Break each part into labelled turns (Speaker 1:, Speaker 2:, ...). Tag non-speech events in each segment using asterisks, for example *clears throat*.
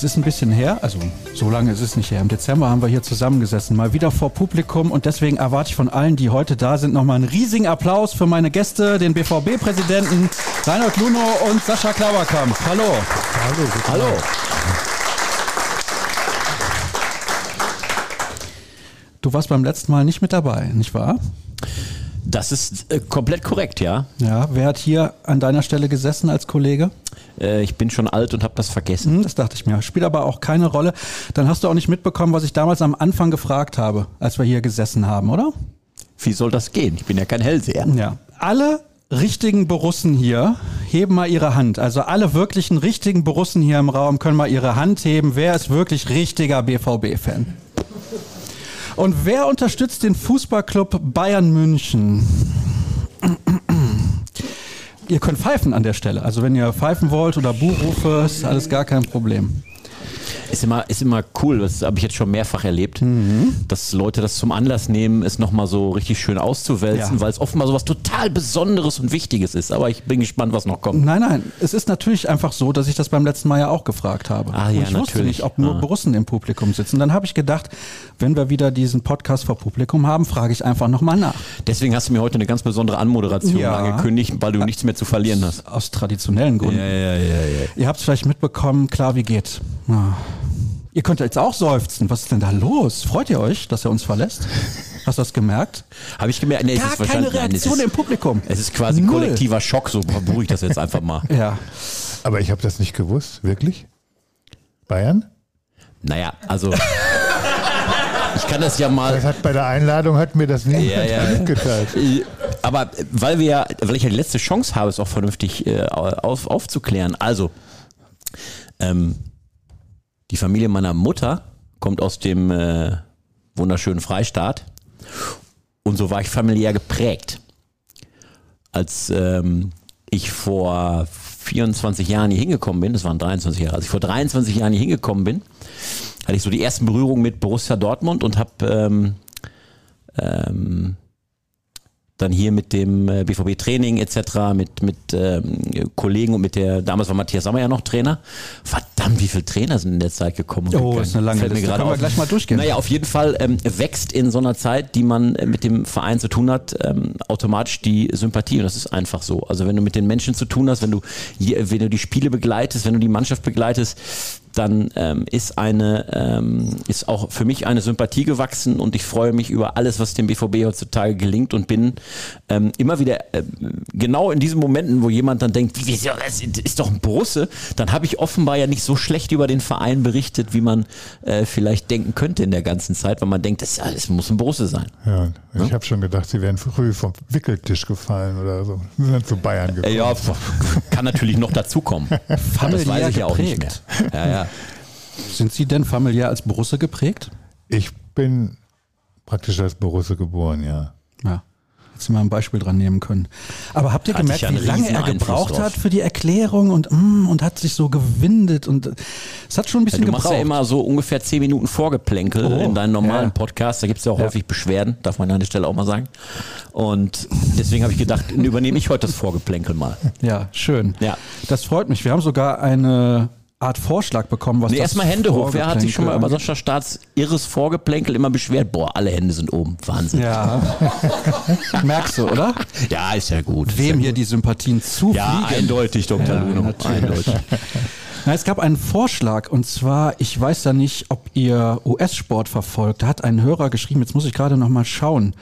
Speaker 1: Es ist ein bisschen her, also so lange ist es nicht her. Im Dezember haben wir hier zusammengesessen, mal wieder vor Publikum und deswegen erwarte ich von allen, die heute da sind, nochmal einen riesigen Applaus für meine Gäste, den BVB-Präsidenten Reinhold Luno und Sascha Klaverkamp. Hallo.
Speaker 2: Hallo.
Speaker 1: Hallo. Du warst beim letzten Mal nicht mit dabei, nicht wahr?
Speaker 2: Das ist äh, komplett korrekt, ja.
Speaker 1: Ja, wer hat hier an deiner Stelle gesessen als Kollege?
Speaker 2: Äh, ich bin schon alt und habe das vergessen.
Speaker 1: Hm, das dachte ich mir. Spielt aber auch keine Rolle. Dann hast du auch nicht mitbekommen, was ich damals am Anfang gefragt habe, als wir hier gesessen haben, oder?
Speaker 2: Wie soll das gehen? Ich bin ja kein Hellseher.
Speaker 1: Ja. Alle richtigen Borussen hier heben mal ihre Hand. Also alle wirklichen richtigen Borussen hier im Raum können mal ihre Hand heben. Wer ist wirklich richtiger BVB-Fan? Und wer unterstützt den Fußballclub Bayern München? Ihr könnt pfeifen an der Stelle. Also wenn ihr pfeifen wollt oder Buchrufe, ist alles gar kein Problem.
Speaker 2: Ist immer, ist immer cool, das habe ich jetzt schon mehrfach erlebt, mhm. dass Leute das zum Anlass nehmen, es nochmal so richtig schön auszuwälzen, ja. weil es offenbar so was total Besonderes und Wichtiges ist. Aber ich bin gespannt, was noch kommt.
Speaker 1: Nein, nein, es ist natürlich einfach so, dass ich das beim letzten Mal ja auch gefragt habe.
Speaker 2: Ah, ja,
Speaker 1: und ich
Speaker 2: natürlich.
Speaker 1: wusste nicht, ob nur ah. Borussen im Publikum sitzen. Dann habe ich gedacht, wenn wir wieder diesen Podcast vor Publikum haben, frage ich einfach nochmal nach.
Speaker 2: Deswegen hast du mir heute eine ganz besondere Anmoderation ja. angekündigt, weil du ja. nichts mehr zu verlieren hast.
Speaker 1: Aus traditionellen Gründen.
Speaker 2: Ja, ja, ja, ja.
Speaker 1: Ihr habt es vielleicht mitbekommen, klar, wie geht. Ja. Ihr könnt jetzt auch seufzen. Was ist denn da los? Freut ihr euch, dass er uns verlässt? Hast du das gemerkt?
Speaker 2: Habe ich gemerkt. Nee,
Speaker 1: Gar keine Reaktion
Speaker 2: nein,
Speaker 1: im Publikum.
Speaker 2: Es ist quasi ein kollektiver Schock, so beruhige ich das jetzt einfach mal. *laughs*
Speaker 1: ja.
Speaker 3: Aber ich habe das nicht gewusst, wirklich? Bayern?
Speaker 2: Naja, also ich kann das ja mal.
Speaker 3: Das hat bei der Einladung hat mir das niemand ja, ja. *laughs* mitgeteilt.
Speaker 2: Aber weil wir, weil ich ja die letzte Chance habe, es auch vernünftig äh, auf, aufzuklären. Also ähm, die Familie meiner Mutter kommt aus dem äh, wunderschönen Freistaat. Und so war ich familiär geprägt. Als ähm, ich vor 24 Jahren hier hingekommen bin, das waren 23 Jahre, als ich vor 23 Jahren hier hingekommen bin, hatte ich so die ersten Berührungen mit Borussia Dortmund und habe ähm, ähm, dann hier mit dem äh, Training etc., mit, mit ähm, Kollegen und mit der, damals war Matthias Sommer ja noch Trainer. Verdammt, wie viele Trainer sind in der Zeit gekommen?
Speaker 1: Oh, das ist eine lange Liste. Können wir gleich mal durchgehen.
Speaker 2: Naja, auf jeden Fall ähm, wächst in so einer Zeit, die man mit dem Verein zu tun hat, ähm, automatisch die Sympathie und das ist einfach so. Also wenn du mit den Menschen zu tun hast, wenn du, wenn du die Spiele begleitest, wenn du die Mannschaft begleitest, dann ähm, ist eine ähm, ist auch für mich eine Sympathie gewachsen und ich freue mich über alles, was dem BVB heutzutage gelingt und bin ähm, immer wieder äh, genau in diesen Momenten, wo jemand dann denkt, wie, das ist doch ein Borusse, dann habe ich offenbar ja nicht so schlecht über den Verein berichtet, wie man äh, vielleicht denken könnte in der ganzen Zeit, weil man denkt, das, das muss ein Borusse sein.
Speaker 3: Ja, ich ja? habe schon gedacht, sie wären früh vom Wickeltisch gefallen oder so. Sie sind zu Bayern gekommen. Äh,
Speaker 2: ja, *laughs* kann natürlich noch dazukommen. *laughs* das weiß ich ja auch nicht mehr. Ja, ja.
Speaker 1: Sind Sie denn familiär als Borusse geprägt?
Speaker 3: Ich bin praktisch als Borusse geboren, ja.
Speaker 1: Ja. Hättest du mal ein Beispiel dran nehmen können. Aber habt ihr Hatte gemerkt, wie lange er gebraucht hat für die Erklärung und, mm, und hat sich so gewindet und es hat schon ein bisschen
Speaker 2: ja, du
Speaker 1: gebraucht.
Speaker 2: Du machst ja immer so ungefähr zehn Minuten Vorgeplänkel oh, in deinen normalen ja. Podcast. Da gibt es ja auch ja. häufig Beschwerden, darf man an der Stelle auch mal sagen. Und deswegen habe ich gedacht, übernehme ich heute das Vorgeplänkel mal.
Speaker 1: Ja, schön.
Speaker 2: Ja.
Speaker 1: Das freut mich. Wir haben sogar eine Art Vorschlag bekommen, was
Speaker 2: nee,
Speaker 1: das
Speaker 2: erstmal Hände hoch. Wer hat sich schon mal über Sascha Staats irres Vorgeplänkel immer beschwert? Boah, alle Hände sind oben. Wahnsinn.
Speaker 1: Ja. *laughs* Merkst du, oder?
Speaker 2: Ja, ist ja gut.
Speaker 1: Wem
Speaker 2: ja
Speaker 1: hier gut. die Sympathien zufliegen?
Speaker 2: Ja, eindeutig, Dr. Ja, Luno. Eindeutig. *laughs*
Speaker 1: Na, es gab einen Vorschlag und zwar, ich weiß ja nicht, ob ihr US-Sport verfolgt. Da hat ein Hörer geschrieben, jetzt muss ich gerade noch mal schauen,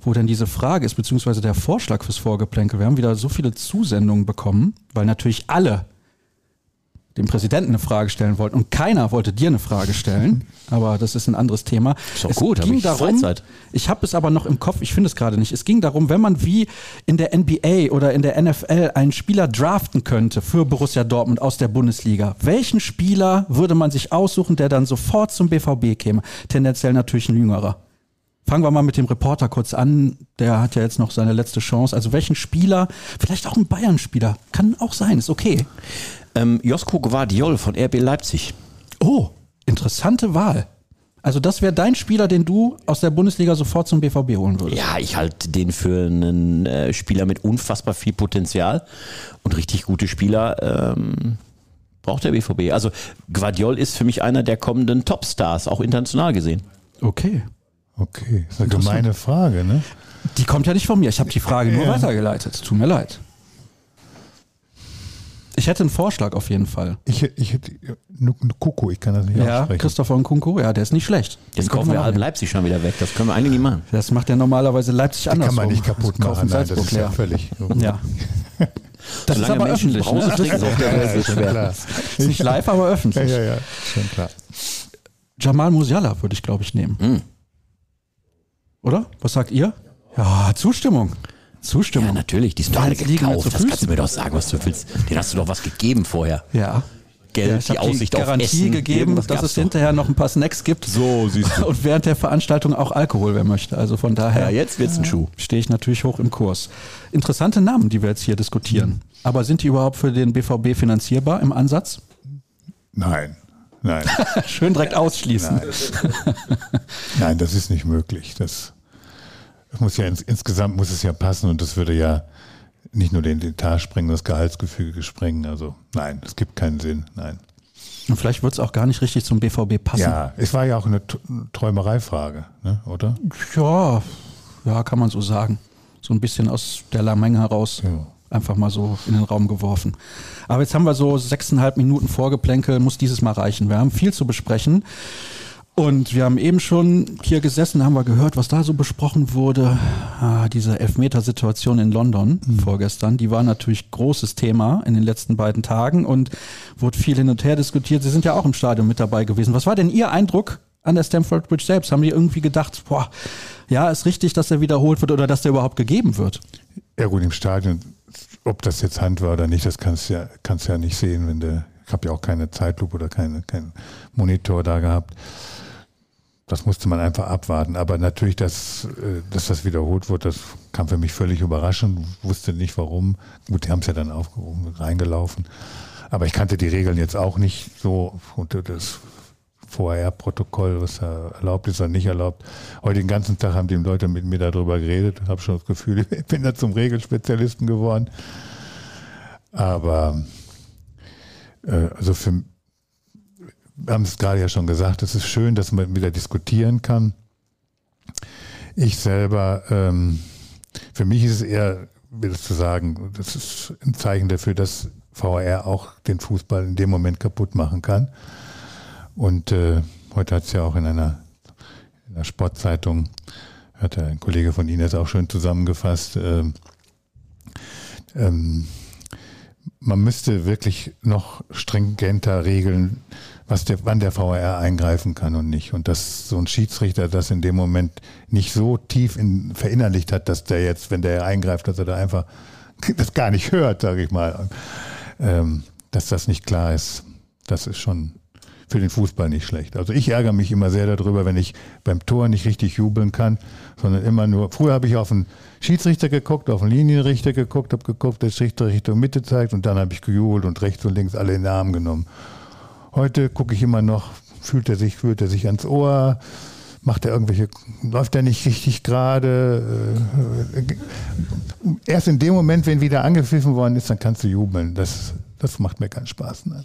Speaker 1: wo denn diese Frage ist, beziehungsweise der Vorschlag fürs Vorgeplänkel. Wir haben wieder so viele Zusendungen bekommen, weil natürlich alle dem Präsidenten eine Frage stellen wollten und keiner wollte dir eine Frage stellen, *laughs* aber das ist ein anderes Thema.
Speaker 2: Ist doch es gut, ging
Speaker 1: ich darum,
Speaker 2: Freizeit.
Speaker 1: ich habe es aber noch im Kopf, ich finde es gerade nicht. Es ging darum, wenn man wie in der NBA oder in der NFL einen Spieler draften könnte für Borussia Dortmund aus der Bundesliga, welchen Spieler würde man sich aussuchen, der dann sofort zum BVB käme? Tendenziell natürlich ein Jüngerer. Fangen wir mal mit dem Reporter kurz an. Der hat ja jetzt noch seine letzte Chance. Also welchen Spieler, vielleicht auch ein Bayern-Spieler, kann auch sein, ist okay.
Speaker 2: Ähm, Josko Guardiol von RB Leipzig.
Speaker 1: Oh, interessante Wahl. Also das wäre dein Spieler, den du aus der Bundesliga sofort zum BVB holen würdest.
Speaker 2: Ja, ich halte den für einen äh, Spieler mit unfassbar viel Potenzial und richtig gute Spieler. Ähm, Braucht der BVB. Also Guardiol ist für mich einer der kommenden Topstars, auch international gesehen.
Speaker 1: Okay.
Speaker 3: Okay, das ist eine gemeine Frage, ne?
Speaker 1: Die kommt ja nicht von mir. Ich habe die Frage nur
Speaker 3: Ja.
Speaker 1: weitergeleitet. Tut mir leid. Ich hätte einen Vorschlag auf jeden Fall.
Speaker 3: Ich, ich hätte Kuku, ich kann das nicht
Speaker 1: Ja,
Speaker 3: aussprechen.
Speaker 1: Christopher Nkunku, ja, der ist nicht schlecht.
Speaker 2: Jetzt
Speaker 1: Den
Speaker 2: kaufen wir halb. Leipzig schon wieder weg. Das können wir eigentlich nicht machen.
Speaker 1: Das macht ja normalerweise Leipzig anders.
Speaker 3: kann man nicht kaputt machen. Nein, das ist ja völlig. *laughs*
Speaker 1: Ja. *laughs* Das ist
Speaker 2: Solange
Speaker 1: aber
Speaker 2: Menschen
Speaker 1: öffentlich.
Speaker 2: Brause
Speaker 1: Ne?
Speaker 2: trinken auf der Welt,
Speaker 3: Ja, schon
Speaker 2: schwer.
Speaker 3: klar.
Speaker 1: Ist nicht live, aber
Speaker 3: Ja,
Speaker 1: öffentlich.
Speaker 3: ja, ja, schon klar.
Speaker 1: Jamal Musiala würde ich, glaube ich, nehmen.
Speaker 2: Mhm.
Speaker 1: Oder? Was sagt ihr? Ja, Zustimmung. Zustimmung.
Speaker 2: Ja, natürlich, die sind doch alle gekauft. Das kannst du mir doch sagen, was du willst. Den hast du doch was gegeben vorher.
Speaker 1: Ja.
Speaker 2: Geld,
Speaker 1: Ja,
Speaker 2: die
Speaker 1: habe die
Speaker 2: Aussicht auf
Speaker 1: Garantie
Speaker 2: Essen.
Speaker 1: gegeben, dass es hinterher noch ein paar Snacks gibt.
Speaker 2: So, siehst du. *laughs*
Speaker 1: Und während der Veranstaltung auch Alkohol, wer möchte. Also von
Speaker 2: Ja,
Speaker 1: daher
Speaker 2: jetzt wird's ein Schuh.
Speaker 1: stehe ich natürlich hoch im Kurs. Interessante Namen, die wir jetzt hier diskutieren. Aber sind die überhaupt für den BVB finanzierbar im Ansatz?
Speaker 3: Nein, nein, *laughs*
Speaker 1: Schön direkt ausschließen.
Speaker 3: nein, das ist nicht möglich. Das, das muss ja ins, insgesamt muss es ja passen und das würde ja nicht nur den Etat sprengen, das Gehaltsgefüge sprengen. Also nein, es gibt keinen Sinn. Nein.
Speaker 1: Und vielleicht wird es auch gar nicht richtig zum BVB passen.
Speaker 3: Ja, es war ja auch eine Träumereifrage, ne, oder?
Speaker 1: Ja, ja, kann man so sagen. So ein bisschen aus der Lameng heraus.
Speaker 3: Ja.
Speaker 1: Einfach mal so in den Raum geworfen. Aber jetzt haben wir so sechseinhalb Minuten Vorgeplänkel, muss dieses Mal reichen. Wir haben viel zu besprechen. Und wir haben eben schon hier gesessen, haben wir gehört, was da so besprochen wurde. Ah, diese Elfmetersituation in London vorgestern, die war natürlich großes Thema in den letzten beiden Tagen und wurde viel hin und her diskutiert. Sie sind ja auch im Stadion mit dabei gewesen. Was war denn Ihr Eindruck an der Stamford Bridge selbst? Haben die irgendwie gedacht, boah, ja, ist richtig, dass er wiederholt wird oder dass der überhaupt gegeben wird?
Speaker 3: Ja gut, im Stadion, ob das jetzt Hand war oder nicht, das kannst du ja, kannst du ja nicht sehen, wenn du, ich habe ja auch keine Zeitlupe oder keine, keinen Monitor da gehabt. Das musste man einfach abwarten. Aber natürlich, dass, äh, dass das wiederholt wird, das kam für mich völlig überraschend. Wusste nicht warum. Gut, die haben es ja dann aufgehoben, reingelaufen. Aber ich kannte die Regeln jetzt auch nicht so. Und das VAR-Protokoll, was da erlaubt ist oder nicht erlaubt. Heute den ganzen Tag haben die Leute mit mir darüber geredet. Habe schon das Gefühl, *laughs* ich bin da zum Regelspezialisten geworden. Aber äh, also für haben es gerade ja schon gesagt, es ist schön, dass man wieder diskutieren kann. Ich selber, ähm, für mich ist es eher, willst du sagen, das ist ein Zeichen dafür, dass VAR auch den Fußball in dem Moment kaputt machen kann. Und äh, heute hat es ja auch in einer, in einer Sportzeitung, hat ein Kollege von Ihnen jetzt auch schön zusammengefasst, ähm, ähm, man müsste wirklich noch stringenter regeln, was der, wann der VAR eingreifen kann und nicht. Und dass so ein Schiedsrichter das in dem Moment nicht so tief in, verinnerlicht hat, dass der jetzt, wenn der eingreift, dass er da einfach *laughs* das gar nicht hört, sage ich mal. Ähm, dass das nicht klar ist, das ist schon für den Fußball nicht schlecht. Also ich ärgere mich immer sehr darüber, wenn ich beim Tor nicht richtig jubeln kann, sondern immer nur, früher habe ich auf den Schiedsrichter geguckt, auf den Linienrichter geguckt, habe geguckt, der Schiedsrichter Richtung Mitte zeigt und dann habe ich gejubelt und rechts und links alle in den Arm genommen. Heute gucke ich immer noch, fühlt er sich, fühlt er sich ans Ohr, macht er irgendwelche, läuft er nicht richtig gerade. Äh, erst in dem Moment, wenn wieder angepfiffen worden ist, dann kannst du jubeln. Das, das macht mir keinen Spaß. Ne?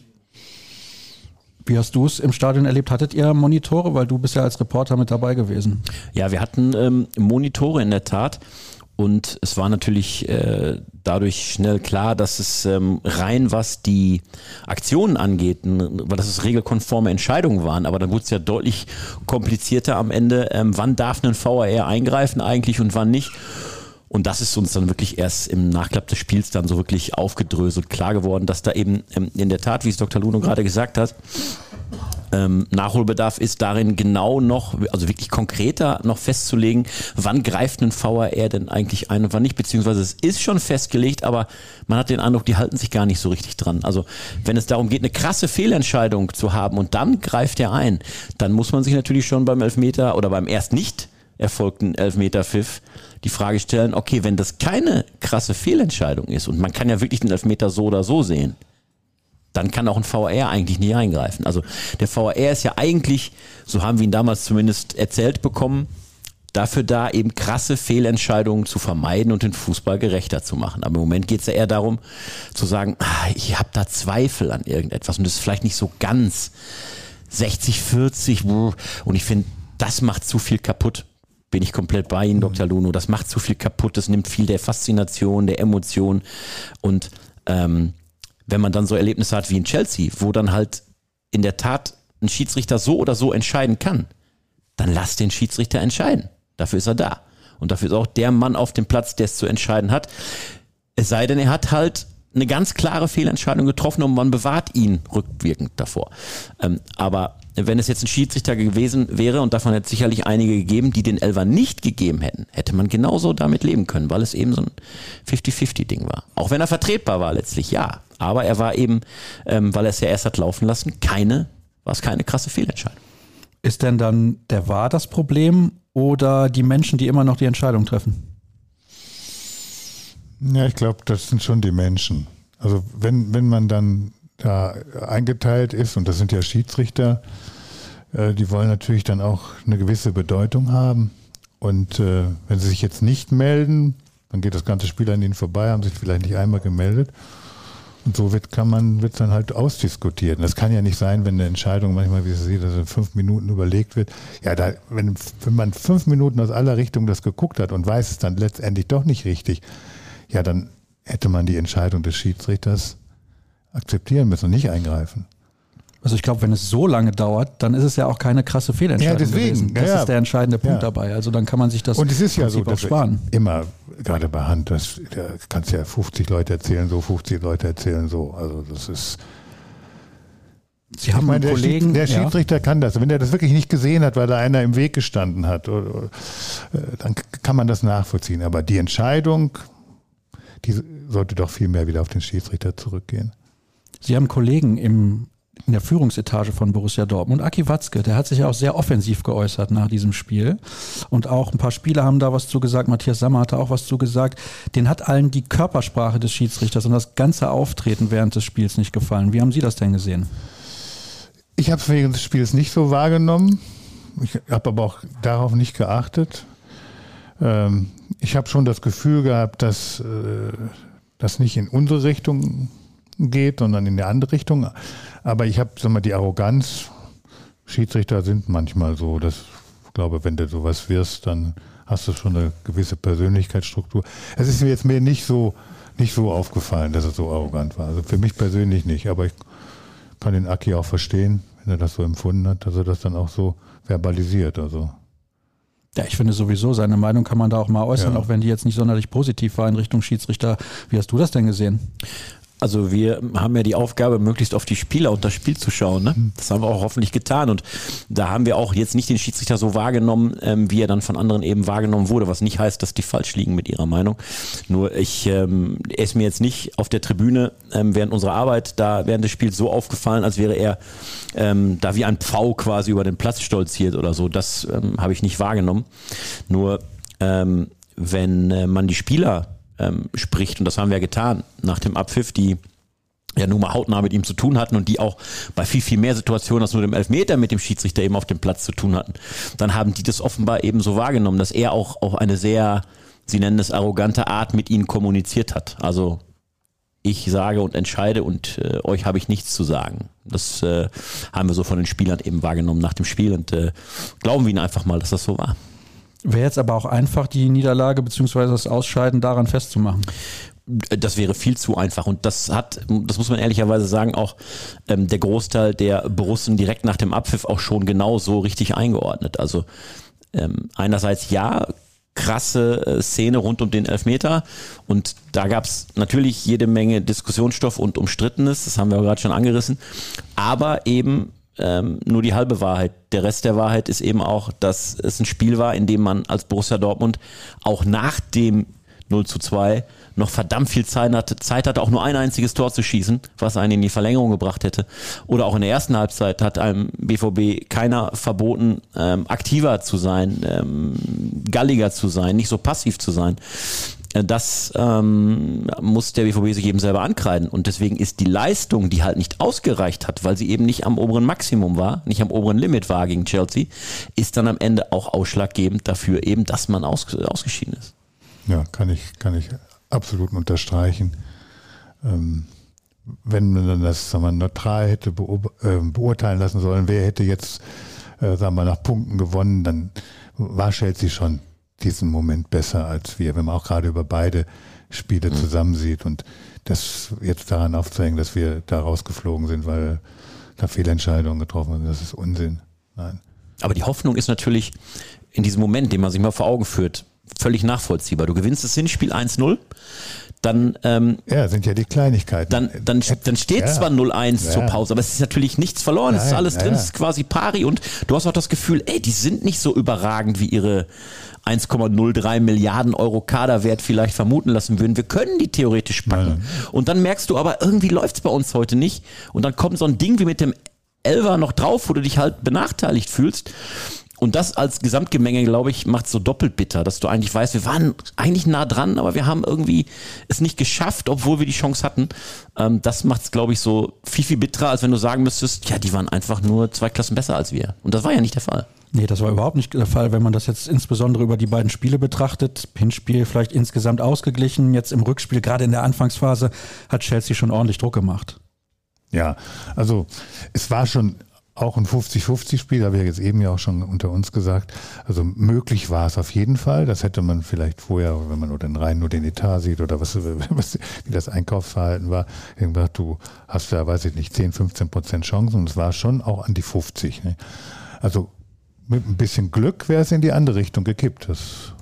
Speaker 1: Wie hast du es im Stadion erlebt? Hattet ihr Monitore? Weil du bist ja als Reporter mit dabei gewesen.
Speaker 2: Ja, wir hatten ähm, Monitore in der Tat. Und es war natürlich äh, dadurch schnell klar, dass es ähm, rein was die Aktionen angeht, weil das es regelkonforme Entscheidungen waren. Aber dann wurde es ja deutlich komplizierter am Ende. Ähm, wann darf ein VAR eingreifen eigentlich und wann nicht? Und das ist uns dann wirklich erst im Nachklapp des Spiels dann so wirklich aufgedröselt klar geworden, dass da eben ähm, in der Tat, wie es Dr. Luno gerade gesagt hat, ähm, Nachholbedarf ist darin genau noch, also wirklich konkreter noch festzulegen, wann greift ein VAR denn eigentlich ein und wann nicht, beziehungsweise es ist schon festgelegt, aber man hat den Eindruck, die halten sich gar nicht so richtig dran. Also wenn es darum geht, eine krasse Fehlentscheidung zu haben und dann greift er ein, dann muss man sich natürlich schon beim Elfmeter oder beim erst nicht erfolgten Elfmeter-Pfiff die Frage stellen, okay, wenn das keine krasse Fehlentscheidung ist und man kann ja wirklich den Elfmeter so oder so sehen, dann kann auch ein VAR eigentlich nicht eingreifen. Also der VAR ist ja eigentlich, so haben wir ihn damals zumindest erzählt bekommen, dafür da, eben krasse Fehlentscheidungen zu vermeiden und den Fußball gerechter zu machen. Aber im Moment geht es ja eher darum, zu sagen, ah, ich habe da Zweifel an irgendetwas und das ist vielleicht nicht so ganz 60, 40 und ich finde, das macht zu viel kaputt. Bin ich komplett bei Ihnen, Dr. Luno. Das macht zu viel kaputt, das nimmt viel der Faszination, der Emotion und ähm, wenn man dann so Erlebnisse hat wie in Chelsea, wo dann halt in der Tat ein Schiedsrichter so oder so entscheiden kann, dann lass den Schiedsrichter entscheiden. Dafür ist er da. Und dafür ist auch der Mann auf dem Platz, der es zu entscheiden hat. Es sei denn, er hat halt eine ganz klare Fehlentscheidung getroffen und man bewahrt ihn rückwirkend davor. Ähm, aber wenn es jetzt ein Schiedsrichter gewesen wäre, und davon hätte es sicherlich einige gegeben, die den Elfer nicht gegeben hätten, hätte man genauso damit leben können, weil es eben so ein 50-50-Ding war. Auch wenn er vertretbar war letztlich, ja. Aber er war eben, ähm, weil er es ja erst hat laufen lassen, keine, war es keine krasse Fehlentscheidung.
Speaker 1: Ist denn dann der war das Problem oder die Menschen, die immer noch die Entscheidung treffen?
Speaker 3: Ja, ich glaube, das sind schon die Menschen. Also wenn, wenn man dann da eingeteilt ist, und das sind ja Schiedsrichter, äh, die wollen natürlich dann auch eine gewisse Bedeutung haben. Und äh, wenn sie sich jetzt nicht melden, dann geht das ganze Spiel an ihnen vorbei, haben sich vielleicht nicht einmal gemeldet. Und so wird, kann man, wird dann halt ausdiskutiert. Das kann ja nicht sein, wenn eine Entscheidung manchmal, wie Sie sehen, dass in fünf Minuten überlegt wird. Ja, da, wenn, wenn man fünf Minuten aus aller Richtungen das geguckt hat und weiß es dann letztendlich doch nicht richtig, ja, dann hätte man die Entscheidung des Schiedsrichters akzeptieren müssen und nicht eingreifen.
Speaker 1: Also ich glaube, wenn es so lange dauert, dann ist es ja auch keine krasse Fehlentscheidung.
Speaker 3: Ja, deswegen.
Speaker 1: Gewesen. Das
Speaker 3: ja,
Speaker 1: ist der entscheidende Punkt
Speaker 3: ja.
Speaker 1: dabei. Also dann kann man sich das
Speaker 3: und es ist ja so, dass
Speaker 1: sparen.
Speaker 3: immer gerade bei Hand, das da kannst ja 50 Leute erzählen so, 50 Leute erzählen so. Also das ist
Speaker 1: Sie haben
Speaker 3: meine,
Speaker 1: einen
Speaker 3: der,
Speaker 1: Kollegen,
Speaker 3: Schied, der
Speaker 1: ja.
Speaker 3: Schiedsrichter kann das. Wenn er das wirklich nicht gesehen hat, weil da einer im Weg gestanden hat, oder, oder, äh, dann kann man das nachvollziehen. Aber die Entscheidung, die sollte doch viel mehr wieder auf den Schiedsrichter zurückgehen.
Speaker 1: Sie haben Kollegen im, in der Führungsetage von Borussia Dortmund. Aki Watzke, der hat sich ja auch sehr offensiv geäußert nach diesem Spiel. Und auch ein paar Spieler haben da was zu gesagt. Matthias Sammer hatte auch was zu gesagt. Den hat allen die Körpersprache des Schiedsrichters und das ganze Auftreten während des Spiels nicht gefallen. Wie haben Sie das denn gesehen?
Speaker 3: Ich habe es während des Spiels nicht so wahrgenommen. Ich habe aber auch darauf nicht geachtet. Ähm, ich habe schon das Gefühl gehabt, dass äh, das nicht in unsere Richtung geht, sondern in eine andere Richtung. Aber ich habe, sag mal, die Arroganz. Schiedsrichter sind manchmal so. Das, ich glaube, wenn du sowas wirst, dann hast du schon eine gewisse Persönlichkeitsstruktur. Es ist mir jetzt mir nicht so, nicht so aufgefallen, dass er so arrogant war. Also für mich persönlich nicht. Aber ich kann den Aki auch verstehen, wenn er das so empfunden hat, dass er das dann auch so verbalisiert. Also
Speaker 1: Ja, ich finde sowieso, seine Meinung kann man da auch mal äußern,
Speaker 3: Ja.
Speaker 1: auch wenn die jetzt nicht sonderlich positiv war in Richtung Schiedsrichter. Wie hast du das denn gesehen?
Speaker 2: Also wir haben ja die Aufgabe, möglichst auf die Spieler und das Spiel zu schauen. Ne? Das haben wir auch hoffentlich getan. Und da haben wir auch jetzt nicht den Schiedsrichter so wahrgenommen, ähm, wie er dann von anderen eben wahrgenommen wurde, was nicht heißt, dass die falsch liegen mit ihrer Meinung. Nur ich, ähm, er ist mir jetzt nicht auf der Tribüne ähm, während unserer Arbeit da während des Spiels so aufgefallen, als wäre er ähm, da wie ein Pfau quasi über den Platz stolziert oder so. Das ähm, habe ich nicht wahrgenommen. Nur ähm, wenn äh, man die Spieler ähm, spricht, und das haben wir getan nach dem Abpfiff, die ja nun mal hautnah mit ihm zu tun hatten und die auch bei viel, viel mehr Situationen als nur dem Elfmeter mit dem Schiedsrichter eben auf dem Platz zu tun hatten, dann haben die das offenbar eben so wahrgenommen, dass er auch auf eine sehr, sie nennen es arrogante Art mit ihnen kommuniziert hat. Also ich sage und entscheide und äh, euch habe ich nichts zu sagen. Das äh, haben wir so von den Spielern eben wahrgenommen nach dem Spiel und äh, glauben wir ihnen einfach mal, dass das so war.
Speaker 1: Wäre jetzt aber auch einfach, die Niederlage bzw. das Ausscheiden daran festzumachen.
Speaker 2: das wäre viel zu einfach. Und das hat, das muss man ehrlicherweise sagen, auch ähm, der Großteil der Borussen direkt nach dem Abpfiff auch schon genau so richtig eingeordnet. Also ähm, einerseits ja, krasse äh, Szene rund um den Elfmeter und da gab es natürlich jede Menge Diskussionsstoff und Umstrittenes, das haben wir gerade schon angerissen, aber eben ähm, nur die halbe Wahrheit. Der Rest der Wahrheit ist eben auch, dass es ein Spiel war, in dem man als Borussia Dortmund auch nach dem 0 zu 2 noch verdammt viel Zeit hatte, Zeit hatte, auch nur ein einziges Tor zu schießen, was einen in die Verlängerung gebracht hätte. Oder auch in der ersten Halbzeit hat einem BVB keiner verboten, ähm, aktiver zu sein, ähm, galliger zu sein, nicht so passiv zu sein. Das ähm, muss der BVB sich eben selber ankreiden. Und deswegen ist die Leistung, die halt nicht ausgereicht hat, weil sie eben nicht am oberen Maximum war, nicht am oberen Limit war gegen Chelsea, ist dann am Ende auch ausschlaggebend dafür eben, dass man aus, ausgeschieden ist.
Speaker 3: Ja, kann ich, kann ich absolut unterstreichen. Ähm, wenn man das sagen wir, neutral hätte äh, beurteilen lassen sollen, wer hätte jetzt äh, sagen wir, nach Punkten gewonnen, dann war Chelsea schon diesen Moment besser als wir, wenn man auch gerade über beide Spiele mhm. zusammensieht und das jetzt daran aufzuhängen, dass wir da rausgeflogen sind, weil da Fehlentscheidungen getroffen wurden, das ist Unsinn. Nein.
Speaker 2: Aber die Hoffnung ist natürlich in diesem Moment, den man sich mal vor Augen führt, völlig nachvollziehbar. Du gewinnst das Hinspiel 1-0, dann ähm,
Speaker 3: ja, sind ja die Kleinigkeiten.
Speaker 2: Dann, dann, dann steht ja. zwar 0-1 ja. zur Pause, aber es ist natürlich nichts verloren. Nein, es ist alles drin, es ist quasi pari und du hast auch das Gefühl, ey, die sind nicht so überragend wie ihre 1,03 Milliarden Euro Kaderwert vielleicht vermuten lassen würden. Wir können die theoretisch packen. Und dann merkst du aber, irgendwie läuft es bei uns heute nicht. Und dann kommt so ein Ding wie mit dem Elver noch drauf, wo du dich halt benachteiligt fühlst. Und das als Gesamtgemenge, glaube ich, macht es so doppelt bitter, dass du eigentlich weißt, wir waren eigentlich nah dran, aber wir haben irgendwie es nicht geschafft, obwohl wir die Chance hatten. Ähm, das macht es, glaube ich, so viel, viel bitterer, als wenn du sagen müsstest, ja, die waren einfach nur zwei Klassen besser als wir. Und das war ja nicht der Fall.
Speaker 1: Nee, das war überhaupt nicht der Fall, wenn man das jetzt insbesondere über die beiden Spiele betrachtet. Hinspiel vielleicht insgesamt ausgeglichen, jetzt im Rückspiel, gerade in der Anfangsphase, hat Chelsea schon ordentlich Druck gemacht.
Speaker 3: Ja, also es war schon auch ein 50-50-Spiel, habe ich jetzt eben ja auch schon unter uns gesagt. Also möglich war es auf jeden Fall. Das hätte man vielleicht vorher, wenn man nur den rein nur den Etat sieht oder was, was wie das Einkaufsverhalten war, gesagt, du hast ja, weiß ich nicht, 10, 15 Prozent Chancen und es war schon auch an die 50. Ne? Also mit ein bisschen Glück wäre es in die andere Richtung gekippt. Das,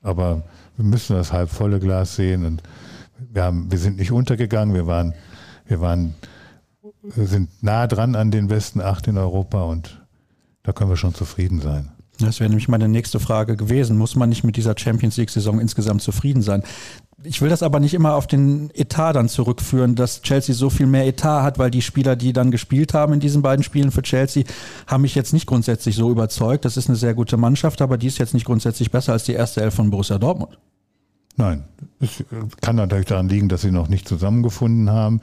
Speaker 3: aber wir müssen das halb volle Glas sehen und wir haben, wir sind nicht untergegangen, wir waren, wir waren sind nah dran an den besten acht in Europa und da können wir schon zufrieden sein.
Speaker 1: Das wäre nämlich meine nächste Frage gewesen. Muss man nicht mit dieser Champions League-Saison insgesamt zufrieden sein? Ich will das aber nicht immer auf den Etat dann zurückführen, dass Chelsea so viel mehr Etat hat, weil die Spieler, die dann gespielt haben in diesen beiden Spielen für Chelsea, haben mich jetzt nicht grundsätzlich so überzeugt. Das ist eine sehr gute Mannschaft, aber die ist jetzt nicht grundsätzlich besser als die erste Elf von Borussia Dortmund.
Speaker 3: Nein, es kann natürlich daran liegen, dass sie noch nicht zusammengefunden haben.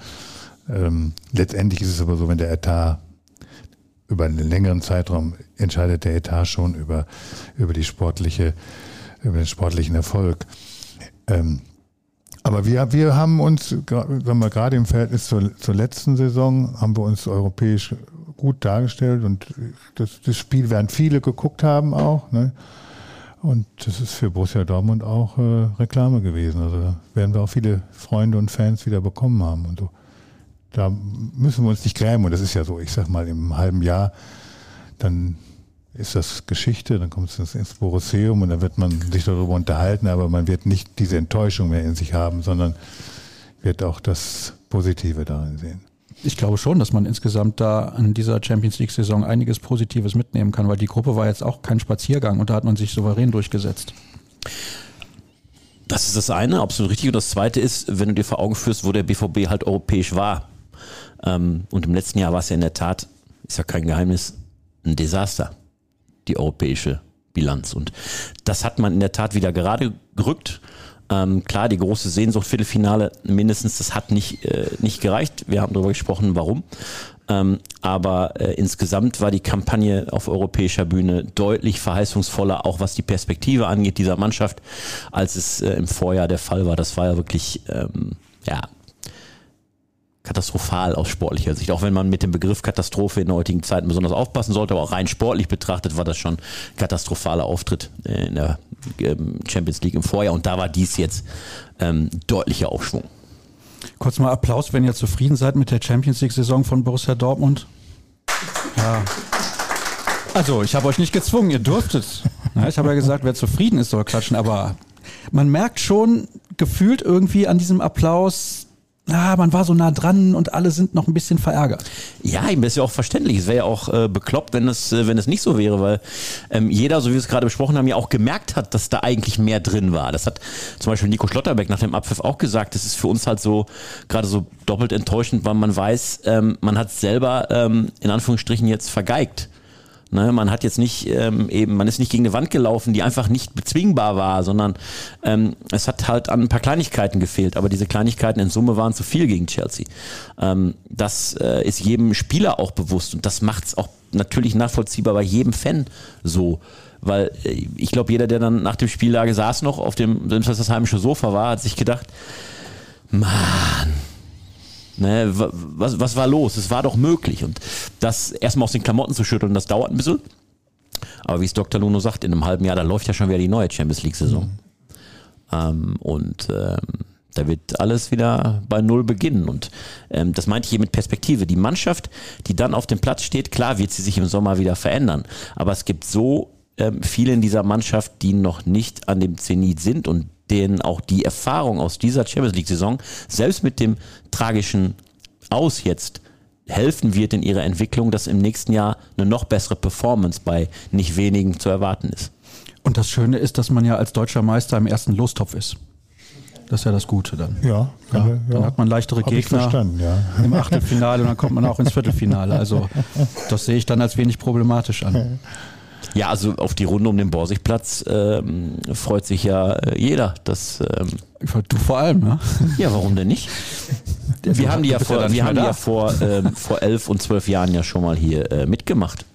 Speaker 3: Ähm, letztendlich ist es aber so, wenn der Etat über einen längeren Zeitraum entscheidet der Etat schon über, über die sportliche, über den sportlichen Erfolg. Ähm, aber wir, wir haben uns, sagen wir, gerade im Verhältnis zur, zur letzten Saison, haben wir uns europäisch gut dargestellt und das, das Spiel werden viele geguckt haben auch. Ne? Und das ist für Borussia Dortmund auch äh, Reklame gewesen. Also werden wir auch viele Freunde und Fans wieder bekommen haben und so da müssen wir uns nicht grämen. Und das ist ja so, ich sag mal, im halben Jahr, dann ist das Geschichte, dann kommt es ins Borusseum und dann wird man sich darüber unterhalten, aber man wird nicht diese Enttäuschung mehr in sich haben, sondern wird auch das Positive darin sehen.
Speaker 1: Ich glaube schon, dass man insgesamt da an dieser Champions League-Saison einiges Positives mitnehmen kann, weil die Gruppe war jetzt auch kein Spaziergang und da hat man sich souverän durchgesetzt.
Speaker 2: Das ist das eine, absolut richtig. Und das zweite ist, wenn du dir vor Augen führst, wo der BVB halt europäisch war ähm, und im letzten Jahr war es ja in der Tat, ist ja kein Geheimnis, ein Desaster, die europäische Bilanz. Und das hat man in der Tat wieder gerade gerückt. Ähm, klar, die große Sehnsucht, Viertelfinale mindestens, das hat nicht, äh, nicht gereicht. Wir haben darüber gesprochen, warum. Ähm, aber äh, insgesamt war die Kampagne auf europäischer Bühne deutlich verheißungsvoller, auch was die Perspektive angeht dieser Mannschaft, als es äh, im Vorjahr der Fall war. Das war ja wirklich, ähm, ja, katastrophal aus sportlicher Sicht. Auch wenn man mit dem Begriff Katastrophe in der heutigen Zeit besonders aufpassen sollte, aber auch rein sportlich betrachtet war das schon ein katastrophaler Auftritt in der ähm, Champions League im Vorjahr und da war dies jetzt ähm, deutlicher Aufschwung.
Speaker 1: Kurz mal Applaus, wenn ihr zufrieden seid mit der Champions League-Saison von Borussia Dortmund. Ja. Also, ich habe euch nicht gezwungen, ihr durftet. ich habe ja gesagt, wer zufrieden ist, soll klatschen, aber man merkt schon gefühlt irgendwie an diesem Applaus, ah, man war so nah dran und alle sind noch ein bisschen verärgert.
Speaker 2: Ja, das ist ja auch verständlich. Es wäre ja auch äh, bekloppt, wenn es, äh, wenn es nicht so wäre, weil ähm, jeder, so wie wir es gerade besprochen haben, ja auch gemerkt hat, dass da eigentlich mehr drin war. Das hat zum Beispiel Nico Schlotterbeck nach dem Abpfiff auch gesagt. Das ist für uns halt so gerade so doppelt enttäuschend, weil man weiß, ähm, man hat selber ähm, in Anführungsstrichen jetzt vergeigt Ne, man hat jetzt nicht ähm, eben, man ist nicht gegen eine Wand gelaufen, die einfach nicht bezwingbar war, sondern ähm, es hat halt an ein paar Kleinigkeiten gefehlt, aber diese Kleinigkeiten in Summe waren zu viel gegen Chelsea. Ähm, das äh, ist jedem Spieler auch bewusst und das macht es auch natürlich nachvollziehbar bei jedem Fan so. Weil äh, ich glaube, jeder, der dann nach dem Spiel da saß noch auf dem, das heimische Sofa war, hat sich gedacht, Mann, Ne, was, was war los? Es war doch möglich. Und das erstmal aus den Klamotten zu schütteln, das dauert ein bisschen. Aber wie es Dr. Luno sagt, in einem halben Jahr, da läuft ja schon wieder die neue Champions League-Saison. Mhm. Ähm, und ähm, da wird alles wieder bei Null beginnen. Und ähm, das meinte ich hier mit Perspektive. Die Mannschaft, die dann auf dem Platz steht, klar wird sie sich im Sommer wieder verändern. Aber es gibt so ähm, viele in dieser Mannschaft, die noch nicht an dem Zenit sind und denen auch die Erfahrung aus dieser Champions League-Saison, selbst mit dem tragischen Aus jetzt, helfen wird in ihrer Entwicklung, dass im nächsten Jahr eine noch bessere Performance bei nicht wenigen zu erwarten ist.
Speaker 1: Und das Schöne ist, dass man ja als deutscher Meister im ersten Lostopf ist. Das ist ja das Gute dann.
Speaker 3: Ja,
Speaker 1: ja, ja. dann hat man leichtere Gegner
Speaker 3: ja.
Speaker 1: im Achtelfinale und dann kommt man auch ins Viertelfinale. Also das sehe ich dann als wenig problematisch an. *laughs*
Speaker 2: Ja, also auf die Runde um den Borsigplatz ähm, freut sich ja äh, jeder. Das, ähm,
Speaker 1: du vor allem, ne?
Speaker 2: Ja, warum denn nicht? Wir haben die ja vor, wir haben die ja vor, ähm, vor elf und zwölf Jahren ja schon mal hier äh, mitgemacht.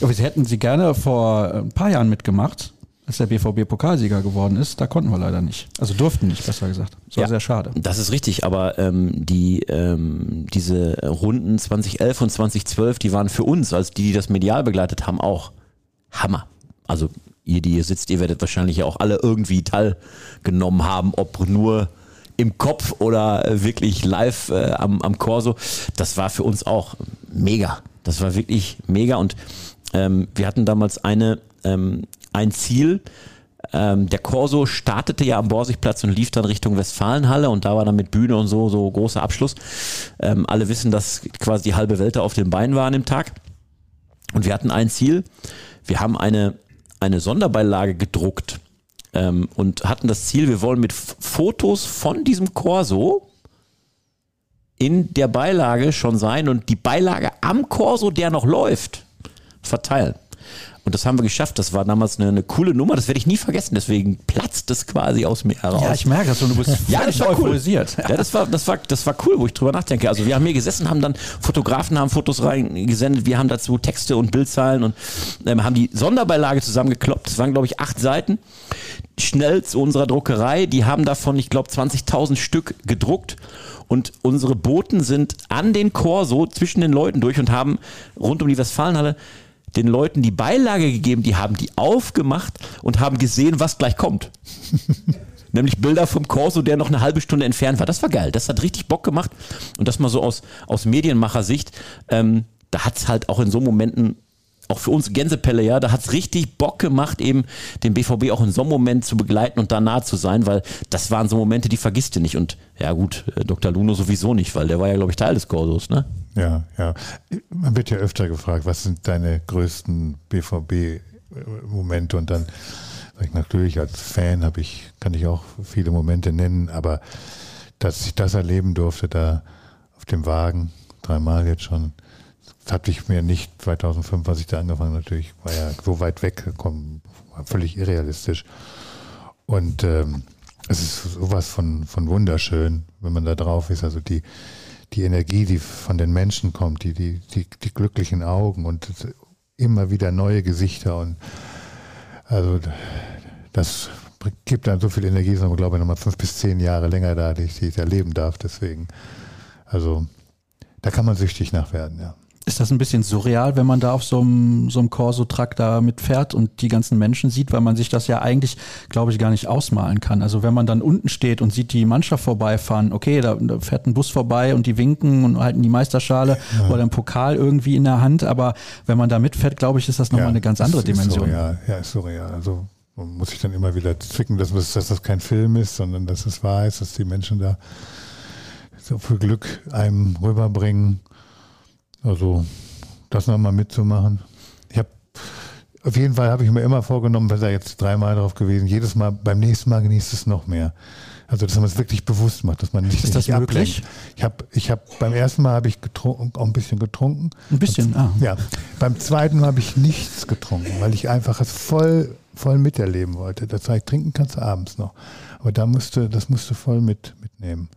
Speaker 1: Aber sie hätten sie gerne vor ein paar Jahren mitgemacht, als der BVB Pokalsieger geworden ist. Da konnten wir leider nicht. Also durften nicht, besser gesagt. Das war ja, sehr schade.
Speaker 2: Das ist richtig, aber ähm, die, ähm, diese Runden 2011 und 2012, die waren für uns, als die, die das medial begleitet haben, auch Hammer. Also ihr, die hier sitzt, ihr werdet wahrscheinlich ja auch alle irgendwie teilgenommen haben, ob nur im Kopf oder wirklich live äh, am, am Corso. Das war für uns auch mega. Das war wirklich mega und ähm, wir hatten damals eine, ähm, ein Ziel. Ähm, der Corso startete ja am Borsigplatz und lief dann Richtung Westfalenhalle und da war dann mit Bühne und so, so großer Abschluss. Ähm, alle wissen, dass quasi die halbe Welt da auf dem Bein war an dem Tag. Und wir hatten ein Ziel wir haben eine, eine Sonderbeilage gedruckt ähm, und hatten das Ziel, wir wollen mit Fotos von diesem Corso in der Beilage schon sein und die Beilage am Corso, der noch läuft, verteilen. Und das haben wir geschafft. Das war damals eine, eine coole Nummer. Das werde ich nie vergessen. Deswegen platzt es quasi aus mir heraus.
Speaker 1: Ja, ich merke das. Und du bist *laughs*
Speaker 2: ja, das war euphorisiert. Cool. Ja, das war, das, war, das war cool, wo ich drüber nachdenke. Also wir haben hier gesessen, haben dann Fotografen haben Fotos reingesendet. Wir haben dazu Texte und Bildzeilen und ähm, haben die Sonderbeilage zusammengekloppt. Das waren, glaube ich, acht Seiten. Schnell zu unserer Druckerei. Die haben davon, ich glaube, 20.000 Stück gedruckt. Und unsere Boten sind an den Corso zwischen den Leuten durch und haben rund um die Westfalenhalle den Leuten die Beilage gegeben, die haben die aufgemacht und haben gesehen, was gleich kommt. *laughs* Nämlich Bilder vom Corso, der noch eine halbe Stunde entfernt war. Das war geil. Das hat richtig Bock gemacht. Und das mal so aus, aus Medienmacher-Sicht. Ähm, da hat es halt auch in so Momenten auch für uns Gänsepelle, ja, da hat es richtig Bock gemacht, eben den BVB auch in so einem Moment zu begleiten und da nah zu sein, weil das waren so Momente, die vergisst du nicht. Und ja gut, äh, Dr. Luno sowieso nicht, weil der war ja, glaube ich, Teil des Korsos, ne?
Speaker 3: Ja, ja. Man wird ja öfter gefragt, was sind deine größten BVB-Momente und dann sag ich natürlich als Fan habe ich, kann ich auch viele Momente nennen, aber dass ich das erleben durfte, da auf dem Wagen, dreimal jetzt schon, das hatte ich mir nicht 2005, was ich da angefangen natürlich, war ja so weit weg gekommen, war völlig irrealistisch. Und ähm, es ist sowas von, von wunderschön, wenn man da drauf ist. Also die, die Energie, die von den Menschen kommt, die, die, die, die glücklichen Augen und immer wieder neue Gesichter und also das gibt dann so viel Energie, dass man, glaube ich, nochmal fünf bis zehn Jahre länger da, die ich, die ich erleben darf. Deswegen, also da kann man süchtig nach werden, ja.
Speaker 1: Ist das ein bisschen surreal, wenn man da auf so einem, so einem Corso-Truck da mitfährt und die ganzen Menschen sieht, weil man sich das ja eigentlich, glaube ich, gar nicht ausmalen kann. Also wenn man dann unten steht und sieht die Mannschaft vorbeifahren, okay, da, da fährt ein Bus vorbei und die winken und halten die Meisterschale ja. oder einen Pokal irgendwie in der Hand, aber wenn man da mitfährt, glaube ich, ist das nochmal ja, eine ganz andere Dimension.
Speaker 3: Surreal. Ja, ist surreal. Also man muss sich dann immer wieder zwicken, dass, dass das kein Film ist, sondern dass es wahr ist, dass die Menschen da so viel Glück einem rüberbringen also das nochmal mitzumachen. Ich habe auf jeden Fall habe ich mir immer vorgenommen, wenn da jetzt dreimal drauf gewesen, jedes Mal, beim nächsten Mal genießt es noch mehr. Also dass man es wirklich bewusst macht, dass man nicht
Speaker 1: Ist das
Speaker 3: nicht
Speaker 1: möglich?
Speaker 3: ablenkt. Ich habe, ich habe beim ersten Mal habe ich getrunken, auch ein bisschen getrunken.
Speaker 1: Ein bisschen, ah.
Speaker 3: Ja, beim zweiten Mal habe ich nichts getrunken, weil ich einfach es voll, voll miterleben wollte. Das heißt, trinken kannst du abends noch, aber da musste, das musste voll mit mitnehmen.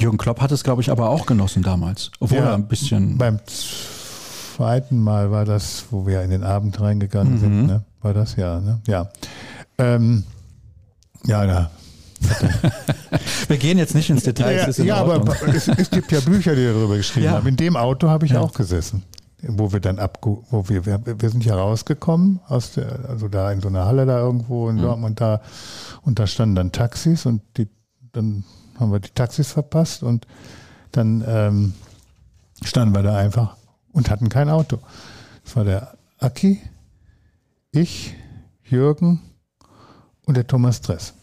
Speaker 1: Jürgen Klopp hat es, glaube ich, aber auch genossen damals. Obwohl
Speaker 3: Ja,
Speaker 1: er ein bisschen.
Speaker 3: Beim zweiten Mal war das, wo wir in den Abend reingegangen
Speaker 1: Mhm.
Speaker 3: sind, ne? War das ja, ne? Ja. Ähm, ja, da. *laughs*
Speaker 1: Wir gehen jetzt nicht ins Detail.
Speaker 3: Ja,
Speaker 1: es ist in
Speaker 3: ja aber *laughs* es, es gibt ja Bücher, die darüber geschrieben
Speaker 1: Ja.
Speaker 3: haben. In dem Auto habe ich
Speaker 1: Ja.
Speaker 3: auch gesessen, wo wir dann abge wo wir, wir, wir sind ja rausgekommen aus der, also da in so einer Halle da irgendwo
Speaker 1: Mhm.
Speaker 3: in Dortmund da und da standen dann Taxis und die, dann haben wir die Taxis verpasst und dann ähm, standen wir da einfach und hatten kein Auto. Das war der Aki, ich, Jürgen und der Thomas Dress.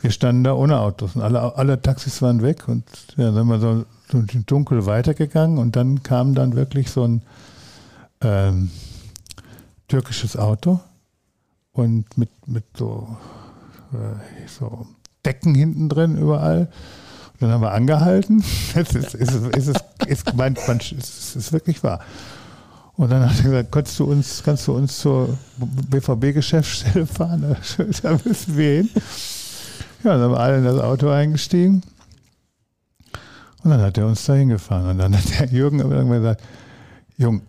Speaker 3: Wir standen da ohne Autos und alle, alle Taxis waren weg und ja, dann sind wir so, so im Dunkel weitergegangen und dann kam dann wirklich so ein ähm, türkisches Auto und mit, mit so, äh, so Decken hinten drin überall. Und dann haben wir angehalten. *laughs* Es ist, ist, ist, ist, ist, meint man, es ist wirklich wahr. Und dann hat er gesagt, kannst du uns, kannst du uns zur BVB-Geschäftsstelle fahren? *laughs* Da müssen wir hin. Ja, dann haben wir alle in das Auto eingestiegen. Und dann hat er uns da hingefahren. Und dann hat der Jürgen gesagt, Jung,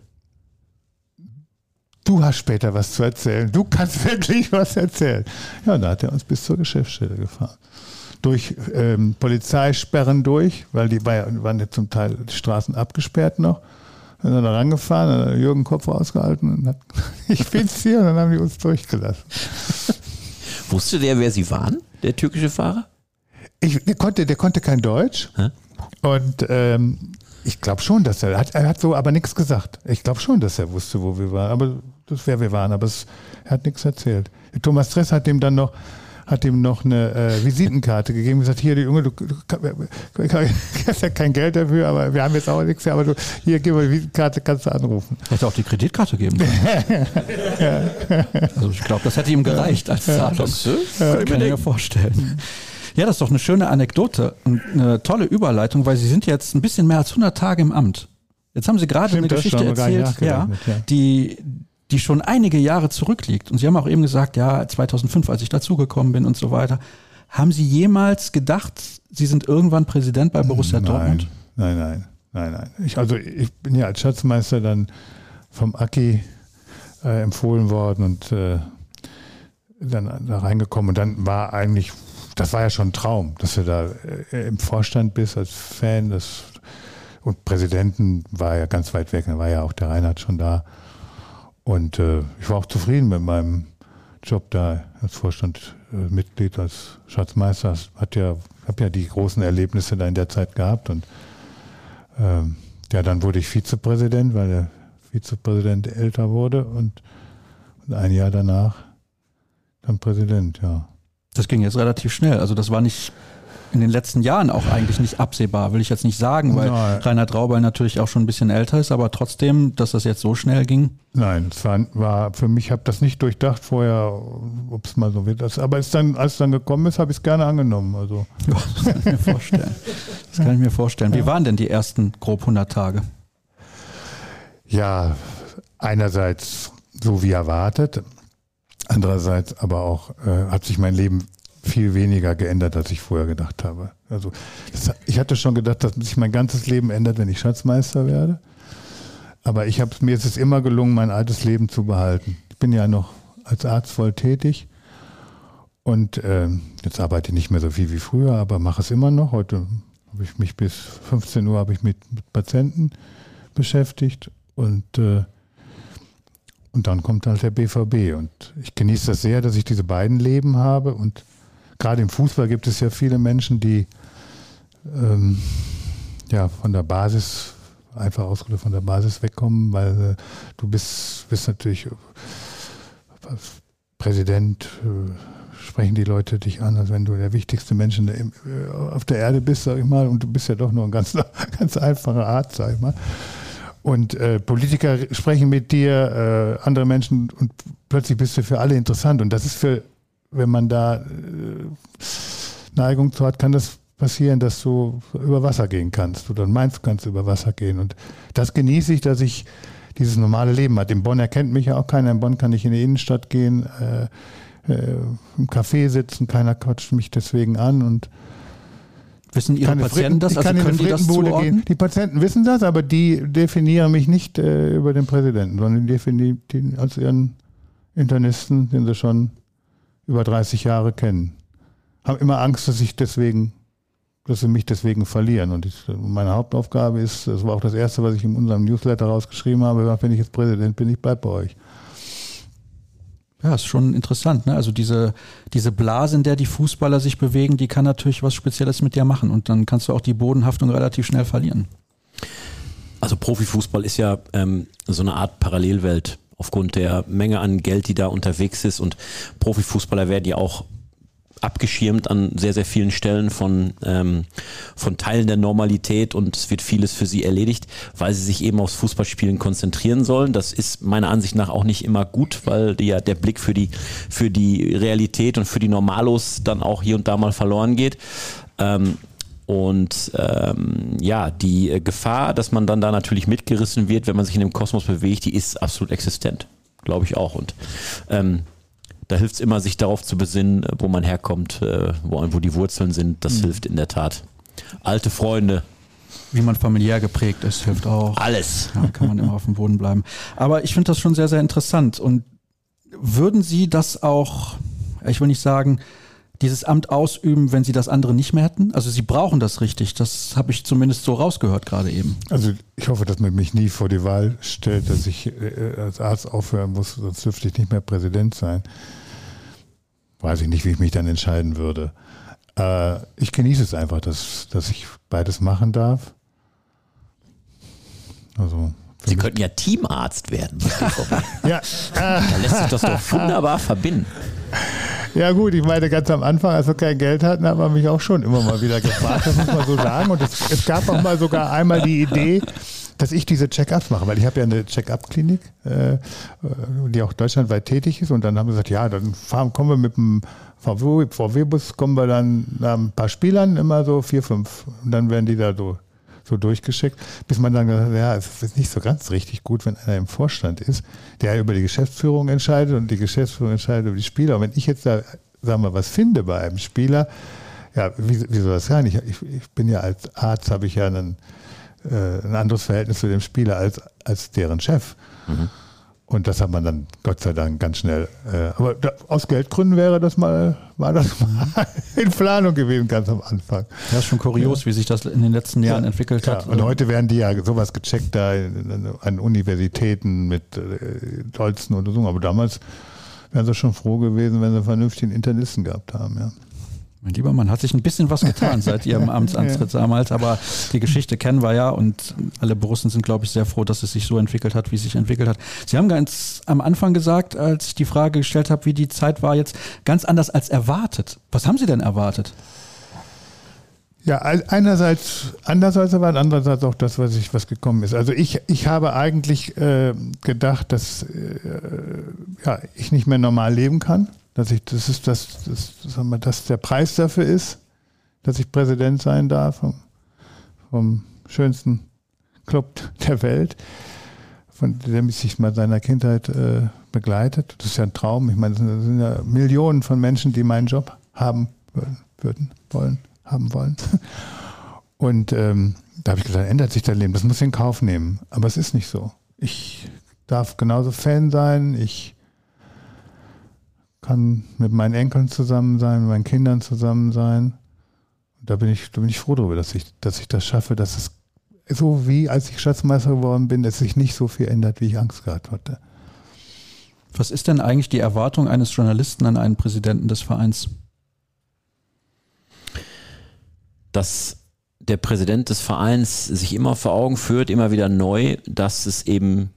Speaker 3: du hast später was zu erzählen. Du kannst *laughs* wirklich was erzählen. Ja, und da hat er uns bis zur Geschäftsstelle gefahren. Durch ähm, Polizeisperren durch, weil die war ja- waren ja zum Teil die Straßen abgesperrt noch. Dann sind wir da rangefahren, dann hat Jürgen Kopf rausgehalten und hat, *laughs* ich bin's hier, und dann haben die uns durchgelassen. *laughs*
Speaker 2: Wusste der, wer sie waren, der türkische Fahrer?
Speaker 3: Ich, der, konnte, der konnte kein Deutsch.
Speaker 2: Hä?
Speaker 3: Und ähm, ich glaube schon, dass er hat, er hat so aber nichts gesagt. Ich glaube schon, dass er wusste, wo wir waren, aber das wer wir waren, aber es, er hat nichts erzählt. Thomas Dress hat ihm dann noch hat ihm noch eine äh, Visitenkarte gegeben und gesagt, hier, die Junge, du, du, du hast ja kein Geld dafür, aber wir haben jetzt auch nichts, aber du, hier, gib mal die Visitenkarte, kannst du anrufen.
Speaker 1: Hätte auch die Kreditkarte geben können. *laughs* also ich glaube, das hätte ihm gereicht als Zahlung.
Speaker 2: Das, äh,
Speaker 1: Kann ich mir ja vorstellen. Ja, das ist doch eine schöne Anekdote und eine tolle Überleitung, weil Sie sind jetzt ein bisschen mehr als 100 Tage im Amt. Jetzt haben Sie gerade
Speaker 3: Stimmt,
Speaker 1: eine
Speaker 3: das
Speaker 1: Geschichte erzählt, ja,
Speaker 3: ja.
Speaker 1: die, die schon einige Jahre zurückliegt. Und Sie haben auch eben gesagt, ja, 2005, als ich dazugekommen bin und so weiter. Haben Sie jemals gedacht, Sie sind irgendwann Präsident bei Borussia
Speaker 3: nein,
Speaker 1: Dortmund?
Speaker 3: Nein, nein, nein, nein. Ich, also ich bin ja als Schatzmeister dann vom Aki äh, empfohlen worden und äh, dann da reingekommen und dann war eigentlich, das war ja schon ein Traum, dass du da äh, im Vorstand bist als Fan das, und Präsidenten war ja ganz weit weg, da war ja auch der Reinhard schon da und äh, ich war auch zufrieden mit meinem Job da als Vorstandsmitglied, als Schatzmeister. Hat ja, habe ja die großen Erlebnisse da in der Zeit gehabt und ähm, ja, dann wurde ich Vizepräsident, weil der Vizepräsident älter wurde und, und ein Jahr danach dann Präsident, ja.
Speaker 1: Das ging jetzt relativ schnell. Also das war nicht in den letzten Jahren auch eigentlich nicht absehbar, will ich jetzt nicht sagen, weil
Speaker 3: Nein.
Speaker 1: Reinhard Raubal natürlich auch schon ein bisschen älter ist, aber trotzdem, dass das jetzt so schnell ging.
Speaker 3: Nein, es war, war für mich, habe das nicht durchdacht vorher, ob es mal so wird. Das, aber es dann, als es dann gekommen ist, habe ich es gerne angenommen. Also *laughs*
Speaker 1: Ja, das kann ich mir vorstellen. Das kann ich mir vorstellen. Wie waren denn die ersten grob 100 Tage?
Speaker 3: Ja, einerseits so wie erwartet, andererseits aber auch äh, hat sich mein Leben viel weniger geändert, als ich vorher gedacht habe. Also das, ich hatte schon gedacht, dass sich mein ganzes Leben ändert, wenn ich Schatzmeister werde. Aber ich habe mir ist es immer gelungen, mein altes Leben zu behalten. Ich bin ja noch als Arzt voll tätig und ähm, jetzt arbeite ich nicht mehr so viel wie früher, aber mache es immer noch. Heute habe ich mich bis 15 Uhr habe ich mit, mit Patienten beschäftigt und äh, und dann kommt halt der BVB und ich genieße das sehr, dass ich diese beiden Leben habe und gerade im Fußball gibt es ja viele Menschen, die ähm, ja von der Basis einfach ausgedrückt von der Basis wegkommen, weil äh, du bist, bist natürlich äh, Präsident äh, sprechen die Leute dich an, als wenn du der wichtigste Mensch der, äh, auf der Erde bist, sag ich mal, und du bist ja doch nur ein ganz, *laughs* ganz einfacher Arzt, sag ich mal. Und äh, Politiker sprechen mit dir, äh, andere Menschen und plötzlich bist du für alle interessant. Und das ist für, wenn man da äh, Neigung zu hat, kann das passieren, dass du über Wasser gehen kannst. Du dann meinst, du kannst über Wasser gehen. Und das genieße ich, dass ich dieses normale Leben hat. In Bonn erkennt mich ja auch keiner. In Bonn kann ich in die Innenstadt gehen, äh, äh, im Café sitzen, keiner quatscht mich deswegen an und
Speaker 1: Wissen Ihre Patienten das?
Speaker 3: Also können die das gehen. Die Patienten wissen das, aber die definieren mich nicht äh, über den Präsidenten, sondern die definieren als ihren Internisten, den sie schon über 30 Jahre kennen. Haben immer Angst, dass ich deswegen, dass sie mich deswegen verlieren. Und ich, meine Hauptaufgabe ist, das war auch das Erste, was ich in unserem Newsletter rausgeschrieben habe, wenn ich jetzt Präsident bin, ich bleibe bei euch.
Speaker 1: Ja, ist schon interessant. Ne? Also diese, diese Blase, in der die Fußballer sich bewegen, die kann natürlich was Spezielles mit dir machen. Und dann kannst du auch die Bodenhaftung relativ schnell verlieren.
Speaker 2: Also Profifußball ist ja ähm, so eine Art Parallelwelt aufgrund der Menge an Geld, die da unterwegs ist. Und Profifußballer werden ja auch abgeschirmt an sehr, sehr vielen Stellen von, ähm, von Teilen der Normalität und es wird vieles für sie erledigt, weil sie sich eben aufs Fußballspielen konzentrieren sollen. Das ist meiner Ansicht nach auch nicht immer gut, weil die, ja der Blick für die, für die Realität und für die Normalos dann auch hier und da mal verloren geht. Ähm, und ähm, ja, die Gefahr, dass man dann da natürlich mitgerissen wird, wenn man sich in dem Kosmos bewegt, die ist absolut existent. Glaube ich auch. Und ähm, da hilft es immer, sich darauf zu besinnen, wo man herkommt, äh, wo, wo die Wurzeln sind. Das mhm. hilft in der Tat. Alte Freunde.
Speaker 1: Wie man familiär geprägt ist, hilft auch.
Speaker 2: Alles.
Speaker 1: Ja, kann man immer auf dem Boden bleiben. Aber ich finde das schon sehr, sehr interessant. Und würden Sie das auch, ich will nicht sagen, dieses Amt ausüben, wenn sie das andere nicht mehr hätten? Also sie brauchen das richtig. Das habe ich zumindest so rausgehört gerade eben.
Speaker 3: Also ich hoffe, dass man mich nie vor die Wahl stellt, dass ich äh, als Arzt aufhören muss, sonst dürfte ich nicht mehr Präsident sein. Weiß ich nicht, wie ich mich dann entscheiden würde. Äh, ich genieße es einfach, dass, dass ich beides machen darf.
Speaker 2: Also Sie könnten ja Teamarzt werden. ja. Da lässt sich das doch wunderbar verbinden.
Speaker 3: Ja gut, ich meine, ganz am Anfang, als wir kein Geld hatten, haben wir mich auch schon immer mal wieder gefragt, das muss man so sagen. Und es, es gab auch mal sogar einmal die Idee, dass ich diese Check-ups mache, weil ich habe ja eine Check-up-Klinik, äh, die auch deutschlandweit tätig ist. Und dann haben wir gesagt, ja, dann fahren, kommen wir mit dem VW-Bus, kommen wir dann nach ein paar Spielern, immer so vier, fünf. Und dann werden die da so so durchgeschickt, bis man dann gesagt hat, ja, es ist nicht so ganz richtig gut, wenn einer im Vorstand ist, der über die Geschäftsführung entscheidet und die Geschäftsführung entscheidet über die Spieler. Und wenn ich jetzt da, sagen wir, was finde bei einem Spieler, ja, wie, wie soll das sein? Ich, ich, ich bin ja als Arzt, habe ich ja einen, äh, ein anderes Verhältnis zu dem Spieler als, als deren Chef. Mhm. Und das hat man dann Gott sei Dank ganz schnell. Äh, aber da, aus Geldgründen wäre das mal, war das mal *laughs* in Planung gewesen, ganz am Anfang.
Speaker 1: Ja, ist schon kurios, ja. wie sich das in den letzten Jahren ja, entwickelt hat.
Speaker 3: Ja. Und heute werden die ja sowas gecheckt da an Universitäten mit äh, tollsten Untersuchungen. Aber damals wären sie schon froh gewesen, wenn sie vernünftigen Internisten gehabt haben, ja.
Speaker 1: Mein lieber Mann, hat sich ein bisschen was getan *laughs* seit Ihrem Amtsantritt damals, aber die Geschichte kennen wir ja und alle Borussen sind, glaube ich, sehr froh, dass es sich so entwickelt hat, wie es sich entwickelt hat. Sie haben ganz am Anfang gesagt, als ich die Frage gestellt habe, wie die Zeit war, jetzt ganz anders als erwartet. Was haben Sie denn erwartet?
Speaker 3: Ja, einerseits anders als erwartet, andererseits auch das, was ich was gekommen ist. Also ich, ich habe eigentlich äh, gedacht, dass äh, ja, ich nicht mehr normal leben kann dass ich, das ist das, das, sagen wir, dass der Preis dafür ist, dass ich Präsident sein darf vom, vom schönsten Club der Welt, von dem ich sich mal seiner Kindheit äh, begleitet. Das ist ja ein Traum. Ich meine, es sind ja Millionen von Menschen, die meinen Job haben würden, würden wollen, haben wollen. *laughs* Und ähm, da habe ich gesagt, ändert sich dein Leben. Das muss ich in Kauf nehmen. Aber es ist nicht so. Ich darf genauso Fan sein. Ich kann mit meinen Enkeln zusammen sein, mit meinen Kindern zusammen sein. Und da bin ich, da bin ich froh darüber, dass ich, dass ich das schaffe, dass es so wie als ich Schatzmeister geworden bin, dass sich nicht so viel ändert, wie ich Angst gehabt hatte.
Speaker 1: Was ist denn eigentlich die Erwartung eines Journalisten an einen Präsidenten des Vereins?
Speaker 2: Dass der Präsident des Vereins sich immer vor Augen führt, immer wieder neu, dass es eben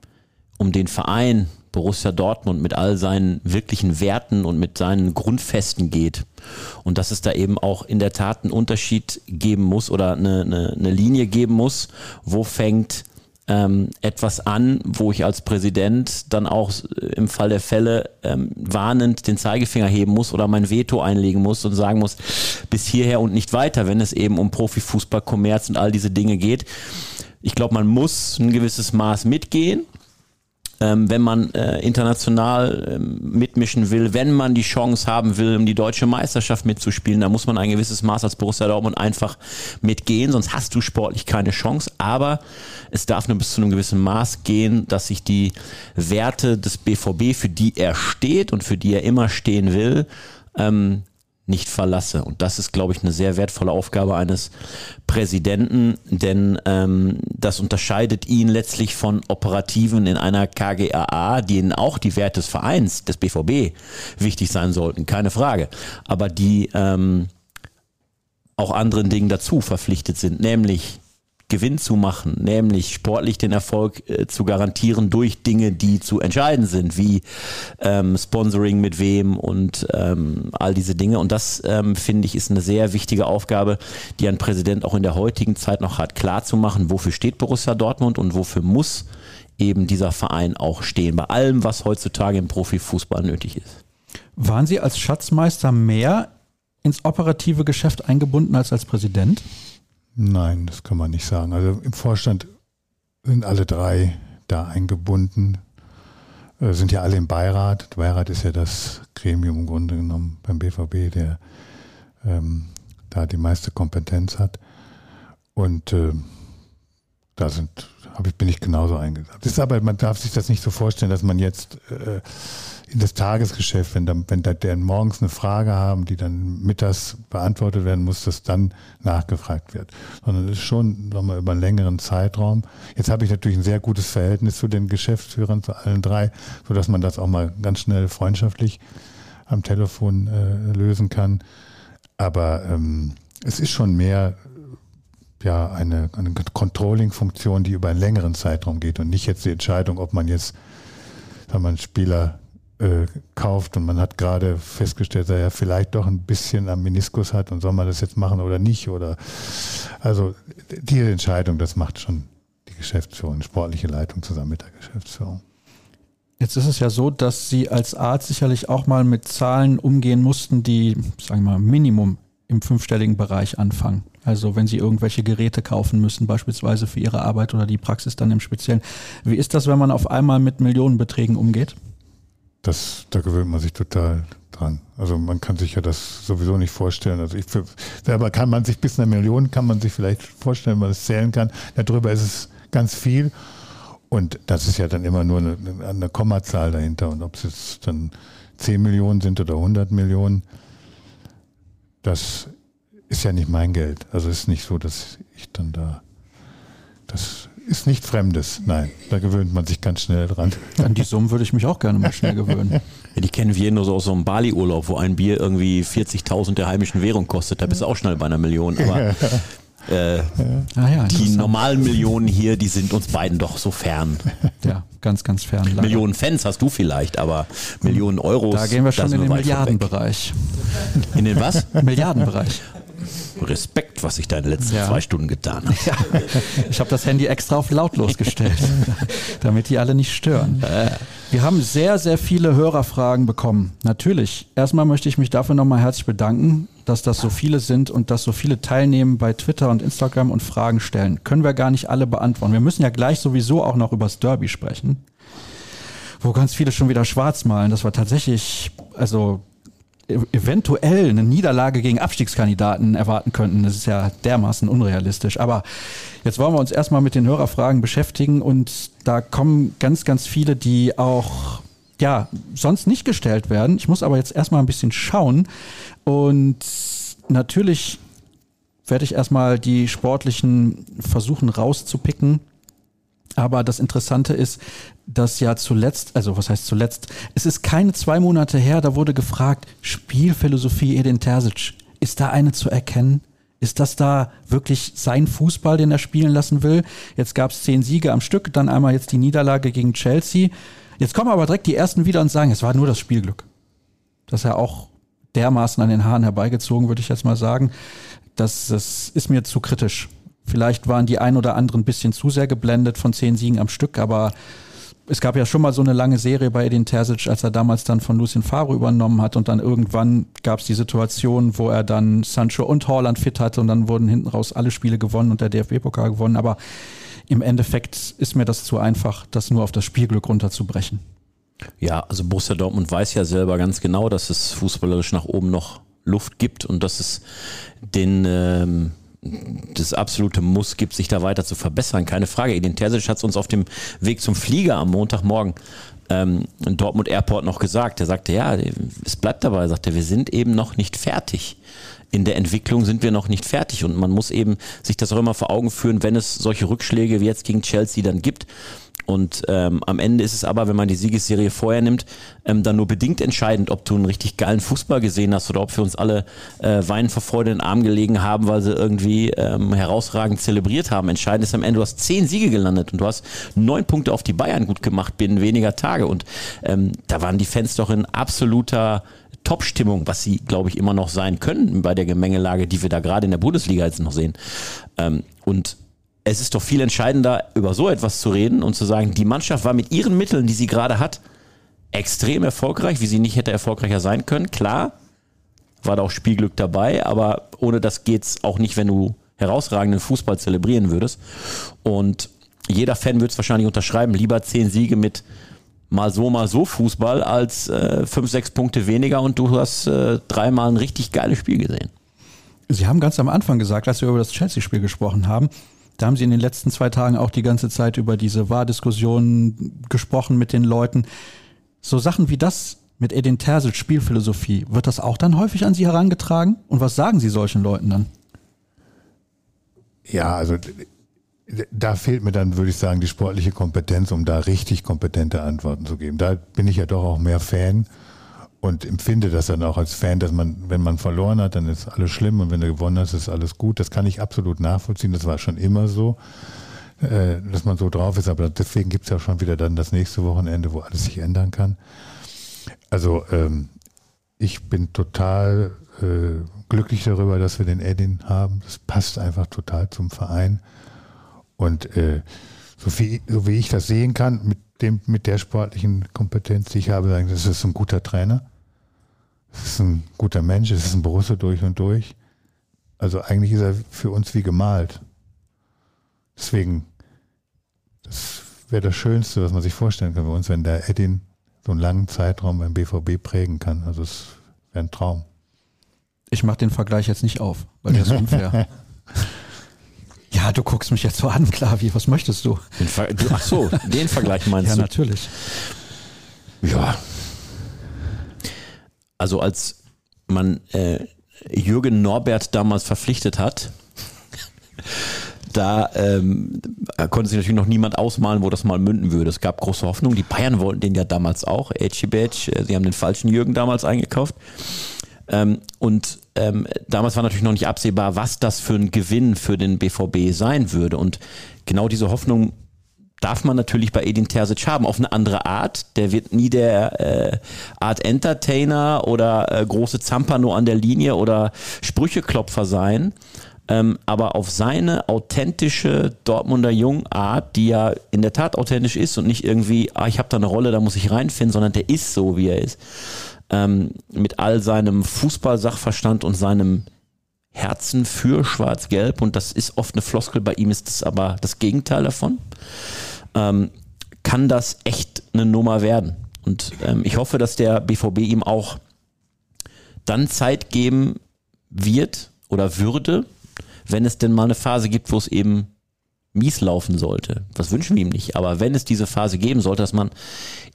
Speaker 2: um den Verein Borussia Dortmund mit all seinen wirklichen Werten und mit seinen Grundfesten geht. Und dass es da eben auch in der Tat einen Unterschied geben muss oder eine, eine, eine Linie geben muss, wo fängt ähm, etwas an, wo ich als Präsident dann auch im Fall der Fälle ähm, warnend den Zeigefinger heben muss oder mein Veto einlegen muss und sagen muss, bis hierher und nicht weiter, wenn es eben um Profifußball, Kommerz und all diese Dinge geht. Ich glaube, man muss ein gewisses Maß mitgehen ähm, wenn man äh, international ähm, mitmischen will, wenn man die Chance haben will, um die deutsche Meisterschaft mitzuspielen, dann muss man ein gewisses Maß als Borussia Dortmund einfach mitgehen, sonst hast du sportlich keine Chance. Aber es darf nur bis zu einem gewissen Maß gehen, dass sich die Werte des BVB, für die er steht und für die er immer stehen will, ähm, nicht verlasse. Und das ist, glaube ich, eine sehr wertvolle Aufgabe eines Präsidenten, denn ähm, das unterscheidet ihn letztlich von Operativen in einer KGAA, denen auch die Werte des Vereins, des BVB, wichtig sein sollten, keine Frage. Aber die ähm, auch anderen Dingen dazu verpflichtet sind, nämlich Gewinn zu machen, nämlich sportlich den Erfolg äh, zu garantieren durch Dinge, die zu entscheiden sind, wie ähm, Sponsoring mit wem und ähm, all diese Dinge. Und das, ähm, finde ich, ist eine sehr wichtige Aufgabe, die ein Präsident auch in der heutigen Zeit noch hat, klar zu machen, wofür steht Borussia Dortmund und wofür muss eben dieser Verein auch stehen, bei allem, was heutzutage im Profifußball nötig ist.
Speaker 1: Waren Sie als Schatzmeister mehr ins operative Geschäft eingebunden als als Präsident?
Speaker 3: Nein, das kann man nicht sagen. Also im Vorstand sind alle drei da eingebunden, äh, sind ja alle im Beirat. Der Beirat ist ja das Gremium im Grunde genommen beim BVB, der ähm, da die meiste Kompetenz hat. Und äh, da sind, ich, bin ich genauso eingesetzt. Ist aber, man darf sich das nicht so vorstellen, dass man jetzt äh, das Tagesgeschäft, wenn, dann, wenn da, der morgens eine Frage haben, die dann mittags beantwortet werden muss, dass dann nachgefragt wird. Sondern es ist schon nochmal über einen längeren Zeitraum. Jetzt habe ich natürlich ein sehr gutes Verhältnis zu den Geschäftsführern, zu allen drei, sodass man das auch mal ganz schnell freundschaftlich am Telefon äh, lösen kann. Aber ähm, es ist schon mehr ja eine, eine Controlling-Funktion, die über einen längeren Zeitraum geht und nicht jetzt die Entscheidung, ob man jetzt wenn man Spieler äh, kauft und man hat gerade festgestellt, dass er vielleicht doch ein bisschen am Meniskus hat und soll man das jetzt machen oder nicht oder also die Entscheidung, das macht schon die Geschäftsführung, die sportliche Leitung zusammen mit der Geschäftsführung.
Speaker 1: Jetzt ist es ja so, dass Sie als Arzt sicherlich auch mal mit Zahlen umgehen mussten, die, sagen wir mal, Minimum im fünfstelligen Bereich anfangen. Also wenn Sie irgendwelche Geräte kaufen müssen, beispielsweise für Ihre Arbeit oder die Praxis dann im Speziellen. Wie ist das, wenn man auf einmal mit Millionenbeträgen umgeht?
Speaker 3: Das, da gewöhnt man sich total dran. Also man kann sich ja das sowieso nicht vorstellen. Also ich selber kann man sich bis eine Million kann man sich vielleicht vorstellen, wenn man es zählen kann. Darüber ist es ganz viel. Und das ist ja dann immer nur eine, eine Kommazahl dahinter. Und ob es jetzt dann 10 Millionen sind oder 100 Millionen, das ist ja nicht mein Geld. Also es ist nicht so, dass ich dann da das ist nicht Fremdes. Nein, da gewöhnt man sich ganz schnell dran.
Speaker 1: An die Summen würde ich mich auch gerne mal schnell gewöhnen. *laughs*
Speaker 2: Ja, die kennen wir nur so aus so einem Bali-Urlaub, wo ein Bier irgendwie 40.000 der heimischen Währung kostet. Da bist du auch schnell bei einer Million. Aber äh, ah ja, die normalen Millionen hier, die sind uns beiden doch so fern.
Speaker 1: Ja, ganz, ganz fern.
Speaker 2: Leider. Millionen Fans hast du vielleicht, aber Millionen Euros.
Speaker 1: Da gehen wir schon in den Milliardenbereich.
Speaker 2: In den was?
Speaker 1: Milliardenbereich.
Speaker 2: Respekt, was ich da in den letzten ja. zwei Stunden getan habe. *laughs* Ja.
Speaker 1: Ich habe das Handy extra auf lautlos gestellt, *laughs* damit die alle nicht stören. Wir haben sehr, sehr viele Hörerfragen bekommen. Natürlich. Erstmal möchte ich mich dafür nochmal herzlich bedanken, dass das so viele sind und dass so viele teilnehmen bei Twitter und Instagram und Fragen stellen. Können wir gar nicht alle beantworten. Wir müssen ja gleich sowieso auch noch über das Derby sprechen wo ganz viele schon wieder schwarz malen. Das war tatsächlich, also eventuell eine Niederlage gegen Abstiegskandidaten erwarten könnten. Das ist ja dermaßen unrealistisch. Aber jetzt wollen wir uns erstmal mit den Hörerfragen beschäftigen und da kommen ganz, ganz viele, die auch ja sonst nicht gestellt werden. Ich muss aber jetzt erstmal ein bisschen schauen und natürlich werde ich erstmal die sportlichen versuchen rauszupicken. Aber das Interessante ist, dass ja zuletzt, also was heißt zuletzt, es ist keine zwei Monate her, da wurde gefragt, Spielphilosophie Edin Terzic, ist da eine zu erkennen? Ist das da wirklich sein Fußball, den er spielen lassen will? Jetzt gab es zehn Siege am Stück, dann einmal jetzt die Niederlage gegen Chelsea. Jetzt kommen aber direkt die ersten wieder und sagen, es war nur das Spielglück. Das ist ja auch dermaßen an den Haaren herbeigezogen, würde ich jetzt mal sagen. Das, das ist mir zu kritisch Vielleicht waren die ein oder anderen ein bisschen zu sehr geblendet von zehn Siegen am Stück, aber es gab ja schon mal so eine lange Serie bei Edin Terzic, als er damals dann von Lucien Favre übernommen hat und dann irgendwann gab es die Situation, wo er dann Sancho und Holland fit hatte und dann wurden hinten raus alle Spiele gewonnen und der DFB-Pokal gewonnen. Aber im Endeffekt ist mir das zu einfach, das nur auf das Spielglück runterzubrechen.
Speaker 2: Ja, also Borussia Dortmund weiß ja selber ganz genau, dass es fußballerisch nach oben noch Luft gibt und dass es den ähm, das absolute Muss gibt, sich da weiter zu verbessern. Keine Frage. Edin Terzic hat es uns auf dem Weg zum Flieger am Montagmorgen ähm, in Dortmund Airport noch gesagt. Er sagte, ja, es bleibt dabei. Er sagte, wir sind eben noch nicht fertig. In der Entwicklung sind wir noch nicht fertig und man muss eben sich das auch immer vor Augen führen, wenn es solche Rückschläge wie jetzt gegen Chelsea dann gibt und ähm, am Ende ist es aber, wenn man die Siegesserie vorher nimmt, ähm, dann nur bedingt entscheidend, ob du einen richtig geilen Fußball gesehen hast oder ob wir uns alle äh, weinen vor Freude in den Arm gelegen haben, weil sie irgendwie ähm, herausragend zelebriert haben. Entscheidend ist am Ende, du hast zehn Siege gelandet und du hast neun Punkte auf die Bayern gut gemacht binnen weniger Tage. Und ähm, da waren die Fans doch in absoluter Top-Stimmung, was sie, glaube ich, immer noch sein können bei der Gemengelage, die wir da gerade in der Bundesliga jetzt noch sehen. Ähm, und es ist doch viel entscheidender, über so etwas zu reden und zu sagen, die Mannschaft war mit ihren Mitteln, die sie gerade hat, extrem erfolgreich, wie sie nicht hätte erfolgreicher sein können. Klar, war da auch Spielglück dabei, aber ohne das geht's auch nicht, wenn du herausragenden Fußball zelebrieren würdest. Und jeder Fan würde es wahrscheinlich unterschreiben, lieber zehn Siege mit mal so, mal so Fußball als äh, fünf, sechs Punkte weniger und du hast äh, dreimal ein richtig geiles Spiel gesehen.
Speaker 1: Sie haben ganz am Anfang gesagt, als wir über das Chelsea-Spiel gesprochen haben, da haben Sie in den letzten zwei Tagen auch die ganze Zeit über diese Wahrdiskussionen gesprochen mit den Leuten. So Sachen wie das mit Edin Terzic Spielphilosophie, wird das auch dann häufig an Sie herangetragen? Und was sagen Sie solchen Leuten dann?
Speaker 3: Ja, also da fehlt mir dann, würde ich sagen, die sportliche Kompetenz, um da richtig kompetente Antworten zu geben. Da bin ich ja doch auch mehr Fan und empfinde das dann auch als Fan, dass man, wenn man verloren hat, dann ist alles schlimm und wenn du gewonnen hast, ist alles gut. Das kann ich absolut nachvollziehen. Das war schon immer so, äh, dass man so drauf ist. Aber deswegen gibt es ja schon wieder dann das nächste Wochenende, wo alles sich ändern kann. Also ähm, ich bin total äh, glücklich darüber, dass wir den Edin haben. Das passt einfach total zum Verein. Und äh, so, viel, so wie ich das sehen kann, mit dem, mit der sportlichen Kompetenz, die ich habe, das ist ein guter Trainer. Es ist ein guter Mensch, es ist ein Borussia durch und durch. Also eigentlich ist er für uns wie gemalt. Deswegen, das wäre das Schönste, was man sich vorstellen kann bei uns, wenn der Edin so einen langen Zeitraum beim BVB prägen kann. Also es wäre ein Traum.
Speaker 1: Ich mache den Vergleich jetzt nicht auf, weil der ist *laughs* unfair. ja, du guckst mich jetzt so an, klar, wie, was möchtest du?
Speaker 2: ach so, den Vergleich meinst
Speaker 1: ja,
Speaker 2: du?
Speaker 1: Ja, natürlich.
Speaker 2: Ja, also als man äh, Jürgen Norbert damals verpflichtet hat, da ähm, konnte sich natürlich noch niemand ausmalen, wo das mal münden würde. Es gab große Hoffnung. Die Bayern wollten den ja damals auch. Ecibetsch, äh, sie haben den falschen Jürgen damals eingekauft. Ähm, und ähm, damals war natürlich noch nicht absehbar, was das für ein Gewinn für den BVB sein würde. Und genau diese Hoffnung darf man natürlich bei Edin Terzic haben, auf eine andere Art. Der wird nie der äh, Art Entertainer oder äh, große Zampano an der Linie oder Sprücheklopfer sein. Ähm, aber auf seine authentische Dortmunder Jungart, die ja in der Tat authentisch ist und nicht irgendwie, ah, ich habe da eine Rolle, da muss ich reinfinden, sondern der ist so, wie er ist. Ähm, mit all seinem Fußballsachverstand und seinem Herzen für Schwarz-Gelb und das ist oft eine Floskel, bei ihm ist es aber das Gegenteil davon ähm, kann das echt eine Nummer werden. Und ähm, ich hoffe, dass der BVB ihm auch dann Zeit geben wird oder würde, wenn es denn mal eine Phase gibt, wo es eben mies laufen sollte. Das wünschen wir ihm nicht. Aber wenn es diese Phase geben sollte, dass man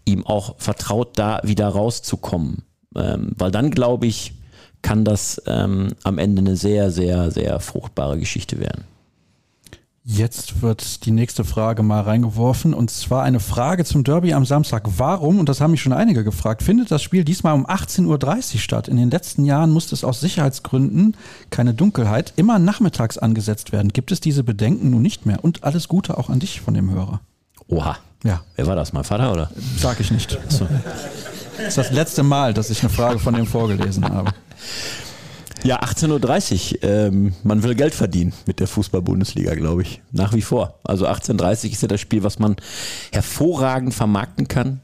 Speaker 2: ihm auch vertraut, da wieder rauszukommen. Ähm, weil dann, glaube ich, kann das ähm, am Ende eine sehr, sehr, sehr fruchtbare Geschichte werden.
Speaker 1: Jetzt wird die nächste Frage mal reingeworfen und zwar eine Frage zum Derby am Samstag. Warum, und das haben mich schon einige gefragt, findet das Spiel diesmal um 18.30 Uhr statt? In den letzten Jahren musste es aus Sicherheitsgründen, keine Dunkelheit, immer nachmittags angesetzt werden. Gibt es diese Bedenken nun nicht mehr? Und alles Gute auch an dich von dem Hörer.
Speaker 2: Oha.
Speaker 1: Ja.
Speaker 2: Wer war das? Mein Vater oder?
Speaker 1: Sag ich nicht. Das ist das letzte Mal, dass ich eine Frage von dem vorgelesen habe.
Speaker 2: Ja, 18.30 Uhr. Ähm, man will Geld verdienen mit der Fußball-Bundesliga, glaube ich. Nach wie vor. Also 18.30 Uhr ist ja das Spiel, was man hervorragend vermarkten kann.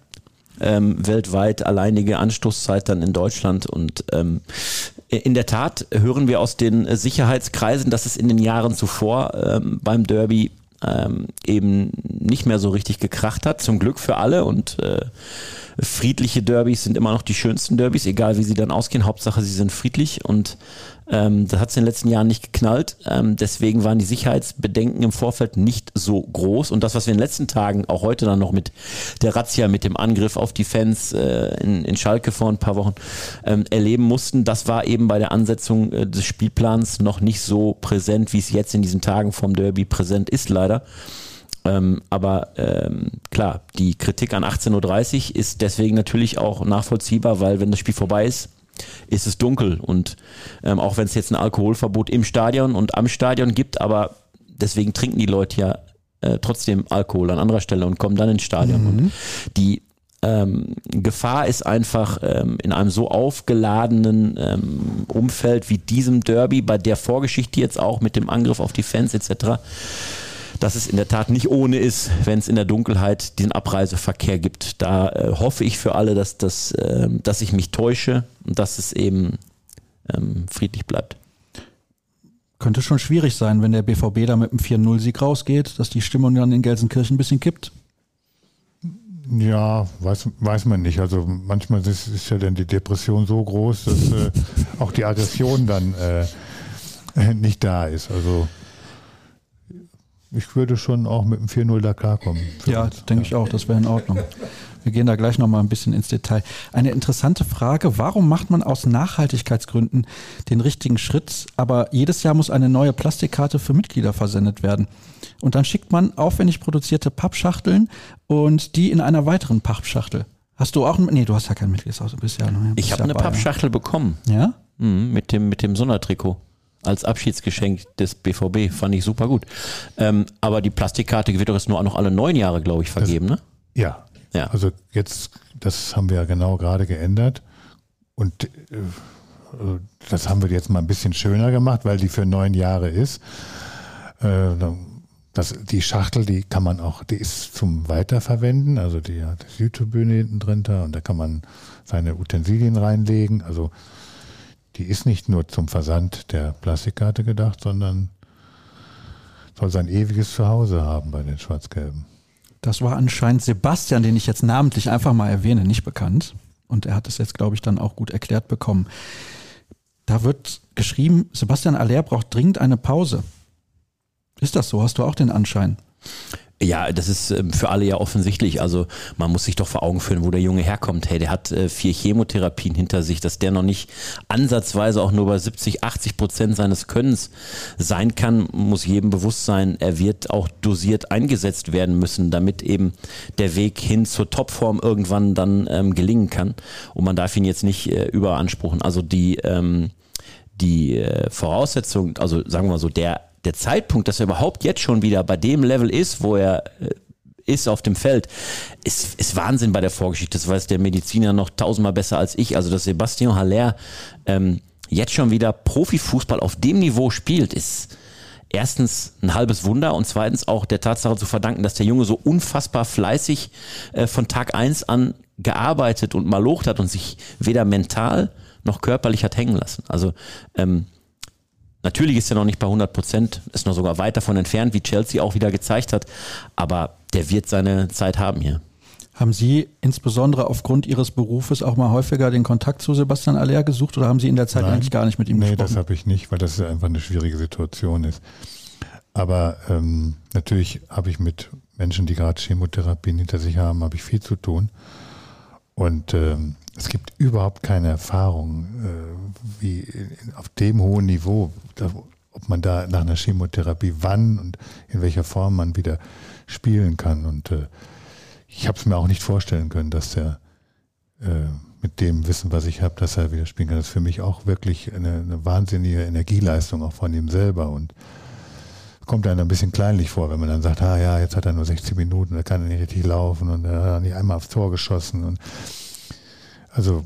Speaker 2: Ähm, weltweit alleinige Anstoßzeit dann in Deutschland und ähm, in der Tat hören wir aus den Sicherheitskreisen, dass es in den Jahren zuvor ähm, beim Derby ähm, eben nicht mehr so richtig gekracht hat. Zum Glück für alle und äh, friedliche Derbys sind immer noch die schönsten Derbys, egal wie sie dann ausgehen. Hauptsache, sie sind friedlich und ähm, das hat es in den letzten Jahren nicht geknallt. Ähm, deswegen waren die Sicherheitsbedenken im Vorfeld nicht so groß. Und das, was wir in den letzten Tagen, auch heute dann noch mit der Razzia, mit dem Angriff auf die Fans äh, in, in Schalke vor ein paar Wochen ähm, erleben mussten, das war eben bei der Ansetzung äh, des Spielplans noch nicht so präsent, wie es jetzt in diesen Tagen vom Derby präsent ist, leider. Ähm, aber ähm, klar, die Kritik an 18.30 Uhr ist deswegen natürlich auch nachvollziehbar, weil wenn das Spiel vorbei ist, ist es dunkel. Und ähm, auch wenn es jetzt ein Alkoholverbot im Stadion und am Stadion gibt, aber deswegen trinken die Leute ja äh, trotzdem Alkohol an anderer Stelle und kommen dann ins Stadion. Mhm. Und die ähm, Gefahr ist einfach ähm, in einem so aufgeladenen ähm, Umfeld wie diesem Derby, bei der Vorgeschichte jetzt auch mit dem Angriff auf die Fans etc., dass es in der Tat nicht ohne ist, wenn es in der Dunkelheit diesen Abreiseverkehr gibt. Da äh, hoffe ich für alle, dass, das, äh, dass ich mich täusche und dass es eben ähm, friedlich bleibt.
Speaker 1: Könnte schon schwierig sein, wenn der BVB da mit einem 4-0-Sieg rausgeht, dass die Stimmung dann in Gelsenkirchen ein bisschen kippt.
Speaker 3: Ja, weiß, weiß man nicht. Also manchmal ist, ist ja dann die Depression so groß, dass äh, auch die Aggression dann äh, *laughs* nicht da ist. Also ich würde schon auch mit dem 4-0 da klarkommen.
Speaker 1: Ja, denke ja. ich auch, das wäre in Ordnung. Wir gehen da gleich nochmal ein bisschen ins Detail. Eine interessante Frage, warum macht man aus Nachhaltigkeitsgründen den richtigen Schritt, aber jedes Jahr muss eine neue Plastikkarte für Mitglieder versendet werden? Und dann schickt man aufwendig produzierte Pappschachteln und die in einer weiteren Pappschachtel. Hast du auch, nee, du hast ja kein Mitgliedshaus, du bist ja
Speaker 2: noch Ich habe eine Pappschachtel bekommen.
Speaker 1: Ja?
Speaker 2: Mhm, mit dem, mit dem Sondertrikot als Abschiedsgeschenk des BVB. Fand ich super gut. Ähm, aber die Plastikkarte wird doch jetzt nur noch alle neun Jahre, glaube ich, vergeben,
Speaker 3: das,
Speaker 2: ne?
Speaker 3: Ja. ja. Also jetzt, das haben wir ja genau gerade geändert. Und äh, das haben wir jetzt mal ein bisschen schöner gemacht, weil die für neun Jahre ist. Äh, das, die Schachtel, die kann man auch, die ist zum Weiterverwenden. Also die hat die Südtribüne hinten drin da und da kann man seine Utensilien reinlegen. Also die ist nicht nur zum Versand der Plastikkarte gedacht, sondern soll sein ewiges Zuhause haben bei den Schwarz-Gelben.
Speaker 1: Das war anscheinend Sebastian, den ich jetzt namentlich einfach mal erwähne, nicht bekannt. Und er hat es jetzt, glaube ich, dann auch gut erklärt bekommen. Da wird geschrieben, Sebastian Aller braucht dringend eine Pause. Ist das so? Hast du auch den Anschein?
Speaker 2: Ja, das ist ähm, für alle ja offensichtlich. Also man muss sich doch vor Augen führen, wo der Junge herkommt. Hey, der hat äh, vier Chemotherapien hinter sich, dass der noch nicht ansatzweise auch nur bei 70, 80 Prozent seines Könnens sein kann, muss jedem bewusst sein. Er wird auch dosiert eingesetzt werden müssen, damit eben der Weg hin zur Topform irgendwann dann ähm, gelingen kann. Und man darf ihn jetzt nicht äh, überanspruchen. Also die ähm, die äh, Voraussetzung, also sagen wir mal so, der der Zeitpunkt, dass er überhaupt jetzt schon wieder bei dem Level ist, wo er äh, ist auf dem Feld, ist, ist Wahnsinn bei der Vorgeschichte. Das weiß der Mediziner noch tausendmal besser als ich. Also, dass Sebastian Haller ähm, jetzt schon wieder Profifußball auf dem Niveau spielt, ist erstens ein halbes Wunder und zweitens auch der Tatsache zu verdanken, dass der Junge so unfassbar fleißig äh, von Tag eins an gearbeitet und malocht hat und sich weder mental noch körperlich hat hängen lassen. Also ähm, Natürlich ist er noch nicht bei 100 Prozent, ist noch sogar weit davon entfernt, wie Chelsea auch wieder gezeigt hat. Aber der wird seine Zeit haben hier.
Speaker 1: Haben Sie insbesondere aufgrund Ihres Berufes auch mal häufiger den Kontakt zu Sebastian Aller gesucht oder haben Sie in der Zeit Nein, eigentlich gar nicht mit ihm nee, gesprochen?
Speaker 3: Nee, das habe ich nicht, weil das einfach eine schwierige Situation ist. Aber ähm, natürlich habe ich mit Menschen, die gerade Chemotherapien hinter sich haben, habe ich viel zu tun. Und ähm, es gibt überhaupt keine Erfahrung, äh, wie auf dem hohen Niveau, da, ob man da nach einer Chemotherapie wann und in welcher Form man wieder spielen kann. Und äh, ich habe es mir auch nicht vorstellen können, dass der äh, mit dem Wissen, was ich habe, dass er wieder spielen kann. Das ist für mich auch wirklich eine, eine wahnsinnige Energieleistung auch von ihm selber. Und kommt einem ein bisschen kleinlich vor, wenn man dann sagt, ah ja, jetzt hat er nur 60 Minuten, da kann er nicht richtig laufen und er hat nicht einmal aufs Tor geschossen und also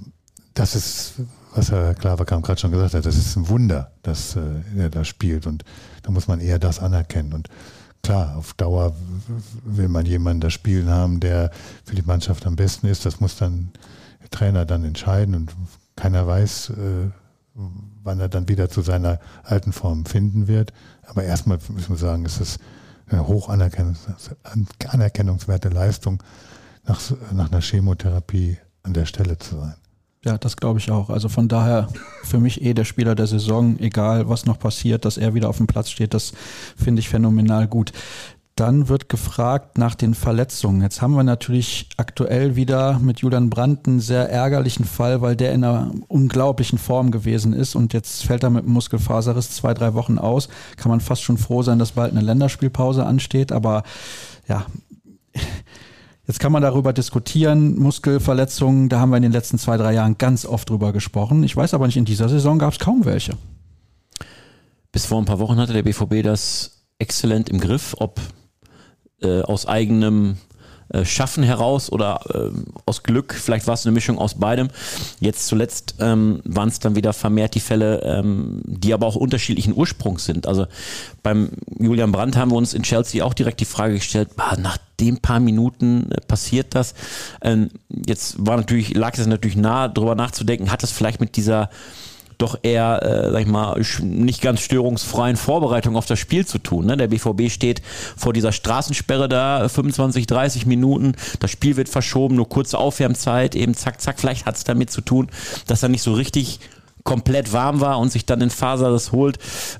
Speaker 3: das ist was Herr Klaverkamp gerade schon gesagt hat, das ist ein Wunder, dass äh, er da spielt und da muss man eher das anerkennen und klar, auf Dauer will man jemanden da spielen haben, der für die Mannschaft am besten ist. Das muss dann der Trainer dann entscheiden und keiner weiß, äh, wann er dann wieder zu seiner alten Form finden wird. Aber erstmal müssen wir sagen, es ist eine hoch anerkennungswerte Leistung, nach, nach einer Chemotherapie an der Stelle zu sein.
Speaker 1: Ja, das glaube ich auch. Also von daher für mich eh der Spieler der Saison, egal was noch passiert, dass er wieder auf dem Platz steht, das finde ich phänomenal gut. Dann wird gefragt nach den Verletzungen. Jetzt haben wir natürlich aktuell wieder mit Julian Brandt einen sehr ärgerlichen Fall, weil der in einer unglaublichen Form gewesen ist und jetzt fällt er mit einem Muskelfaserriss zwei, drei Wochen aus. Kann man fast schon froh sein, dass bald eine Länderspielpause ansteht, aber ja, Jetzt kann man darüber diskutieren, Muskelverletzungen, da haben wir in den letzten zwei, drei Jahren ganz oft drüber gesprochen. Ich weiß aber nicht, in dieser Saison gab es kaum welche.
Speaker 2: Bis vor ein paar Wochen hatte der BVB das exzellent im Griff, ob äh, aus eigenem äh, Schaffen heraus oder äh, aus Glück, vielleicht war es eine Mischung aus beidem. Jetzt zuletzt ähm, waren es dann wieder vermehrt die Fälle, ähm, die aber auch unterschiedlichen Ursprungs sind. Also beim Julian Brandt haben wir uns in Chelsea auch direkt die Frage gestellt, bah, nach den paar Minuten äh, passiert das. Ähm, jetzt war natürlich, lag es natürlich nahe, darüber nachzudenken, hat das vielleicht mit dieser doch eher, äh, sag ich mal, nicht ganz störungsfreien Vorbereitung auf das Spiel zu tun. Ne? Der BVB steht vor dieser Straßensperre da, 25, 30 Minuten, das Spiel wird verschoben, nur kurze Aufwärmzeit, eben zack, zack, vielleicht hat es damit zu tun, dass er nicht so richtig komplett warm war und sich dann in Faserriss holt.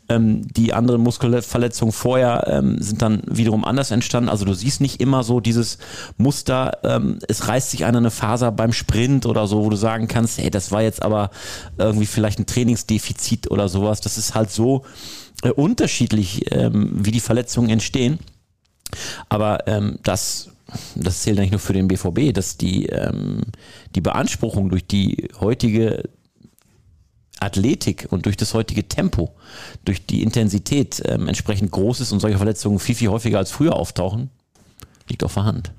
Speaker 2: Ähm, die anderen Muskelverletzungen vorher ähm, sind dann wiederum anders entstanden. Also du siehst nicht immer so dieses Muster, ähm, es reißt sich einer eine Faser beim Sprint oder so, wo du sagen kannst, hey, das war jetzt aber irgendwie vielleicht ein Trainingsdefizit oder sowas. Das ist halt so äh, unterschiedlich, ähm, wie die Verletzungen entstehen. Aber ähm, das das zählt nicht nur für den BVB, dass die, ähm, die Beanspruchung durch die heutige Athletik und durch das heutige Tempo, durch die Intensität ähm, entsprechend groß ist und solche Verletzungen viel, viel häufiger als früher auftauchen, liegt auf der Hand.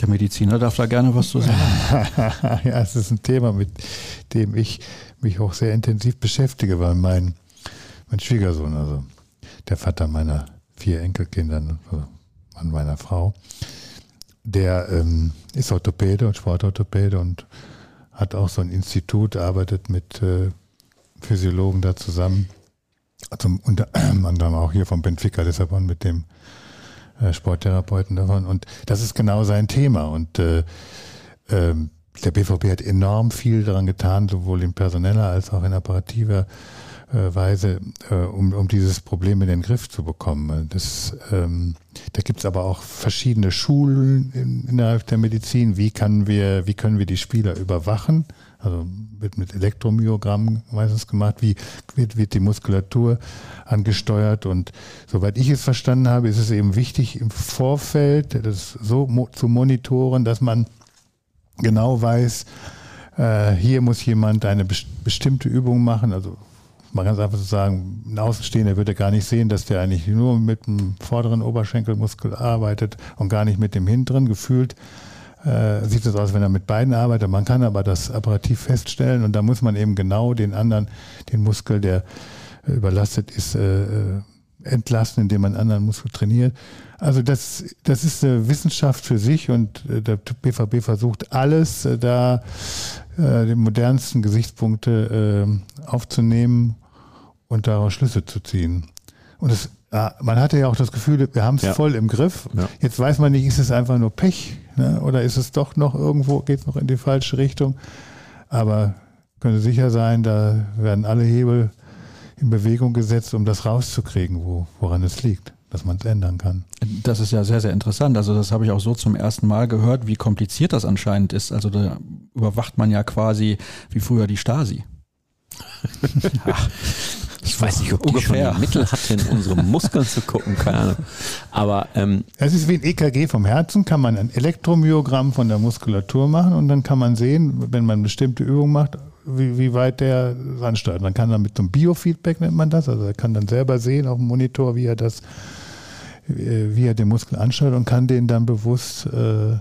Speaker 1: Der Mediziner darf da gerne was zu sagen. *laughs*
Speaker 3: ja, es ist ein Thema, mit dem ich mich auch sehr intensiv beschäftige, weil mein, mein Schwiegersohn, also der Vater meiner vier Enkelkinder, also Mann meiner Frau, der ähm, ist Orthopäde und Sportorthopäde und hat auch so ein Institut, arbeitet mit äh, Physiologen da zusammen. Also *clears throat* unter anderem auch hier vom Benfica Lissabon mit dem äh, Sporttherapeuten davon. Und das ist genau sein Thema. Und äh, äh, der BVB hat enorm viel daran getan, sowohl in personeller als auch in operativer äh, Weise, äh, um, um dieses Problem in den Griff zu bekommen. Das, ähm, da gibt es aber auch verschiedene Schulen in, innerhalb der Medizin. Wie, kann wir, wie können wir die Spieler überwachen? Also wird mit Elektromyogramm meistens gemacht, wie wird, wird die Muskulatur angesteuert. Und soweit ich es verstanden habe, ist es eben wichtig, im Vorfeld das so mo zu monitoren, dass man genau weiß, äh, hier muss jemand eine best bestimmte Übung machen. Also mal ganz einfach zu sagen, ein Außenstehender würde gar nicht sehen, dass der eigentlich nur mit dem vorderen Oberschenkelmuskel arbeitet und gar nicht mit dem hinteren. Gefühlt äh, sieht es aus, wenn er mit beiden arbeitet. Man kann aber das apparativ feststellen und da muss man eben genau den anderen, den Muskel, der äh, überlastet ist, äh, äh entlasten, indem man einen anderen Muskel trainiert. Also das, das ist eine Wissenschaft für sich und äh, der BVB versucht alles da äh, die modernsten Gesichtspunkte äh, aufzunehmen und daraus Schlüsse zu ziehen. Und es ja, man hatte ja auch das Gefühl, wir haben es ja. voll im Griff. Ja. Jetzt weiß man nicht, ist es einfach nur Pech ne? oder ist es doch noch irgendwo, geht es noch in die falsche Richtung. Aber können Sie sicher sein, da werden alle Hebel in Bewegung gesetzt, um das rauszukriegen, wo, woran es liegt, dass man es ändern kann.
Speaker 1: Das ist ja sehr, sehr interessant. Also das habe ich auch so zum ersten Mal gehört, wie kompliziert das anscheinend ist. Also da überwacht man ja quasi wie früher die Stasi. *laughs*
Speaker 2: Ich weiß nicht, ob die Ungefähr. schon die Mittel hatte, in unsere Muskeln zu gucken, keine Ahnung. Aber ähm,
Speaker 3: es ist wie ein EKG vom Herzen, kann man ein Elektromyogramm von der Muskulatur machen und dann kann man sehen, wenn man bestimmte Übungen macht, wie, wie weit der ansteuert. Man kann dann mit so einem Biofeedback nennt man das, also er kann dann selber sehen auf dem Monitor, wie er das, wie er den Muskel ansteuert und kann den dann bewusst, äh,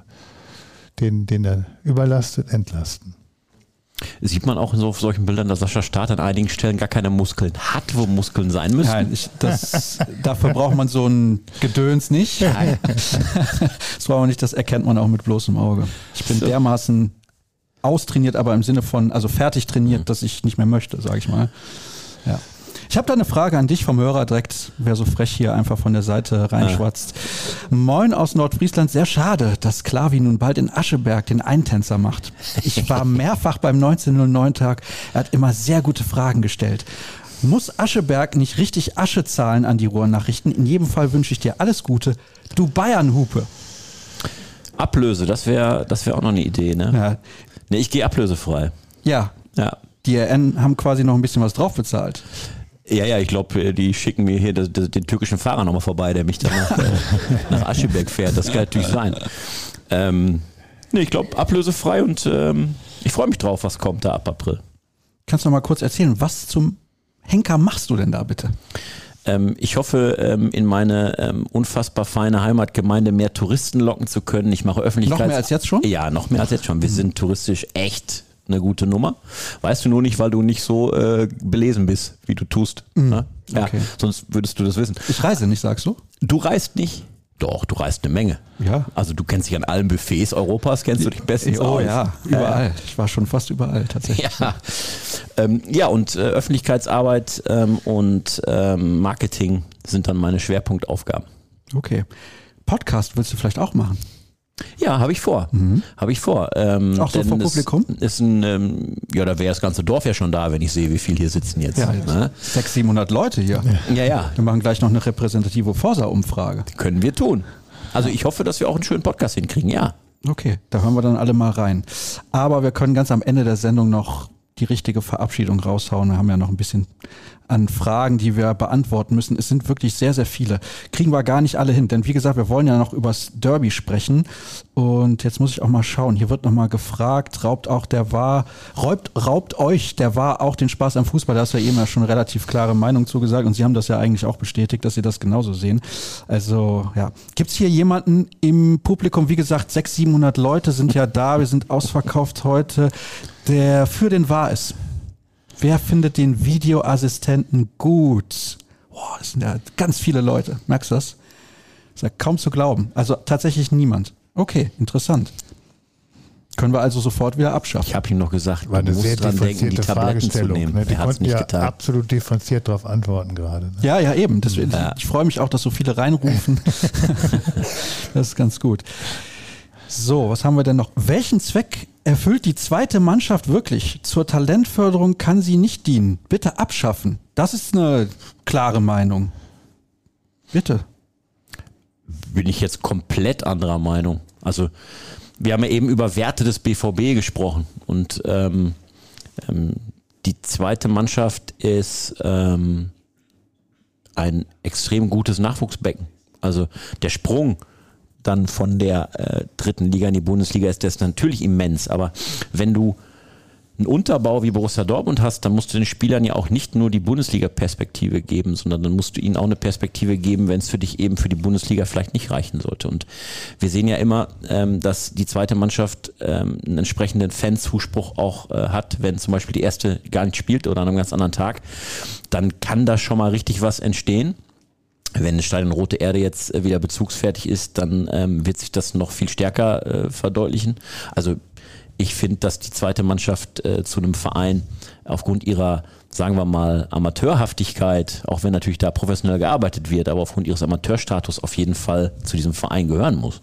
Speaker 3: den, den er überlastet, entlasten.
Speaker 2: Sieht man auch in so auf solchen Bildern, dass Sascha Staat an einigen Stellen gar keine Muskeln hat, wo Muskeln sein müssen.
Speaker 1: Nein, ich, das, *laughs* dafür braucht man so ein Gedöns nicht. *laughs* das braucht man nicht, das erkennt man auch mit bloßem Auge. Ich bin
Speaker 2: So.
Speaker 1: dermaßen austrainiert, aber im Sinne von, also fertig trainiert, dass ich nicht mehr möchte, sage ich mal. Ja. Ich habe da eine Frage an dich vom Hörer direkt, wer so frech hier einfach von der Seite reinschwatzt. Moin aus Nordfriesland, sehr schade, dass Klavi nun bald in Ascheberg den Eintänzer macht. Ich war *laughs* mehrfach beim 1909-Tag, er hat immer sehr gute Fragen gestellt. Muss Ascheberg nicht richtig Asche zahlen an die Ruhrnachrichten? In jedem Fall wünsche ich dir alles Gute. Du Bayernhupe.
Speaker 2: Ablöse, das wäre das wär auch noch eine Idee, ne?
Speaker 1: Ja,
Speaker 2: Nee, ich gehe ablösefrei.
Speaker 1: ja,
Speaker 2: Ja.
Speaker 1: die RN haben quasi noch ein bisschen was drauf bezahlt.
Speaker 2: Ja, ja, ich glaube, die schicken mir hier den türkischen Fahrer nochmal vorbei, der mich dann nach, äh, *laughs* nach Ascheberg fährt. Das kann natürlich sein. Ähm, nee, ich glaube, ablösefrei und ähm, ich freue mich drauf, was kommt da ab April.
Speaker 1: Kannst du noch mal kurz erzählen, was zum Henker machst du denn da bitte?
Speaker 2: Ähm, ich hoffe, ähm, in meine ähm, unfassbar feine Heimatgemeinde mehr Touristen locken zu können. Ich mache Öffentlichkeits...
Speaker 1: Noch mehr als jetzt schon?
Speaker 2: Ja, noch mehr als jetzt schon. Wir sind touristisch echt eine gute Nummer. Weißt du nur nicht, weil du nicht so äh, belesen bist, wie du tust. Ne? Ja,
Speaker 1: Mhm. okay.
Speaker 2: sonst würdest du das wissen.
Speaker 1: Ich reise nicht, sagst du?
Speaker 2: Du reist nicht? Doch, du reist eine Menge.
Speaker 1: Ja.
Speaker 2: Also du kennst dich an allen Buffets Europas, kennst du dich bestens
Speaker 1: oh
Speaker 2: aus.
Speaker 1: ja, überall. Ich war schon fast überall tatsächlich.
Speaker 2: Ja, ähm, ja und äh, Öffentlichkeitsarbeit ähm, und ähm, Marketing sind dann meine Schwerpunktaufgaben.
Speaker 1: Okay. Podcast willst du vielleicht auch machen?
Speaker 2: Ja, habe ich vor. Habe ich vor. Ähm,
Speaker 1: Mhm. Auch so vor Publikum?
Speaker 2: Ist ein, ähm, ja, da wäre das ganze Dorf ja schon da, wenn ich sehe, wie viel hier sitzen jetzt.
Speaker 1: Ja,
Speaker 2: ne?
Speaker 1: 600, 700 Leute hier.
Speaker 2: ja, ja,
Speaker 1: Wir machen gleich noch eine repräsentative Forsa-Umfrage.
Speaker 2: können wir tun. Also ich hoffe, dass wir auch einen schönen Podcast hinkriegen, ja.
Speaker 1: Okay, da hören wir dann alle mal rein. Aber wir können ganz am Ende der Sendung noch die richtige Verabschiedung raushauen. Wir haben ja noch ein bisschen an Fragen, die wir beantworten müssen. Es sind wirklich sehr, sehr viele. Kriegen wir gar nicht alle hin, denn wie gesagt, wir wollen ja noch übers Derby sprechen. Und jetzt muss ich auch mal schauen. Hier wird noch mal gefragt, raubt auch der war, raubt, raubt euch der war auch den Spaß am Fußball. Da hast du ja eben ja schon relativ klare Meinung zugesagt und Sie haben das ja eigentlich auch bestätigt, dass Sie das genauso sehen. Also ja, gibt's hier jemanden im Publikum? Wie gesagt, 600, 700 Leute sind ja da. Wir sind ausverkauft heute, der für den war ist. Wer findet den Videoassistenten gut? Boah, das sind ja ganz viele Leute. Merkst du das? Ist ja kaum zu glauben. Also tatsächlich niemand. Okay, interessant. Können wir also sofort wieder abschaffen.
Speaker 2: Ich habe ihm noch gesagt,
Speaker 3: sehr
Speaker 2: musst dran denken, die
Speaker 3: differenzierte
Speaker 2: Tabletten zu
Speaker 3: Fragestellung.
Speaker 2: nehmen.
Speaker 3: Ne? Die
Speaker 2: er
Speaker 3: konnten
Speaker 2: nicht
Speaker 3: ja
Speaker 2: getan.
Speaker 3: absolut differenziert darauf antworten gerade. Ne?
Speaker 1: Ja, ja, eben. Deswegen,
Speaker 2: Ja.
Speaker 1: Ich freue mich auch, dass so viele reinrufen. *laughs* das ist ganz gut. So, was haben wir denn noch? Welchen Zweck erfüllt die zweite Mannschaft wirklich? Zur Talentförderung kann sie nicht dienen. Bitte abschaffen. Das ist eine klare Meinung. Bitte.
Speaker 2: bin ich jetzt komplett anderer Meinung. Also wir haben ja eben über Werte des BVB gesprochen und ähm, ähm, die zweite Mannschaft ist ähm, ein extrem gutes Nachwuchsbecken. Also der Sprung dann von der äh, dritten Liga in die Bundesliga ist das natürlich immens. Aber wenn du einen Unterbau wie Borussia Dortmund hast, dann musst du den Spielern ja auch nicht nur die Bundesliga-Perspektive geben, sondern dann musst du ihnen auch eine Perspektive geben, wenn es für dich eben für die Bundesliga vielleicht nicht reichen sollte. Und wir sehen ja immer, ähm, dass die zweite Mannschaft ähm, einen entsprechenden Fanzuspruch auch äh, hat, wenn zum Beispiel die erste gar nicht spielt oder an einem ganz anderen Tag, dann kann da schon mal richtig was entstehen. Wenn das Stadion Rote Erde jetzt äh, wieder bezugsfertig ist, dann ähm, wird sich das noch viel stärker äh, verdeutlichen. Also ich finde, dass die zweite Mannschaft äh, zu einem Verein aufgrund ihrer, sagen wir mal, Amateurhaftigkeit, auch wenn natürlich da professionell gearbeitet wird, aber aufgrund ihres Amateurstatus auf jeden Fall zu diesem Verein gehören muss.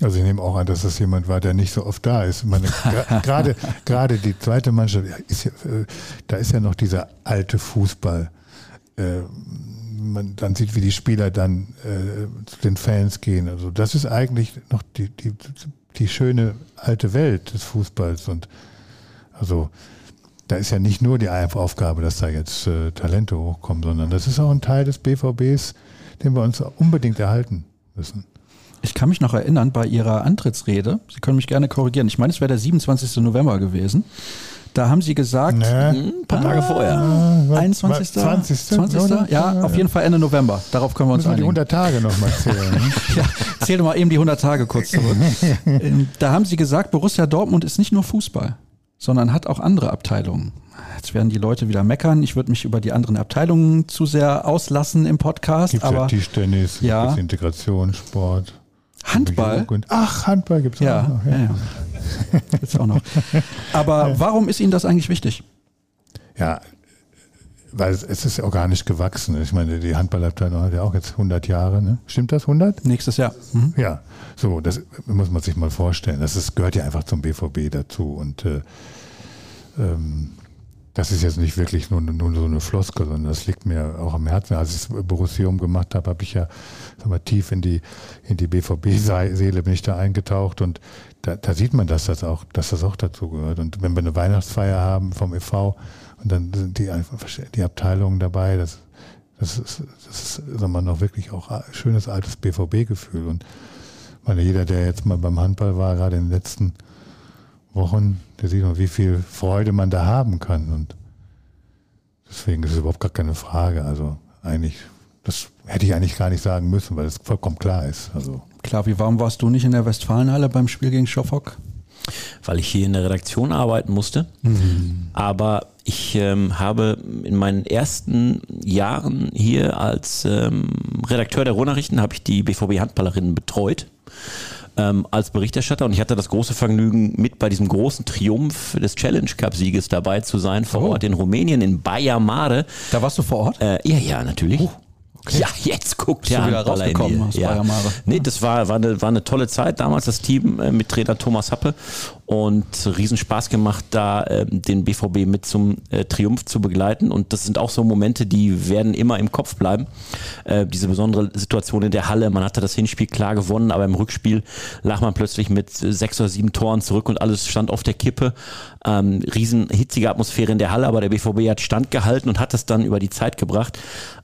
Speaker 3: Also ich nehme auch an, dass das jemand war, der nicht so oft da ist. Meine, *laughs* gerade gerade die zweite Mannschaft, ist ja, äh, da ist ja noch dieser alte Fußball. Äh, man dann sieht, wie die Spieler dann äh, zu den Fans gehen. Also das ist eigentlich noch die, die, die schöne alte Welt des Fußballs. Und also da ist ja nicht nur die Aufgabe, dass da jetzt äh, Talente hochkommen, sondern das ist auch ein Teil des BVBs, den wir uns unbedingt erhalten müssen.
Speaker 1: Ich kann mich noch erinnern, bei Ihrer Antrittsrede, Sie können mich gerne korrigieren, ich meine, es wäre der 27. November gewesen. Da haben Sie gesagt,
Speaker 3: Ne?
Speaker 2: Ein paar Tage vorher.
Speaker 3: Ah,
Speaker 1: 21.
Speaker 3: 20.
Speaker 1: 20.
Speaker 3: oder?
Speaker 1: Ja, auf jeden Fall Ende November. Darauf können wir uns
Speaker 3: Müssen wir die
Speaker 1: einigen.
Speaker 3: 100 Tage nochmal zählen. ne? *laughs*
Speaker 1: Ja, zähl doch mal eben die 100 Tage kurz zurück. Ähm, da haben Sie gesagt, Borussia Dortmund ist nicht nur Fußball. sondern hat auch andere Abteilungen. Jetzt werden die Leute wieder meckern. Ich würde mich über die anderen Abteilungen zu sehr auslassen im Podcast.
Speaker 3: Gibt
Speaker 1: aber
Speaker 3: ja Tischtennis,
Speaker 1: Ja.
Speaker 3: gibt's Integration, Sport.
Speaker 1: Handball.
Speaker 3: Ach, Handball gibt es
Speaker 1: Ja,
Speaker 3: auch noch.
Speaker 1: ja, ja. Jetzt auch noch. Aber warum ist Ihnen das eigentlich wichtig?
Speaker 3: Ja, weil es, es ist organisch gewachsen. Ich meine, die Handballabteilung hat ja auch jetzt 100 Jahre. Ne? Stimmt das, 100?
Speaker 1: Nächstes Jahr. Mhm.
Speaker 3: Ja, so, das muss man sich mal vorstellen. Das ist, gehört ja einfach zum BVB dazu. Und äh, ähm, das ist jetzt nicht wirklich nur, nur so eine Floskel, sondern das liegt mir auch am Herzen. Als ich das Borussium gemacht habe, habe ich ja sag mal, tief in die, in die BVB-Seele bin ich da eingetaucht und da, da sieht man, dass das auch, dass das auch dazu gehört. Und wenn wir eine Weihnachtsfeier haben vom e.V. und dann sind die die Abteilungen dabei, das, das ist, das ist, sagen wir noch wirklich auch ein schönes altes BVB-Gefühl. Und meine, jeder, der jetzt mal beim Handball war, gerade in den letzten Wochen, der sieht mal, wie viel Freude man da haben kann. Und deswegen ist es überhaupt gar keine Frage. Also eigentlich, das hätte ich eigentlich gar nicht sagen müssen, weil es vollkommen klar ist. Also
Speaker 1: Klar, wie warum warst du nicht in der Westfalenhalle beim Spiel gegen Schofok?
Speaker 2: weil ich hier in der Redaktion arbeiten musste. Aber ich ähm, habe in meinen ersten Jahren hier als ähm, Redakteur der Ruhrnachrichten habe ich die BVB Handballerinnen betreut ähm, als Berichterstatter und ich hatte das große Vergnügen, mit bei diesem großen Triumph des Challenge Cup Sieges dabei zu sein vor
Speaker 1: Oh.
Speaker 2: Ort in Rumänien in Baia Mare.
Speaker 1: Da warst du vor Ort?
Speaker 2: Äh, ja, ja, natürlich. Ja, jetzt guckt
Speaker 1: Bist
Speaker 2: der
Speaker 1: wieder rausgekommen aus
Speaker 2: ja. Nee, das war, war, eine, war eine tolle Zeit. Damals das Team äh, mit Trainer Thomas Happe und riesen Spaß gemacht, da ähm, den BVB mit zum äh, Triumph zu begleiten. Und das sind auch so Momente, die werden immer im Kopf bleiben. Äh, diese besondere Situation in der Halle. Man hatte das Hinspiel klar gewonnen, aber im Rückspiel lag man plötzlich mit äh, sechs oder sieben Toren zurück und alles stand auf der Kippe. Ähm, riesen hitzige Atmosphäre in der Halle, aber der BVB hat standgehalten und hat das dann über die Zeit gebracht.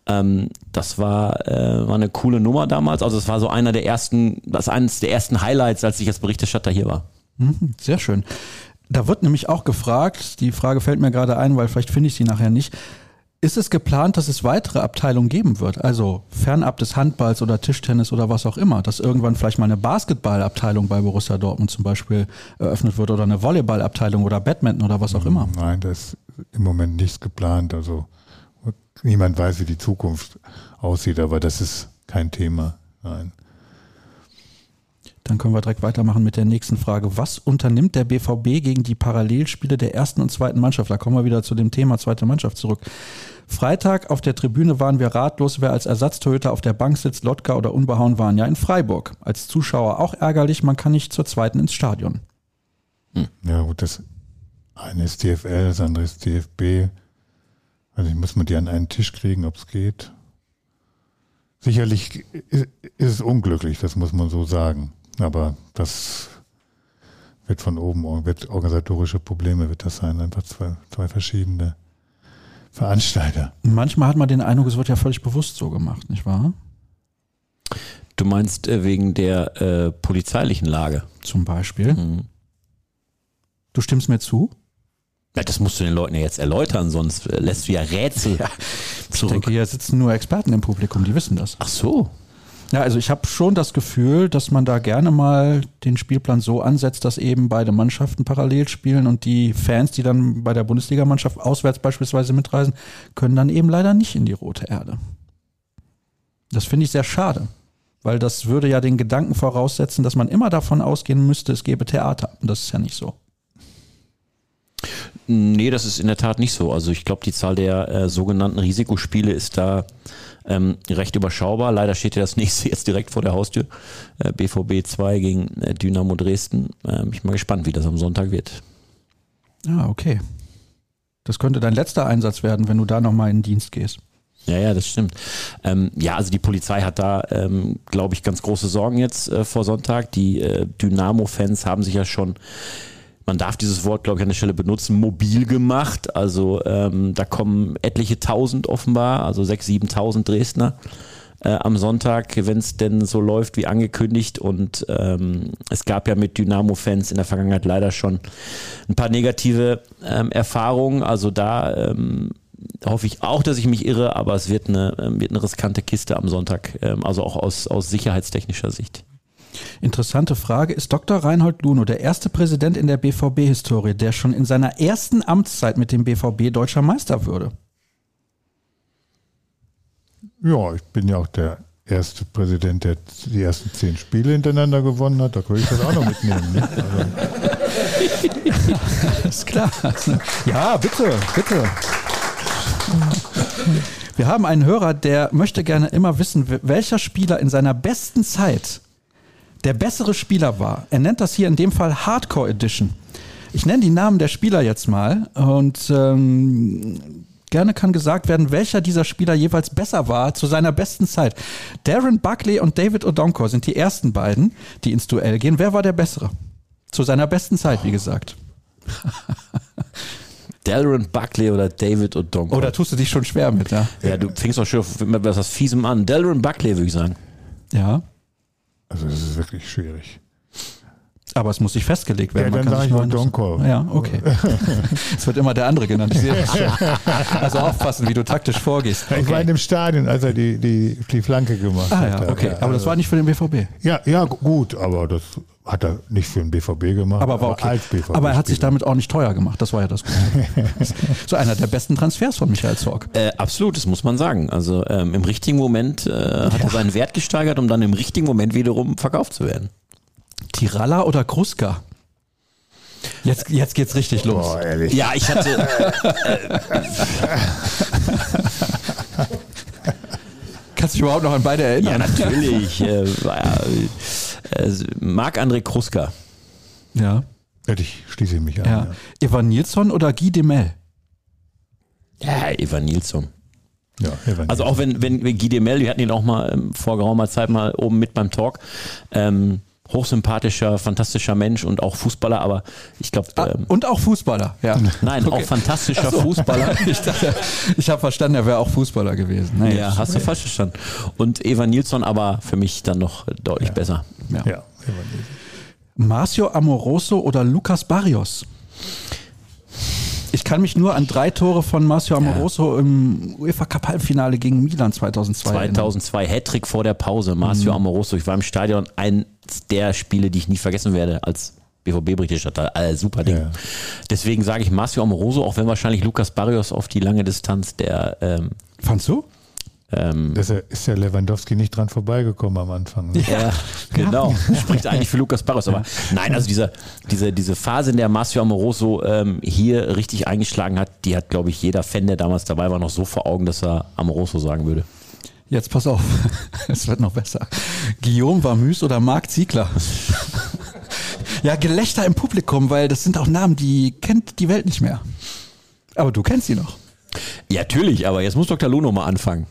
Speaker 2: Ähm, das war, äh, war eine coole Nummer damals. Also es war so einer der ersten, das eines der ersten Highlights, als ich als Berichterstatter hier war.
Speaker 1: Mhm, Sehr schön. Da wird nämlich auch gefragt, die Frage fällt mir gerade ein, weil vielleicht finde ich sie nachher nicht. Ist es geplant, dass es weitere Abteilungen geben wird? Also fernab des Handballs oder Tischtennis oder was auch immer, dass irgendwann vielleicht mal eine Basketballabteilung bei Borussia Dortmund zum Beispiel eröffnet wird oder eine Volleyballabteilung oder Badminton oder was auch immer.
Speaker 3: Nein, da ist im Moment nichts geplant. Also niemand weiß, wie die Zukunft aussieht, aber das ist kein Thema. Nein.
Speaker 1: Dann können wir direkt weitermachen mit der nächsten Frage. Was unternimmt der BVB gegen die Parallelspiele der ersten und zweiten Mannschaft? Da kommen wir wieder zu dem Thema zweite Mannschaft zurück. Freitag auf der Tribüne waren wir ratlos, wer als Ersatztorhüter auf der Bank sitzt. Lotka oder Unbehauen waren ja in Freiburg. Als Zuschauer auch ärgerlich, man kann nicht zur zweiten ins Stadion.
Speaker 3: Ja, gut, das eine ist DFL, das andere ist DFB. Also ich muss man die an einen Tisch kriegen, ob es geht. Sicherlich ist es unglücklich, das muss man so sagen. Aber das wird von oben, wird organisatorische Probleme wird das sein, einfach zwei, zwei verschiedene Veranstalter.
Speaker 1: Manchmal hat man den Eindruck, es wird ja völlig bewusst so gemacht, nicht wahr?
Speaker 2: Du meinst äh, wegen der äh, polizeilichen Lage?
Speaker 1: Zum Beispiel.
Speaker 2: Mhm.
Speaker 1: Du stimmst mir zu?
Speaker 2: Ja, das musst du den Leuten ja jetzt erläutern, sonst äh, lässt du ja Rätsel
Speaker 1: Ich
Speaker 2: zurück.
Speaker 1: denke, hier sitzen nur Experten im Publikum, die wissen das.
Speaker 2: Ach so.
Speaker 1: Ja, also ich habe schon das Gefühl, dass man da gerne mal den Spielplan so ansetzt, dass eben beide Mannschaften parallel spielen und die Fans, die dann bei der Bundesligamannschaft auswärts beispielsweise mitreisen, können dann eben leider nicht in die rote Erde. Das finde ich sehr schade, weil das würde ja den Gedanken voraussetzen, dass man immer davon ausgehen müsste, es gäbe Theater. Und das ist ja nicht so.
Speaker 2: Nee, das ist in der Tat nicht so. Also ich glaube, die Zahl der äh, sogenannten Risikospiele ist da ähm, recht überschaubar. Leider steht ja das nächste *laughs* jetzt direkt vor der Haustür. Äh, BVB 2 gegen äh, Dynamo Dresden. Ich bin mal gespannt, wie das am Sonntag wird.
Speaker 1: Ah, okay. Das könnte dein letzter Einsatz werden, wenn du da nochmal in den Dienst gehst.
Speaker 2: Ja, ja, das stimmt. Ähm, ja, also die Polizei hat da, ähm, glaube ich, ganz große Sorgen jetzt äh, vor Sonntag. Die äh, Dynamo-Fans haben sich ja schon, man darf dieses Wort, glaube ich, an der Stelle benutzen, mobil gemacht. Also ähm, da kommen etliche Tausend offenbar, also sechs, siebentausend Dresdner äh, am Sonntag, wenn es denn so läuft wie angekündigt. Und ähm, es gab ja mit Dynamo-Fans in der Vergangenheit leider schon ein paar negative ähm, Erfahrungen. Also da ähm, hoffe ich auch, dass ich mich irre, aber es wird eine, ähm, wird eine riskante Kiste am Sonntag, ähm, also auch aus, aus sicherheitstechnischer Sicht.
Speaker 1: Interessante Frage. Ist Dr. Reinhold Luno der erste Präsident in der BVB-Historie, der schon in seiner ersten Amtszeit mit dem BVB deutscher Meister würde?
Speaker 3: Ja, ich bin ja auch der erste Präsident, der die ersten zehn Spiele hintereinander gewonnen hat. Da könnte ich das auch noch mitnehmen. Ne?
Speaker 1: Also. *laughs* ist klar. Ja, bitte, bitte. Wir haben einen Hörer, der möchte gerne immer wissen, welcher Spieler in seiner besten Zeit der bessere Spieler war. Er nennt das hier in dem Fall Hardcore Edition. Ich nenne die Namen der Spieler jetzt mal und ähm, gerne kann gesagt werden, welcher dieser Spieler jeweils besser war zu seiner besten Zeit. Darren Buckley und David Odonkor sind die ersten beiden, die ins Duell gehen. Wer war der bessere? Zu seiner besten Zeit, wie gesagt. *laughs*
Speaker 2: Darren Buckley oder David Odonkor.
Speaker 1: Oder tust du dich schon schwer mit, ja?
Speaker 2: Ja, du fängst doch schon mit was Fiesem an. Darren Buckley, würde ich sagen.
Speaker 1: Ja.
Speaker 3: Also das ist wirklich schwierig.
Speaker 1: Aber es muss sich festgelegt werden.
Speaker 3: Ja, dann sage ich mal Donkor.
Speaker 1: Ja, okay. es wird immer der andere genannt. Ich sehe das schon. Also aufpassen, wie du taktisch vorgehst.
Speaker 3: Okay. Ich war in dem Stadion, als er die, die, die Flanke gemacht
Speaker 1: ah,
Speaker 3: hat.
Speaker 1: Ja, okay. Aber das war nicht für den BVB.
Speaker 3: Ja, ja, gut, aber das hat er nicht für den BVB gemacht,
Speaker 1: aber, war okay. als BVB. Aber er hat sich damit auch nicht teuer gemacht. Das war ja das Gute. *laughs* so einer der besten Transfers von Michael Zorg.
Speaker 2: Äh, absolut, das muss man sagen. Also ähm, im richtigen Moment äh, hat ja. er seinen Wert gesteigert, um dann im richtigen Moment wiederum verkauft zu werden.
Speaker 1: Tiralla oder Kruska? Jetzt, jetzt geht's richtig los.
Speaker 2: Boah, ehrlich. Ja, ich hatte. Äh,
Speaker 1: Kannst du dich überhaupt noch an beide erinnern?
Speaker 2: Ja, natürlich. äh, äh, Marc-André Kruska.
Speaker 1: Ja.
Speaker 3: Ich schließe mich an.
Speaker 1: Ja. Ja. Evan Nilsson oder Guy Demel?
Speaker 2: Ja, Evan Nilsson.
Speaker 3: Ja,
Speaker 2: Evan also auch wenn, wenn Guy Demel, wir hatten ihn auch mal ähm, vor geraumer Zeit mal oben mit beim Talk, ähm, hochsympathischer, fantastischer Mensch und auch Fußballer, aber ich glaube.
Speaker 1: Ah, ähm, und auch Fußballer, ja.
Speaker 2: Nein, okay. auch fantastischer so. Fußballer. *laughs*
Speaker 1: ich ich habe verstanden, er wäre auch Fußballer gewesen.
Speaker 2: Naja, ja, hast du falsch verstanden. Und Eva Nilsson aber für mich dann noch deutlich
Speaker 3: ja.
Speaker 2: besser.
Speaker 3: Ja, ja
Speaker 1: Marcio Amoroso oder Lucas Barrios? Ich kann mich nur an drei Tore von Marcio Amoroso ja. im UEFA Cup Halbfinale gegen Milan 2002
Speaker 2: 2002 Hattrick vor der Pause. Marcio mhm. Amoroso. Ich war im Stadion ein der Spiele, die ich nie vergessen werde als BVB-Berichterstatter. Äh, super Ding. Ja. Deswegen sage ich Marcio Amoroso, auch wenn wahrscheinlich Lukas Barrios auf die lange Distanz der. Ähm,
Speaker 1: Fandst du?
Speaker 3: Ähm, das ist ja Lewandowski nicht dran vorbeigekommen am Anfang.
Speaker 2: Ne? Ja, *laughs* genau. Spricht eigentlich für Lukas Barrios. Aber nein, also diese, diese, diese Phase, in der Marcio Amoroso ähm, hier richtig eingeschlagen hat, die hat, glaube ich, jeder Fan, der damals dabei war, noch so vor Augen, dass er Amoroso sagen würde.
Speaker 1: Jetzt pass auf, *laughs* es wird noch besser. Guillaume Vamüs oder Marc Ziegler? *laughs* ja, Gelächter im Publikum, weil das sind auch Namen, die kennt die Welt nicht mehr. Aber du kennst sie noch.
Speaker 2: Ja, natürlich, aber jetzt muss Dr. Luno mal anfangen.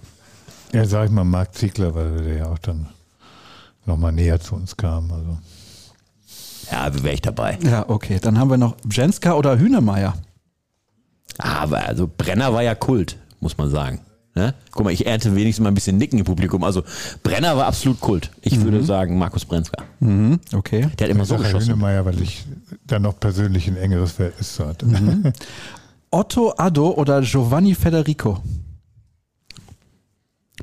Speaker 3: Ja, sag ich mal Marc Ziegler, weil der ja auch dann nochmal näher zu uns kam. Also.
Speaker 2: Ja, wäre ich dabei.
Speaker 1: Ja, okay. Dann haben wir noch Jenska oder Hühnemeier.
Speaker 2: Aber also Brenner war ja Kult, muss man sagen. Ne? Guck mal, ich ernte wenigstens mal ein bisschen Nicken im Publikum. Also Brenner war absolut Kult. Ich mhm. würde sagen Markus Brenzka.
Speaker 1: Mhm. Okay.
Speaker 2: Der hat immer ich so geschossen.
Speaker 3: Hünemeyer, weil ich dann noch persönlich ein engeres Verhältnis hatte. Mhm. *laughs*
Speaker 1: Otto Addo oder Giovanni Federico?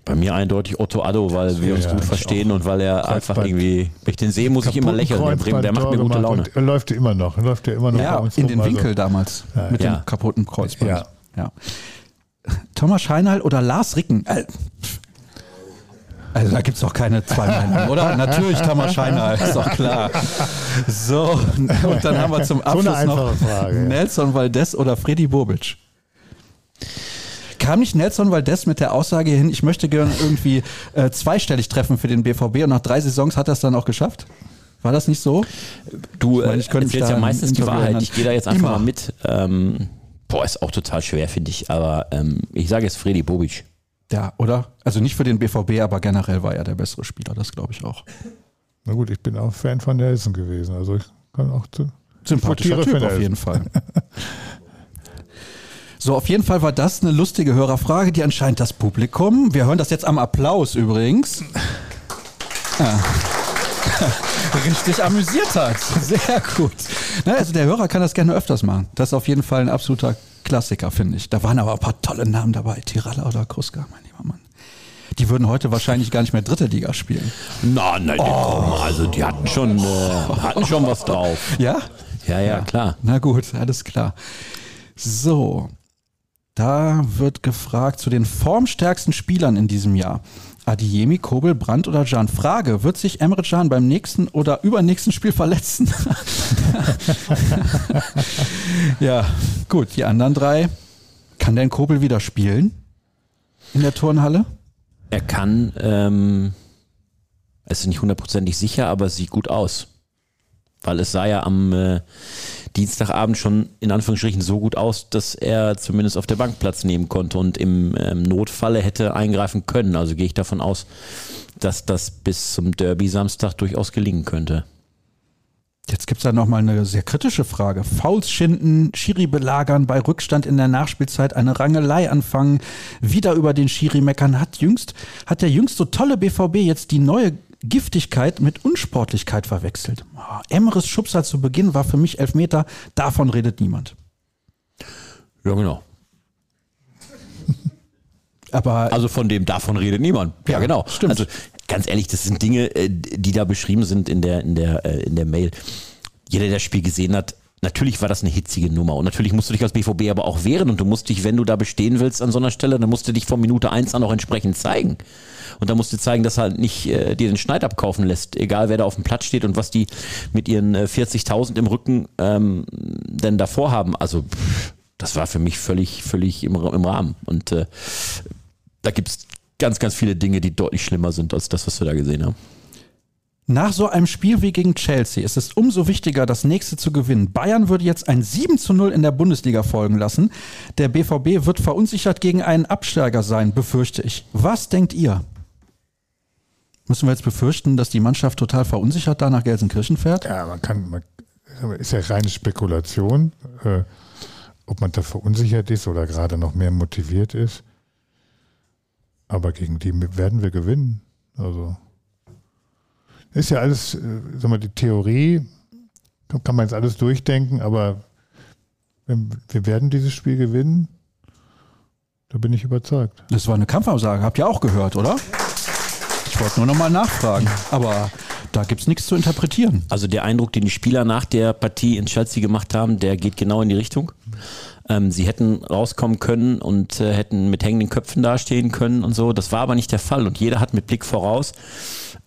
Speaker 2: Bei mir eindeutig Otto Addo, weil wir uns ja, gut verstehen und weil er einfach irgendwie, wenn ich den sehe, muss ich immer lächeln. Der, der macht mir gute Laune.
Speaker 3: Er läuft ja immer noch. Er läuft ja immer noch
Speaker 1: ja, in den Winkel also. damals ja, mit dem kaputten Kreuzband. Ja. ja. Thomas Scheinheil oder Lars Ricken? Äh, also da gibt es doch keine zwei Meinungen, oder? *laughs* Natürlich Thomas Scheinheil, ist doch klar. So, und dann haben wir zum Abschluss so noch Frage, Nelson Valdez oder Freddy Bobic. Kam nicht Nelson Valdez mit der Aussage hin, ich möchte gerne irgendwie äh, zweistellig treffen für den BVB und nach drei Saisons hat er es dann auch geschafft? War das nicht so?
Speaker 2: Du, ich, meine, ich könnte jetzt ja meistens die Wahrheit. Ich gehe da jetzt einfach Immer. mal mit. Ähm, Boah, ist auch total schwer, finde ich. Aber ähm, ich sage jetzt Freddy Bobic.
Speaker 1: Ja, oder? Also nicht für den BVB, aber generell war er der bessere Spieler, das glaube ich auch.
Speaker 3: Na gut, ich bin auch Fan von Nelson gewesen. Also ich kann auch zu.
Speaker 1: Sympathischer Typ auf jeden Fall. So, auf jeden Fall war das eine lustige Hörerfrage, die anscheinend das Publikum, wir hören das jetzt am Applaus übrigens, ja, *laughs* richtig amüsiert hat. Sehr gut. Na, also der Hörer kann das gerne öfters machen. Das ist auf jeden Fall ein absoluter Klassiker, finde ich. Da waren aber ein paar tolle Namen dabei. Tiralla oder Kruska, mein lieber Mann. Die würden heute wahrscheinlich gar nicht mehr dritte Liga spielen.
Speaker 2: Na, nein, oh. also die hatten schon, äh, hatten schon was drauf. *laughs*
Speaker 1: Ja?
Speaker 2: Ja, ja, klar.
Speaker 1: Na gut, alles klar. So, da wird gefragt zu den formstärksten Spielern in diesem Jahr. Adiemi, Kobel, Brandt oder Jan? Frage, wird sich Emre Can beim nächsten oder übernächsten Spiel verletzen? *laughs* ja, gut, die anderen drei. Kann denn Kobel wieder spielen in der Turnhalle?
Speaker 2: Er kann, ähm, es ist nicht hundertprozentig sicher, aber es sieht gut aus. Weil es sah ja am äh, Dienstagabend schon in Anführungsstrichen so gut aus, dass er zumindest auf der Bank Platz nehmen konnte und im ähm, Notfalle hätte eingreifen können. Also gehe ich davon aus, dass das bis zum Derby Samstag durchaus gelingen könnte.
Speaker 1: Jetzt gibt es da nochmal eine sehr kritische Frage. Fouls schinden, Schiri belagern, bei Rückstand in der Nachspielzeit eine Rangelei anfangen, wieder über den Schiri meckern. Hat jüngst, hat der jüngst so tolle BVB jetzt die neue Giftigkeit mit Unsportlichkeit verwechselt. Oh, Emres Schubser zu Beginn war für mich Elfmeter, davon redet niemand.
Speaker 2: Ja, genau. *laughs*
Speaker 1: Aber
Speaker 2: also von dem davon redet niemand. Ja, ja genau.
Speaker 1: Stimmt.
Speaker 2: Also ganz ehrlich, das sind Dinge, äh, die da beschrieben sind in der, in der, äh, in der Mail. Jeder, der das Spiel gesehen hat, natürlich war das eine hitzige Nummer. Und natürlich musst du dich als BVB aber auch wehren. Und du musst dich, wenn du da bestehen willst an so einer Stelle, dann musst du dich von Minute eins an auch entsprechend zeigen. Und da musst du zeigen, dass halt nicht äh, dir den Schneid abkaufen lässt, egal wer da auf dem Platz steht und was die mit ihren äh, 40.000 im Rücken ähm, denn davor haben. Also das war für mich völlig, völlig im, im Rahmen. Und äh, da gibt es ganz, ganz viele Dinge, die deutlich schlimmer sind als das, was wir da gesehen haben.
Speaker 1: Nach so einem Spiel wie gegen Chelsea ist es umso wichtiger, das nächste zu gewinnen. Bayern würde jetzt ein 7 zu 0 in der Bundesliga folgen lassen. Der BVB wird verunsichert gegen einen Absteiger sein, befürchte ich. Was denkt ihr? Müssen wir jetzt befürchten, dass die Mannschaft total verunsichert da nach Gelsenkirchen fährt?
Speaker 3: Ja, man kann, man, ist ja reine Spekulation, äh, ob man da verunsichert ist oder gerade noch mehr motiviert ist. Aber gegen die werden wir gewinnen. Also ist ja alles, äh, sag mal, die Theorie, kann man jetzt alles durchdenken, aber wir werden dieses Spiel gewinnen. Da bin ich überzeugt.
Speaker 1: Das war eine Kampfaussage, habt ihr auch gehört, oder? Ich wollte nur nochmal nachfragen, aber da gibt es nichts zu interpretieren.
Speaker 2: Also der Eindruck, den die Spieler nach der Partie in Chelsea gemacht haben, der geht genau in die Richtung. Ähm, sie hätten rauskommen können und äh, hätten mit hängenden Köpfen dastehen können und so. Das war aber nicht der Fall und jeder hat mit Blick voraus,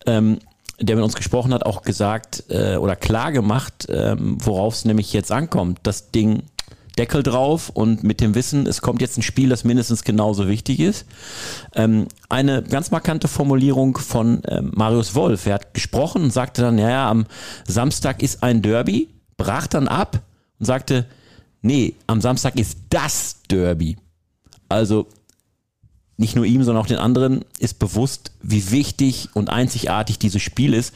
Speaker 2: ähm, der mit uns gesprochen hat, auch gesagt äh, oder klar gemacht, ähm, worauf es nämlich jetzt ankommt. Das Ding Deckel drauf und mit dem Wissen, es kommt jetzt ein Spiel, das mindestens genauso wichtig ist. Ähm, eine ganz markante Formulierung von ähm, Marius Wolf. Er hat gesprochen und sagte dann, ja, ja, am Samstag ist ein Derby, brach dann ab und sagte, nee, am Samstag ist das Derby. Also nicht nur ihm, sondern auch den anderen ist bewusst, wie wichtig und einzigartig dieses Spiel ist.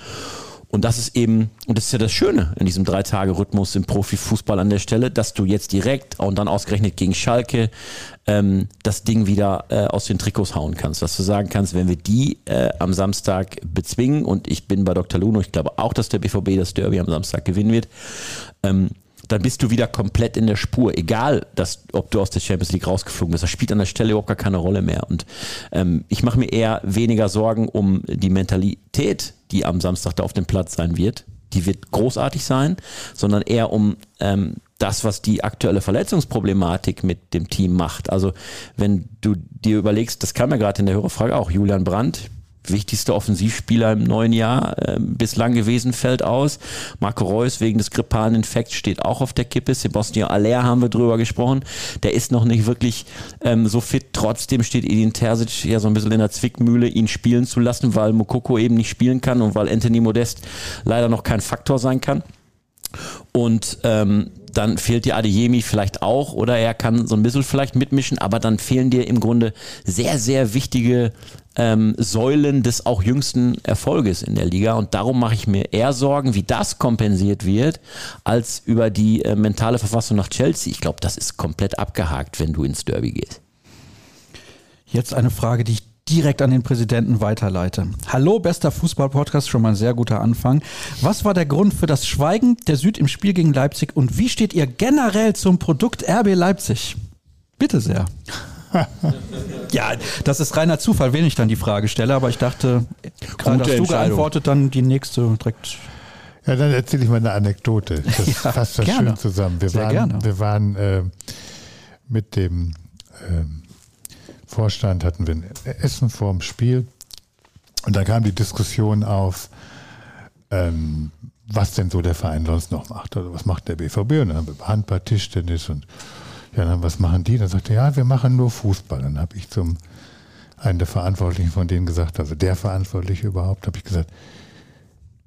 Speaker 2: Und das ist eben, und das ist ja das Schöne in diesem Drei-Tage-Rhythmus im Profifußball an der Stelle, dass du jetzt direkt und dann ausgerechnet gegen Schalke ähm, das Ding wieder äh, aus den Trikots hauen kannst. Dass du sagen kannst, wenn wir die äh, am Samstag bezwingen, und ich bin bei Dr. Luno, ich glaube auch, dass der BVB das Derby am Samstag gewinnen wird, ähm, dann bist du wieder komplett in der Spur. Egal, dass, ob du aus der Champions League rausgeflogen bist. Das spielt an der Stelle überhaupt gar keine Rolle mehr. Und ähm, ich mache mir eher weniger Sorgen um die Mentalität, die am Samstag da auf dem Platz sein wird. Die wird großartig sein, sondern eher um ähm, das, was die aktuelle Verletzungsproblematik mit dem Team macht. Also wenn du dir überlegst, das kam ja gerade in der Hörerfrage auch, Julian Brandt, wichtigster Offensivspieler im neuen Jahr äh, bislang gewesen, fällt aus. Marco Reus wegen des grippalen Infekts steht auch auf der Kippe. Sebastian Aller haben wir drüber gesprochen. Der ist noch nicht wirklich ähm, so fit. Trotzdem steht Edin Terzic ja so ein bisschen in der Zwickmühle, ihn spielen zu lassen, weil Mokoko eben nicht spielen kann und weil Anthony Modest leider noch kein Faktor sein kann. Und ähm, dann fehlt dir Adeyemi vielleicht auch oder er kann so ein bisschen vielleicht mitmischen, aber dann fehlen dir im Grunde sehr, sehr wichtige ähm, Säulen des auch jüngsten Erfolges in der Liga. Und darum mache ich mir eher Sorgen, wie das kompensiert wird, als über die äh, mentale Verfassung nach Chelsea. Ich glaube, das ist komplett abgehakt, wenn du ins Derby gehst.
Speaker 1: Jetzt eine Frage, die ich direkt an den Präsidenten weiterleite. Hallo, bester Fußball-Podcast, schon mal ein sehr guter Anfang. Was war der Grund für das Schweigen der Süd im Spiel gegen Leipzig und wie steht ihr generell zum Produkt RB Leipzig? Bitte sehr. Ja, das ist reiner Zufall, wen ich dann die Frage stelle, aber ich dachte, gerade hast du geantwortet, dann die nächste direkt.
Speaker 3: Ja, dann erzähle ich mal eine Anekdote. Das *laughs* ja, fasst das gerne. schön zusammen. Wir Sehr waren, gerne. Wir waren äh, mit dem äh, Vorstand, hatten wir ein Essen vorm Spiel und da kam die Diskussion auf, ähm, was denn so der Verein sonst noch macht. Also was macht der BVB? Und dann haben wir Handball, Tischtennis und ja, dann was machen die? Dann sagte er, ja, wir machen nur Fußball. Dann habe ich zum einen der Verantwortlichen von denen gesagt, also der Verantwortliche überhaupt, habe ich gesagt,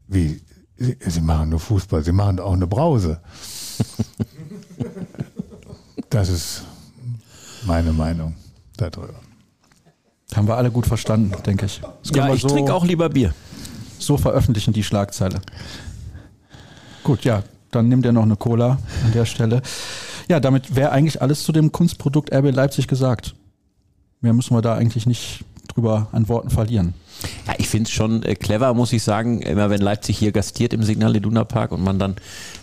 Speaker 3: wie, Sie, Sie machen nur Fußball, Sie machen auch eine Brause. *laughs* das ist meine Meinung darüber.
Speaker 1: Haben wir alle gut verstanden, denke ich.
Speaker 2: Ja, ich so, trinke auch lieber Bier.
Speaker 1: So veröffentlichen die Schlagzeile. Gut, ja, dann nimmt er noch eine Cola an der Stelle. Ja, damit wäre eigentlich alles zu dem Kunstprodukt RB Leipzig gesagt. Mehr müssen wir da eigentlich nicht drüber an Worten verlieren.
Speaker 2: Ja, ich finde es schon äh, clever, muss ich sagen, immer wenn Leipzig hier gastiert im Signal Iduna Park und man dann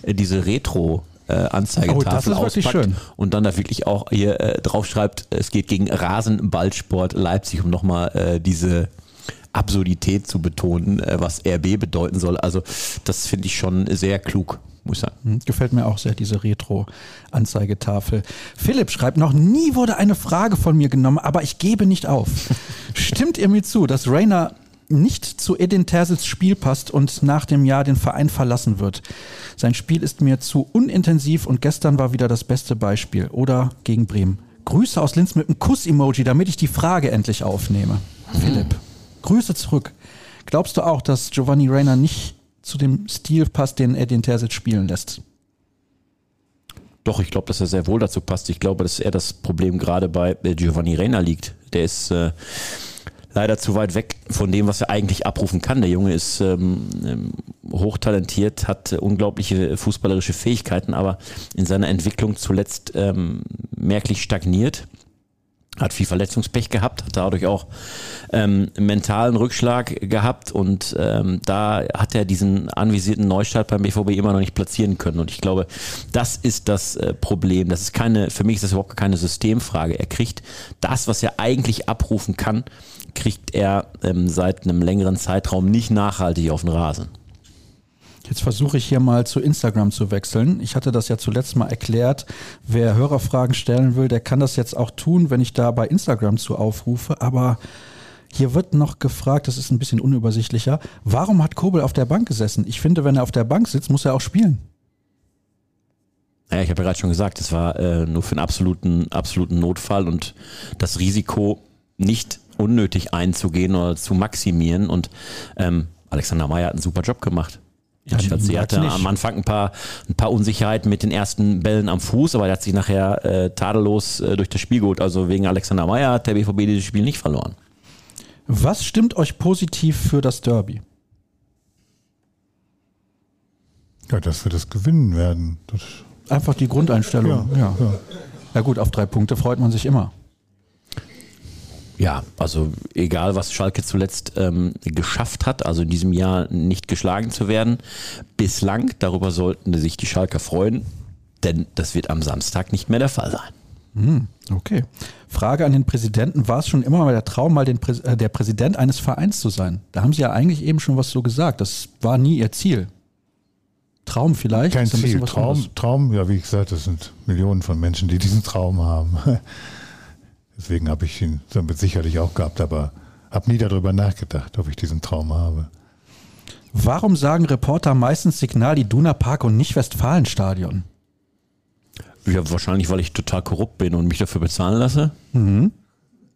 Speaker 2: äh, diese Retro äh, Anzeigetafel oh, auspackt und dann da wirklich auch hier äh, draufschreibt, es geht gegen Rasenballsport Leipzig, um nochmal äh, diese Absurdität zu betonen, äh, was RB bedeuten soll. Also das finde ich schon sehr klug muss ich sagen.
Speaker 1: Hm, gefällt mir auch sehr, diese Retro-Anzeigetafel. Philipp schreibt, noch nie wurde eine Frage von mir genommen, aber ich gebe nicht auf. *laughs* Stimmt ihr mir zu, dass Rainer nicht zu Edin Terzels Spiel passt und nach dem Jahr den Verein verlassen wird. Sein Spiel ist mir zu unintensiv und gestern war wieder das beste Beispiel. Oder gegen Bremen. Grüße aus Linz mit einem Kuss-Emoji, damit ich die Frage endlich aufnehme. Mhm. Philipp, Grüße zurück. Glaubst du auch, dass Giovanni Reiner nicht zu dem Stil passt, den Edin Terzic spielen lässt?
Speaker 2: Doch, ich glaube, dass er sehr wohl dazu passt. Ich glaube, dass er das Problem gerade bei äh, Giovanni Reina liegt. Der ist äh, leider zu weit weg von dem, was er eigentlich abrufen kann. Der Junge ist ähm, ähm hochtalentiert, hat äh, unglaubliche fußballerische Fähigkeiten, aber in seiner Entwicklung zuletzt ähm, merklich stagniert hat viel Verletzungspech gehabt, hat dadurch auch ähm, mentalen Rückschlag gehabt und ähm, da hat er diesen anvisierten Neustart beim BVB immer noch nicht platzieren können und ich glaube, das ist das äh, Problem. Das ist keine, für mich ist das überhaupt keine Systemfrage. Er kriegt das, was er eigentlich abrufen kann, kriegt er ähm, seit einem längeren Zeitraum nicht nachhaltig auf den Rasen.
Speaker 1: Jetzt versuche ich hier mal zu Instagram zu wechseln. Ich hatte das ja zuletzt mal erklärt. Wer Hörerfragen stellen will, der kann das jetzt auch tun, wenn ich da bei Instagram zu aufrufe. Aber hier wird noch gefragt, das ist ein bisschen unübersichtlicher. Warum hat Kobel auf der Bank gesessen? Ich finde, wenn er auf der Bank sitzt, muss er auch spielen.
Speaker 2: Ja, ich habe ja gerade schon gesagt, es war äh, nur für einen absoluten, absoluten Notfall und das Risiko nicht unnötig einzugehen oder zu maximieren. Und ähm, Alexander Meyer hat einen super Job gemacht. Ja, sie hatte am Anfang ein paar, ein paar Unsicherheiten mit den ersten Bällen am Fuß, aber er hat sich nachher äh, tadellos äh, durch das Spiel geholt. Also wegen Alexander Meyer hat der BVB dieses Spiel nicht verloren.
Speaker 1: Was stimmt euch positiv für das Derby?
Speaker 3: Ja, dass wir das gewinnen werden. Das
Speaker 1: Einfach die Grundeinstellung. Ja, ja. ja. ja gut, auf drei Punkte freut man sich immer.
Speaker 2: Ja, also egal, was Schalke zuletzt ähm, geschafft hat, also in diesem Jahr nicht geschlagen zu werden, bislang, darüber sollten sich die Schalker freuen, denn das wird am Samstag nicht mehr der Fall sein.
Speaker 1: Hm, okay. Frage an den Präsidenten. War es schon immer mal der Traum, mal Prä äh, der Präsident eines Vereins zu sein? Da haben Sie ja eigentlich eben schon was so gesagt. Das war nie Ihr Ziel. Traum vielleicht?
Speaker 3: Kein Ziel. Traum, Traum, ja, wie gesagt, das sind Millionen von Menschen, die diesen Traum haben. Deswegen habe ich ihn damit sicherlich auch gehabt, aber habe nie darüber nachgedacht, ob ich diesen Traum habe.
Speaker 1: Warum sagen Reporter meistens Signal Iduna Park und nicht Westfalenstadion?
Speaker 2: Ja, wahrscheinlich, weil ich total korrupt bin und mich dafür bezahlen lasse.
Speaker 1: Mhm.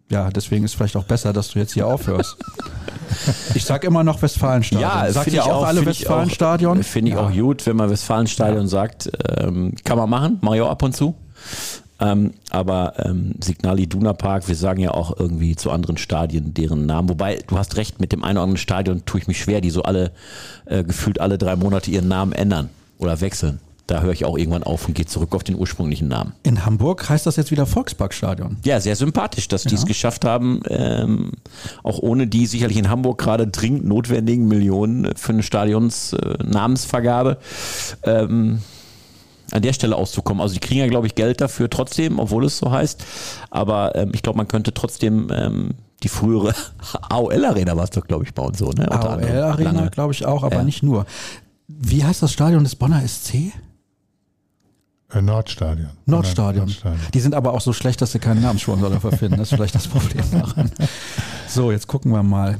Speaker 1: Ja, deswegen ist vielleicht auch besser, dass du jetzt hier aufhörst. *laughs* ich sag immer noch Westfalenstadion.
Speaker 2: Ja, sagt ihr auch, auch alle Westfalenstadion? Finde ich, auch, find ich ja. auch gut, wenn man Westfalenstadion ja. sagt. Ähm, kann man machen, mache ich auch ab und zu. Ähm, aber ähm, Signal Iduna Park, wir sagen ja auch irgendwie zu anderen Stadien deren Namen. Wobei, du hast recht, mit dem einen oder anderen Stadion tue ich mich schwer, die so alle, äh, gefühlt alle drei Monate ihren Namen ändern oder wechseln. Da höre ich auch irgendwann auf und gehe zurück auf den ursprünglichen Namen.
Speaker 1: In Hamburg heißt das jetzt wieder Volksparkstadion.
Speaker 2: Ja, sehr sympathisch, dass die es geschafft haben, ähm, auch ohne die sicherlich in Hamburg gerade dringend notwendigen Millionen für eine Stadionsnamensvergabe. Äh, ähm, an der Stelle auszukommen. Also die kriegen ja, glaube ich, Geld dafür trotzdem, obwohl es so heißt. Aber ähm, ich glaube, man könnte trotzdem ähm, die frühere *laughs* AOL-Arena war es doch, glaube ich, bauen so. Ne?
Speaker 1: AOL-Arena, glaube ich auch, aber ja. nicht nur. Wie heißt das Stadion des Bonner SC?
Speaker 3: Äh, Nordstadion.
Speaker 1: Nordstadion. Nordstadion. Die sind aber auch so schlecht, dass sie keinen Namenssponsor dafür finden. Das ist vielleicht das Problem daran. So, jetzt gucken wir mal.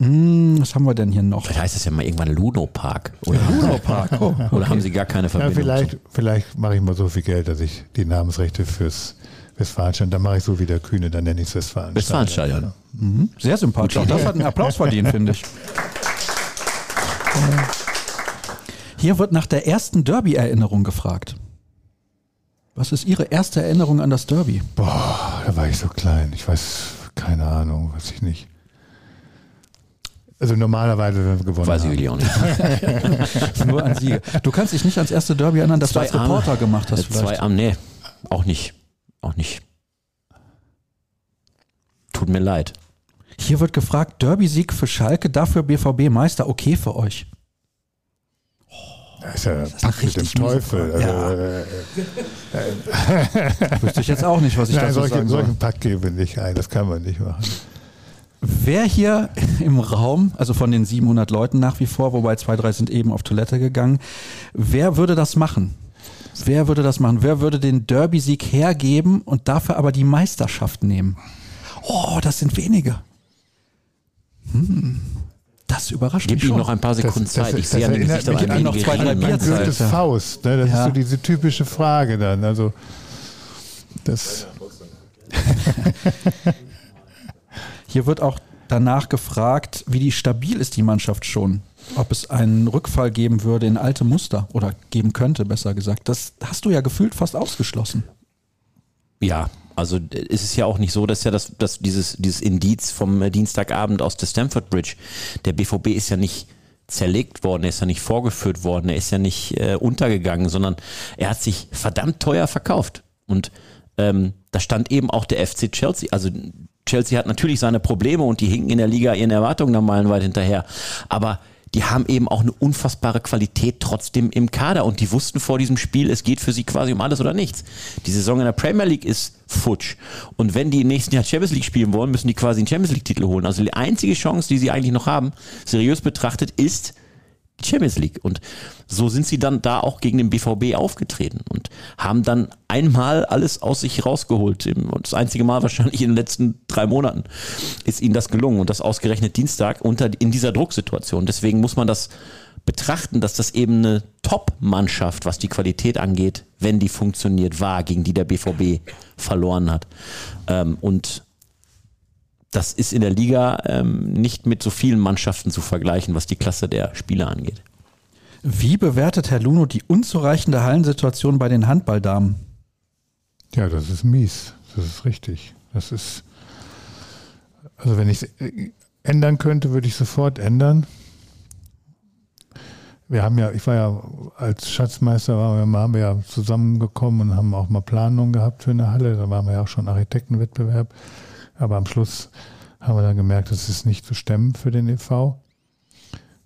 Speaker 1: Hm, was haben wir denn hier noch?
Speaker 2: Vielleicht heißt es ja mal irgendwann Luno Park.
Speaker 1: Oder Luno Park. Oh,
Speaker 2: okay. *laughs* Oder haben sie gar keine Verbindung?
Speaker 3: Ja, vielleicht, vielleicht mache ich mal so viel Geld, dass ich die Namensrechte fürs Westfalenstadion, dann mache ich so wie der Kühne, dann nenne ich es Westfalenstadion.
Speaker 2: Westfalenstadion.
Speaker 1: Mhm. Sehr sympathisch. Auch das hat einen Applaus verdient, finde ich. Hier wird nach der ersten Derby-Erinnerung gefragt. Was ist Ihre erste Erinnerung an das Derby?
Speaker 3: Boah, da war ich so klein. Ich weiß, keine Ahnung, weiß ich nicht. Also normalerweise, wenn wir gewonnen
Speaker 2: Weiß
Speaker 3: haben.
Speaker 2: ich auch nicht. *laughs*
Speaker 1: Nur an Siege. Du kannst dich nicht ans erste Derby erinnern, das du als Reporter
Speaker 2: Arme,
Speaker 1: gemacht hast.
Speaker 2: Vielleicht. Zwei Arme, nee, auch nicht. Auch nicht. Tut mir leid.
Speaker 1: Hier wird gefragt, Derby-Sieg für Schalke, dafür BVB Meister, okay für euch.
Speaker 3: Das ist ja das Pakt mit dem Teufel. Also, ja. Äh,
Speaker 1: äh, Wüsste ich jetzt auch nicht, was ich
Speaker 3: Nein,
Speaker 1: dazu
Speaker 3: solche,
Speaker 1: sagen soll.
Speaker 3: Solchen Pakt gebe nicht ein, das kann man nicht machen.
Speaker 1: Wer hier *laughs* im Raum, also von den 700 Leuten nach wie vor, wobei zwei, drei sind eben auf Toilette gegangen, wer würde das machen? Wer würde das machen? Wer würde den Derby-Sieg hergeben und dafür aber die Meisterschaft nehmen? Oh, das sind wenige. Hm. Das überrascht
Speaker 2: Gib
Speaker 1: mich
Speaker 2: ihm
Speaker 1: schon.
Speaker 2: noch ein paar Sekunden
Speaker 3: Das- das-
Speaker 2: Zeit. Ich
Speaker 3: das
Speaker 2: sehe an dem
Speaker 3: erinnert mich
Speaker 2: ein
Speaker 3: an
Speaker 1: noch zwei, drei. Bier-
Speaker 3: Goethes. Faust, ne? das
Speaker 1: Ja.
Speaker 3: ist so diese typische Frage dann. Also *laughs* das,
Speaker 1: Hier wird auch danach gefragt, wie stabil ist die Mannschaft schon. Ob es einen Rückfall geben würde in alte Muster oder geben könnte, besser gesagt. Das hast du ja gefühlt fast ausgeschlossen.
Speaker 2: Ja, also äh, es ist ja auch nicht so, dass ja das, dass dieses, dieses Indiz vom Dienstagabend aus der Stamford Bridge, der BVB ist ja nicht zerlegt worden, er ist ja nicht vorgeführt worden, er ist ja nicht äh, untergegangen, sondern er hat sich verdammt teuer verkauft. Und ähm, da stand eben auch der FC Chelsea. Also Chelsea hat natürlich seine Probleme und die hinken in der Liga ihren Erwartungen da meilenweit hinterher. Aber die haben eben auch eine unfassbare Qualität trotzdem im Kader und die wussten vor diesem Spiel, es geht für sie quasi um alles oder nichts. Die Saison in der Premier League ist futsch und wenn die im nächsten Jahr Champions League spielen wollen, müssen die quasi einen Champions League Titel holen. Also die einzige Chance, die sie eigentlich noch haben, seriös betrachtet, ist Champions League. Und so sind sie dann da auch gegen den BVB aufgetreten und haben dann einmal alles aus sich rausgeholt. Und das einzige Mal wahrscheinlich in den letzten drei Monaten ist ihnen das gelungen und das ausgerechnet Dienstag unter, in dieser Drucksituation. Deswegen muss man das betrachten, dass das eben eine Top-Mannschaft, was die Qualität angeht, wenn die funktioniert, war, gegen die der BVB verloren hat. Ähm, und das ist in der Liga ähm, nicht mit so vielen Mannschaften zu vergleichen, was die Klasse der Spieler angeht.
Speaker 1: Wie bewertet Herr Luno die unzureichende Hallensituation bei den Handballdamen?
Speaker 3: ja, das ist mies. Das ist richtig. Das ist, also wenn ich es ändern könnte, würde ich sofort ändern. Wir haben ja, ich war ja als Schatzmeister, waren wir, haben wir ja zusammengekommen und haben auch mal Planungen gehabt für eine Halle. Da waren wir ja auch schon Architektenwettbewerb. Aber am Schluss haben wir dann gemerkt, das ist nicht zu stemmen für den e.V.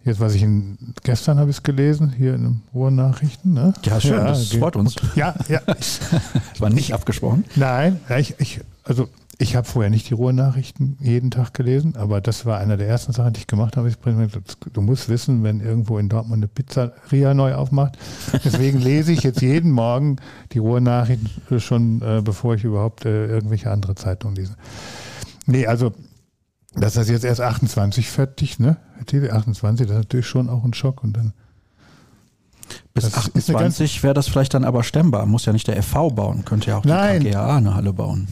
Speaker 3: Jetzt, was ich in, gestern habe ich es gelesen, hier in den Ruhrnachrichten. Ne?
Speaker 1: Ja, schön, das
Speaker 3: ge-
Speaker 1: freut uns. *laughs*
Speaker 3: Ja, ja.
Speaker 1: War nicht abgesprochen.
Speaker 3: Nein, ja, ich, ich, also ich habe vorher nicht die Ruhrnachrichten jeden Tag gelesen, aber das war einer der ersten Sachen, die ich gemacht habe. Ich bringe Du musst wissen, wenn irgendwo in Dortmund eine Pizzeria neu aufmacht. *laughs* Deswegen lese ich jetzt jeden Morgen die Ruhrnachrichten schon, äh, bevor ich überhaupt äh, irgendwelche andere Zeitungen lese. Nee, also dass das jetzt erst 28 fertig, ne? Titel 28, das ist natürlich schon auch ein Schock und dann
Speaker 1: Bis
Speaker 3: Das ist eine
Speaker 1: 28 wäre das vielleicht dann aber stemmbar. Muss ja nicht der FV bauen, könnte ja auch
Speaker 3: Nein.
Speaker 1: die KGA eine Halle bauen.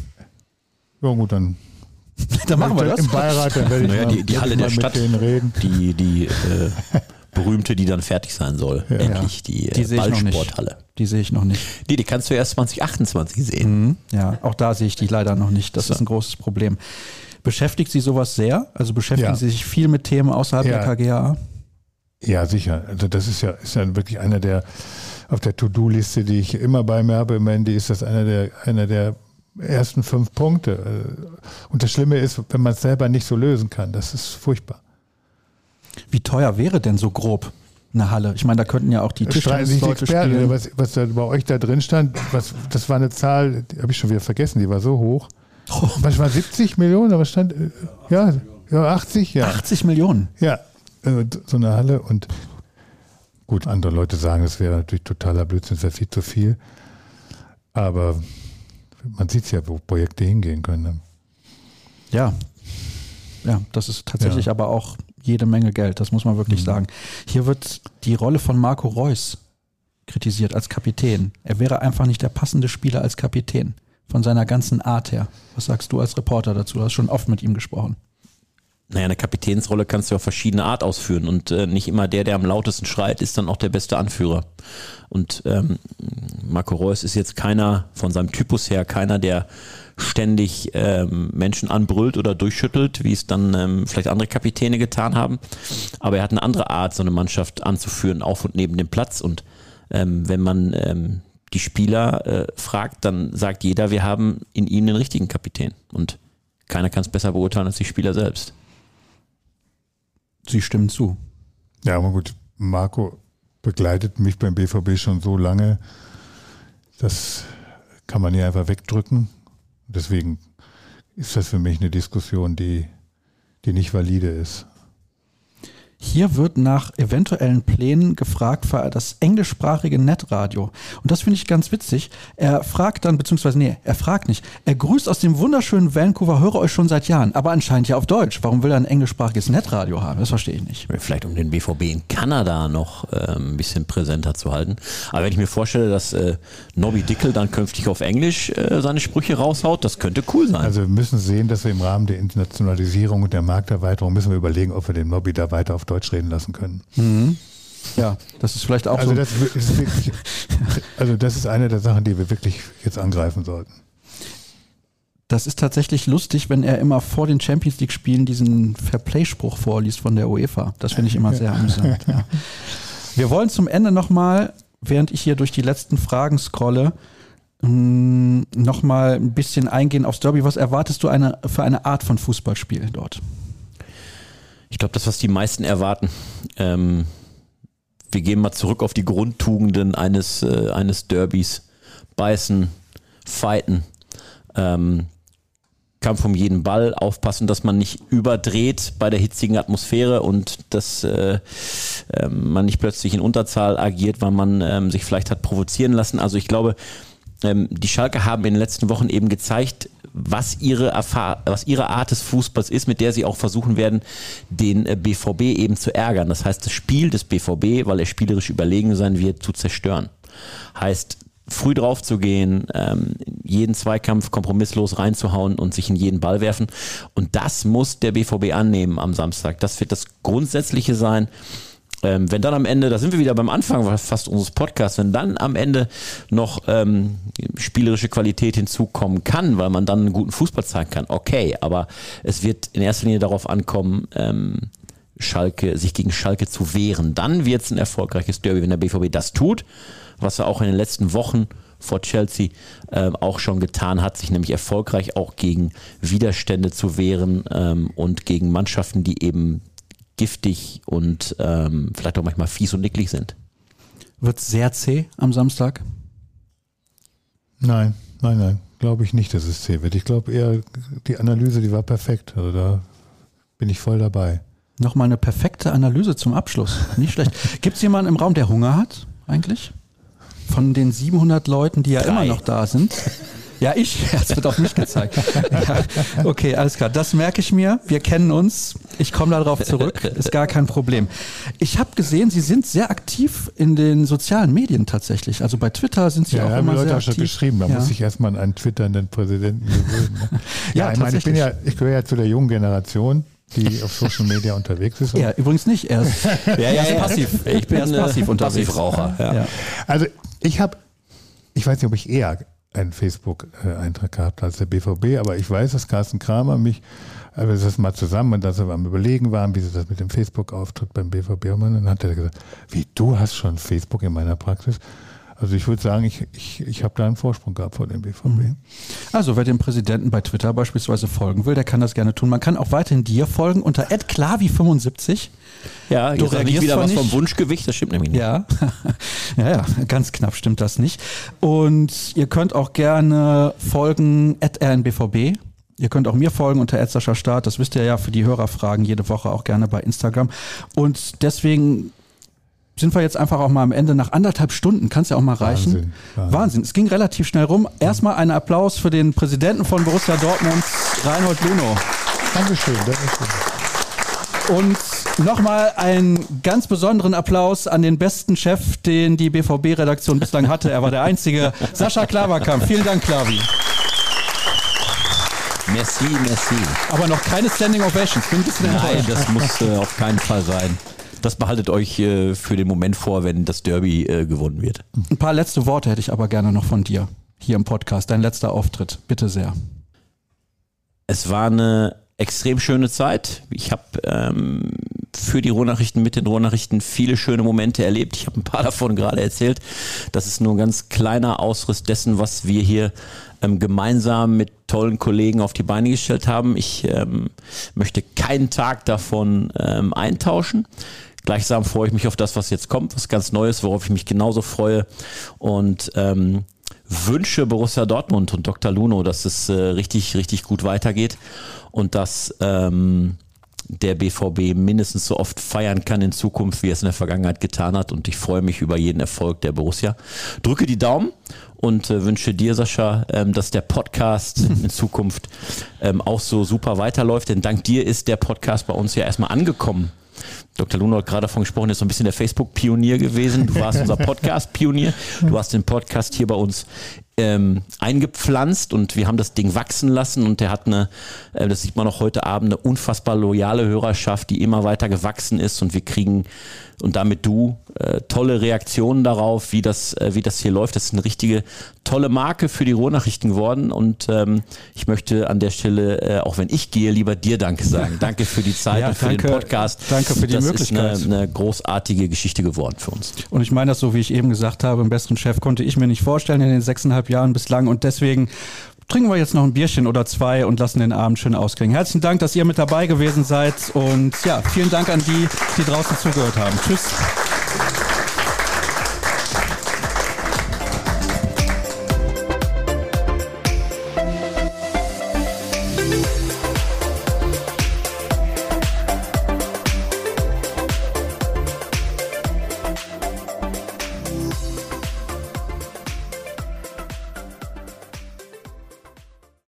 Speaker 3: ja gut, dann *laughs*
Speaker 1: dann machen wir das.
Speaker 3: im Beirat, dann werde ich
Speaker 2: Naja,
Speaker 3: mal,
Speaker 2: die, die Halle
Speaker 3: ich
Speaker 2: der
Speaker 3: mal
Speaker 2: Stadt,
Speaker 3: mit denen reden.
Speaker 2: die, die äh, *laughs* berühmte, die dann fertig sein soll. Endlich die,
Speaker 1: Die
Speaker 2: äh. Ballsporthalle.
Speaker 1: Die sehe ich noch nicht.
Speaker 2: Die, die kannst du erst 2028 sehen.
Speaker 1: Mhm. Ja, auch da sehe ich die leider noch nicht. Das
Speaker 2: So.
Speaker 1: ist ein großes Problem. Beschäftigt Sie sowas sehr? Also beschäftigen
Speaker 3: Ja.
Speaker 1: Sie sich viel mit Themen außerhalb
Speaker 3: Ja.
Speaker 1: der KGA?
Speaker 3: Ja, sicher. Also das ist ja, ist ja wirklich einer der, auf der To-Do-Liste, die ich immer bei mir habe, im Ende ist das einer der, einer der ersten fünf Punkte. Äh, Und das Schlimme ist, wenn man es selber nicht so lösen kann, das ist furchtbar.
Speaker 1: Wie teuer wäre denn so grob eine Halle. Ich meine, da könnten ja auch die Tischtennisleute spielen.
Speaker 3: was, was da bei euch da drin stand, was, das war eine Zahl, die habe ich schon wieder vergessen, die war so hoch. Was war 70 Millionen? Aber stand, äh, ja, ja, 80, ja.
Speaker 1: 80 Millionen.
Speaker 3: Ja, äh, so eine Halle und gut, andere Leute sagen, es wäre natürlich totaler Blödsinn, es wäre viel zu viel. Aber man sieht ja, wo Projekte hingehen können. ne?
Speaker 1: Ja. Ja, das ist tatsächlich
Speaker 3: Ja.
Speaker 1: aber auch jede Menge Geld, das muss man wirklich sagen. Hier wird die Rolle von Marco Reus kritisiert als Kapitän. Er wäre einfach nicht der passende Spieler als Kapitän. Von seiner ganzen Art her. Was sagst du als Reporter dazu? Du hast schon oft mit ihm gesprochen.
Speaker 2: Naja, eine Kapitänsrolle kannst du auf verschiedene Art ausführen und äh, nicht immer der, der am lautesten schreit, ist dann auch der beste Anführer. Und ähm, Marco Reus ist jetzt keiner von seinem Typus her, keiner, der ständig ähm, Menschen anbrüllt oder durchschüttelt, wie es dann ähm, vielleicht andere Kapitäne getan haben. Aber er hat eine andere Art, so eine Mannschaft anzuführen, auf und neben dem Platz. Und ähm, wenn man ähm, die Spieler äh, fragt, dann sagt jeder, wir haben in ihm den richtigen Kapitän. Und keiner kann es besser beurteilen als die Spieler selbst.
Speaker 1: Sie stimmen zu.
Speaker 3: Ja, aber gut, Marco begleitet mich beim BVB schon so lange, das kann man nicht einfach wegdrücken. Deswegen ist das für mich eine Diskussion, die, die nicht valide ist.
Speaker 1: Hier wird nach eventuellen Plänen gefragt für das englischsprachige Netradio. Und das finde ich ganz witzig. Er fragt dann, beziehungsweise, nee, er fragt nicht. Er grüßt aus dem wunderschönen Vancouver, höre euch schon seit Jahren, aber anscheinend ja auf Deutsch. Warum will er ein englischsprachiges Netradio haben? Das verstehe ich nicht.
Speaker 2: Vielleicht um den BVB in Kanada noch äh, ein bisschen präsenter zu halten. Aber wenn ich mir vorstelle, dass äh, Nobby Dickel dann künftig auf Englisch äh, seine Sprüche raushaut, das könnte cool sein.
Speaker 3: Also wir müssen sehen, dass wir im Rahmen der Internationalisierung und der Markterweiterung müssen wir überlegen, ob wir den Lobby da weiter auf Deutsch reden lassen können.
Speaker 1: Ja, das ist vielleicht auch
Speaker 3: Also
Speaker 1: so.
Speaker 3: das ist wirklich, *laughs* also das ist eine der Sachen, die wir wirklich jetzt angreifen sollten.
Speaker 1: Das ist tatsächlich lustig, wenn er immer vor den Champions League Spielen diesen Fairplay-Spruch vorliest von der UEFA. Das finde ich immer sehr amüsant. Ja. Wir wollen zum Ende nochmal, während ich hier durch die letzten Fragen scrolle, nochmal ein bisschen eingehen aufs Derby. Was erwartest du eine, für eine Art von Fußballspiel dort?
Speaker 2: Ich glaube, das, was die meisten erwarten. Ähm, wir gehen mal zurück auf die Grundtugenden eines, äh, eines Derbys. Beißen, fighten, ähm, Kampf um jeden Ball, aufpassen, dass man nicht überdreht bei der hitzigen Atmosphäre und dass äh, ähm, man nicht plötzlich in Unterzahl agiert, weil man ähm, sich vielleicht hat provozieren lassen. Also ich glaube, ähm, die Schalke haben in den letzten Wochen eben gezeigt, was ihre, was ihre Art des Fußballs ist, mit der sie auch versuchen werden, den äh, BVB eben zu ärgern. Das heißt, das Spiel des BVB, weil er spielerisch überlegen sein wird, zu zerstören. Heißt, früh drauf zu gehen, ähm, jeden Zweikampf kompromisslos reinzuhauen und sich in jeden Ball werfen. Und das muss der BVB annehmen am Samstag. Das wird das Grundsätzliche sein. Ähm, wenn dann am Ende, da sind wir wieder beim Anfang fast unseres Podcasts, wenn dann am Ende noch ähm, spielerische Qualität hinzukommen kann, weil man dann einen guten Fußball zeigen kann, okay, aber es wird in erster Linie darauf ankommen, ähm, Schalke, sich gegen Schalke zu wehren. Dann wird es ein erfolgreiches Derby, wenn der BVB das tut, was er auch in den letzten Wochen vor Chelsea ähm, auch schon getan hat, sich nämlich erfolgreich auch gegen Widerstände zu wehren ähm, und gegen Mannschaften, die eben giftig und ähm, vielleicht auch manchmal fies und nicklig sind.
Speaker 1: Wird sehr zäh am Samstag?
Speaker 3: Nein, nein, nein, glaube ich nicht, dass es zäh wird. Ich glaube eher, die Analyse, die war perfekt. Also da bin ich voll dabei.
Speaker 1: Nochmal eine perfekte Analyse zum Abschluss. Nicht schlecht. *laughs* Gibt es jemanden im Raum, der Hunger hat eigentlich? Von den 700 Leuten, die ja
Speaker 2: Drei.
Speaker 1: immer noch da sind. Ja, ich. *laughs* Es wird auf mich gezeigt. Ja, okay, alles klar. Das merke ich mir. Wir kennen uns. Ich komme darauf zurück. Ist gar kein Problem. Ich habe gesehen, Sie sind sehr aktiv in den sozialen Medien tatsächlich. Also bei Twitter sind Sie
Speaker 3: Ja,
Speaker 1: auch
Speaker 3: haben die
Speaker 1: immer
Speaker 3: Leute
Speaker 1: sehr
Speaker 3: auch schon
Speaker 1: aktiv.
Speaker 3: geschrieben. Da
Speaker 1: ja.
Speaker 3: muss ich erstmal an einen twitternden Präsidenten gewöhnen. Ne? *laughs*
Speaker 1: Ja,
Speaker 3: ja, ich meine, ich bin ja, ich gehöre ja zu der jungen Generation, die auf Social Media unterwegs ist.
Speaker 1: Ja, übrigens nicht. Er ist, *laughs* er ist passiv.
Speaker 2: Ich bin
Speaker 1: er ist
Speaker 2: äh,
Speaker 1: passiv unterwegs.
Speaker 2: Passivraucher. Ja.
Speaker 1: Ja.
Speaker 3: Also ich habe, ich weiß nicht, ob ich eher einen Facebook-Eintrag gehabt als der BVB, aber ich weiß, dass Carsten Kramer mich, als wir das mal zusammen und dass wir am Überlegen waren, wie sie das mit dem Facebook-Auftritt beim BVB machen, und dann hat er gesagt, wie, du hast schon Facebook in meiner Praxis? Also ich würde sagen, ich, ich, ich habe da einen Vorsprung gehabt vor dem BVB.
Speaker 1: Also wer dem Präsidenten bei Twitter beispielsweise folgen will, der kann das gerne tun. Man kann auch weiterhin dir folgen unter @klavi75.
Speaker 2: Ja,
Speaker 1: Du reagierst
Speaker 2: wieder was vom. Wunschgewicht, das stimmt nämlich nicht.
Speaker 1: Ja. *laughs* ja, ja, ganz knapp stimmt das nicht. Und ihr könnt auch gerne folgen rnbvb. Ihr könnt auch mir folgen unter Sascha Start. Das wisst ihr ja für die Hörerfragen jede Woche auch gerne bei Instagram. Und deswegen sind wir jetzt einfach auch mal am Ende nach anderthalb Stunden. Kann es ja auch mal reichen.
Speaker 3: Wahnsinn,
Speaker 1: Wahnsinn.
Speaker 3: Wahnsinn.
Speaker 1: Es ging relativ schnell rum. Erstmal einen Applaus für den Präsidenten von Borussia Dortmund, Reinhold Luno.
Speaker 3: Dankeschön, Dankeschön.
Speaker 1: Und nochmal einen ganz besonderen Applaus an den besten Chef, den die BVB-Redaktion bislang hatte. Er war der einzige. Sascha Klaverkamp. Vielen Dank, Klavi.
Speaker 2: Merci, merci.
Speaker 1: Aber noch keine Standing Ovations. Bin ein bisschen
Speaker 2: Nein,
Speaker 1: enttäuscht.
Speaker 2: das muss äh, auf keinen Fall sein. Das behaltet euch äh, für den Moment vor, wenn das Derby äh, gewonnen wird.
Speaker 1: Ein paar letzte Worte hätte ich aber gerne noch von dir hier im Podcast. Dein letzter Auftritt. Bitte sehr.
Speaker 2: Es war eine extrem schöne Zeit. Ich habe ähm, für die Ruhrnachrichten mit den Ruhrnachrichten viele schöne Momente erlebt. Ich habe ein paar *laughs* davon gerade erzählt. Das ist nur ein ganz kleiner Ausriss dessen, was wir hier ähm, gemeinsam mit tollen Kollegen auf die Beine gestellt haben. Ich ähm, möchte keinen Tag davon ähm, eintauschen. Gleichsam freue ich mich auf das, was jetzt kommt, was ganz Neues, worauf ich mich genauso freue. Und ähm, wünsche Borussia Dortmund und Dr. Luno, dass es äh, richtig, richtig gut weitergeht und dass ähm, der BVB mindestens so oft feiern kann in Zukunft, wie er es in der Vergangenheit getan hat. Und ich freue mich über jeden Erfolg der Borussia. Drücke die Daumen und äh, wünsche dir, Sascha, ähm, dass der Podcast *laughs* in Zukunft ähm, auch so super weiterläuft. Denn dank dir ist der Podcast bei uns ja erstmal angekommen. Dr. Luno hat gerade davon gesprochen, ist so ein bisschen der Facebook-Pionier gewesen. Du warst unser *laughs* Podcast-Pionier. Du hast den Podcast hier bei uns ähm, eingepflanzt und wir haben das Ding wachsen lassen und der hat eine, äh, das sieht man auch heute Abend, eine unfassbar loyale Hörerschaft, die immer weiter gewachsen ist und wir kriegen und damit du äh, tolle Reaktionen darauf, wie das, äh, wie das hier läuft. Das ist eine richtige tolle Marke für die Ruhrnachrichten geworden und ähm, ich möchte an der Stelle, äh, auch wenn ich gehe, lieber dir Danke sagen. *laughs* Danke für die Zeit
Speaker 1: Ja,
Speaker 2: und für
Speaker 1: danke-
Speaker 2: den Podcast.
Speaker 1: danke für die
Speaker 2: das
Speaker 1: Möglichkeit.
Speaker 2: ist eine, eine großartige Geschichte geworden für uns.
Speaker 1: Und ich meine das so, wie ich eben gesagt habe, einen besseren Chef konnte ich mir nicht vorstellen in den sechseinhalb Jahren bislang. Und deswegen trinken wir jetzt noch ein Bierchen oder zwei und lassen den Abend schön ausklingen. Herzlichen Dank, dass ihr mit dabei gewesen seid. Und ja, vielen Dank an die, die draußen zugehört haben. Tschüss.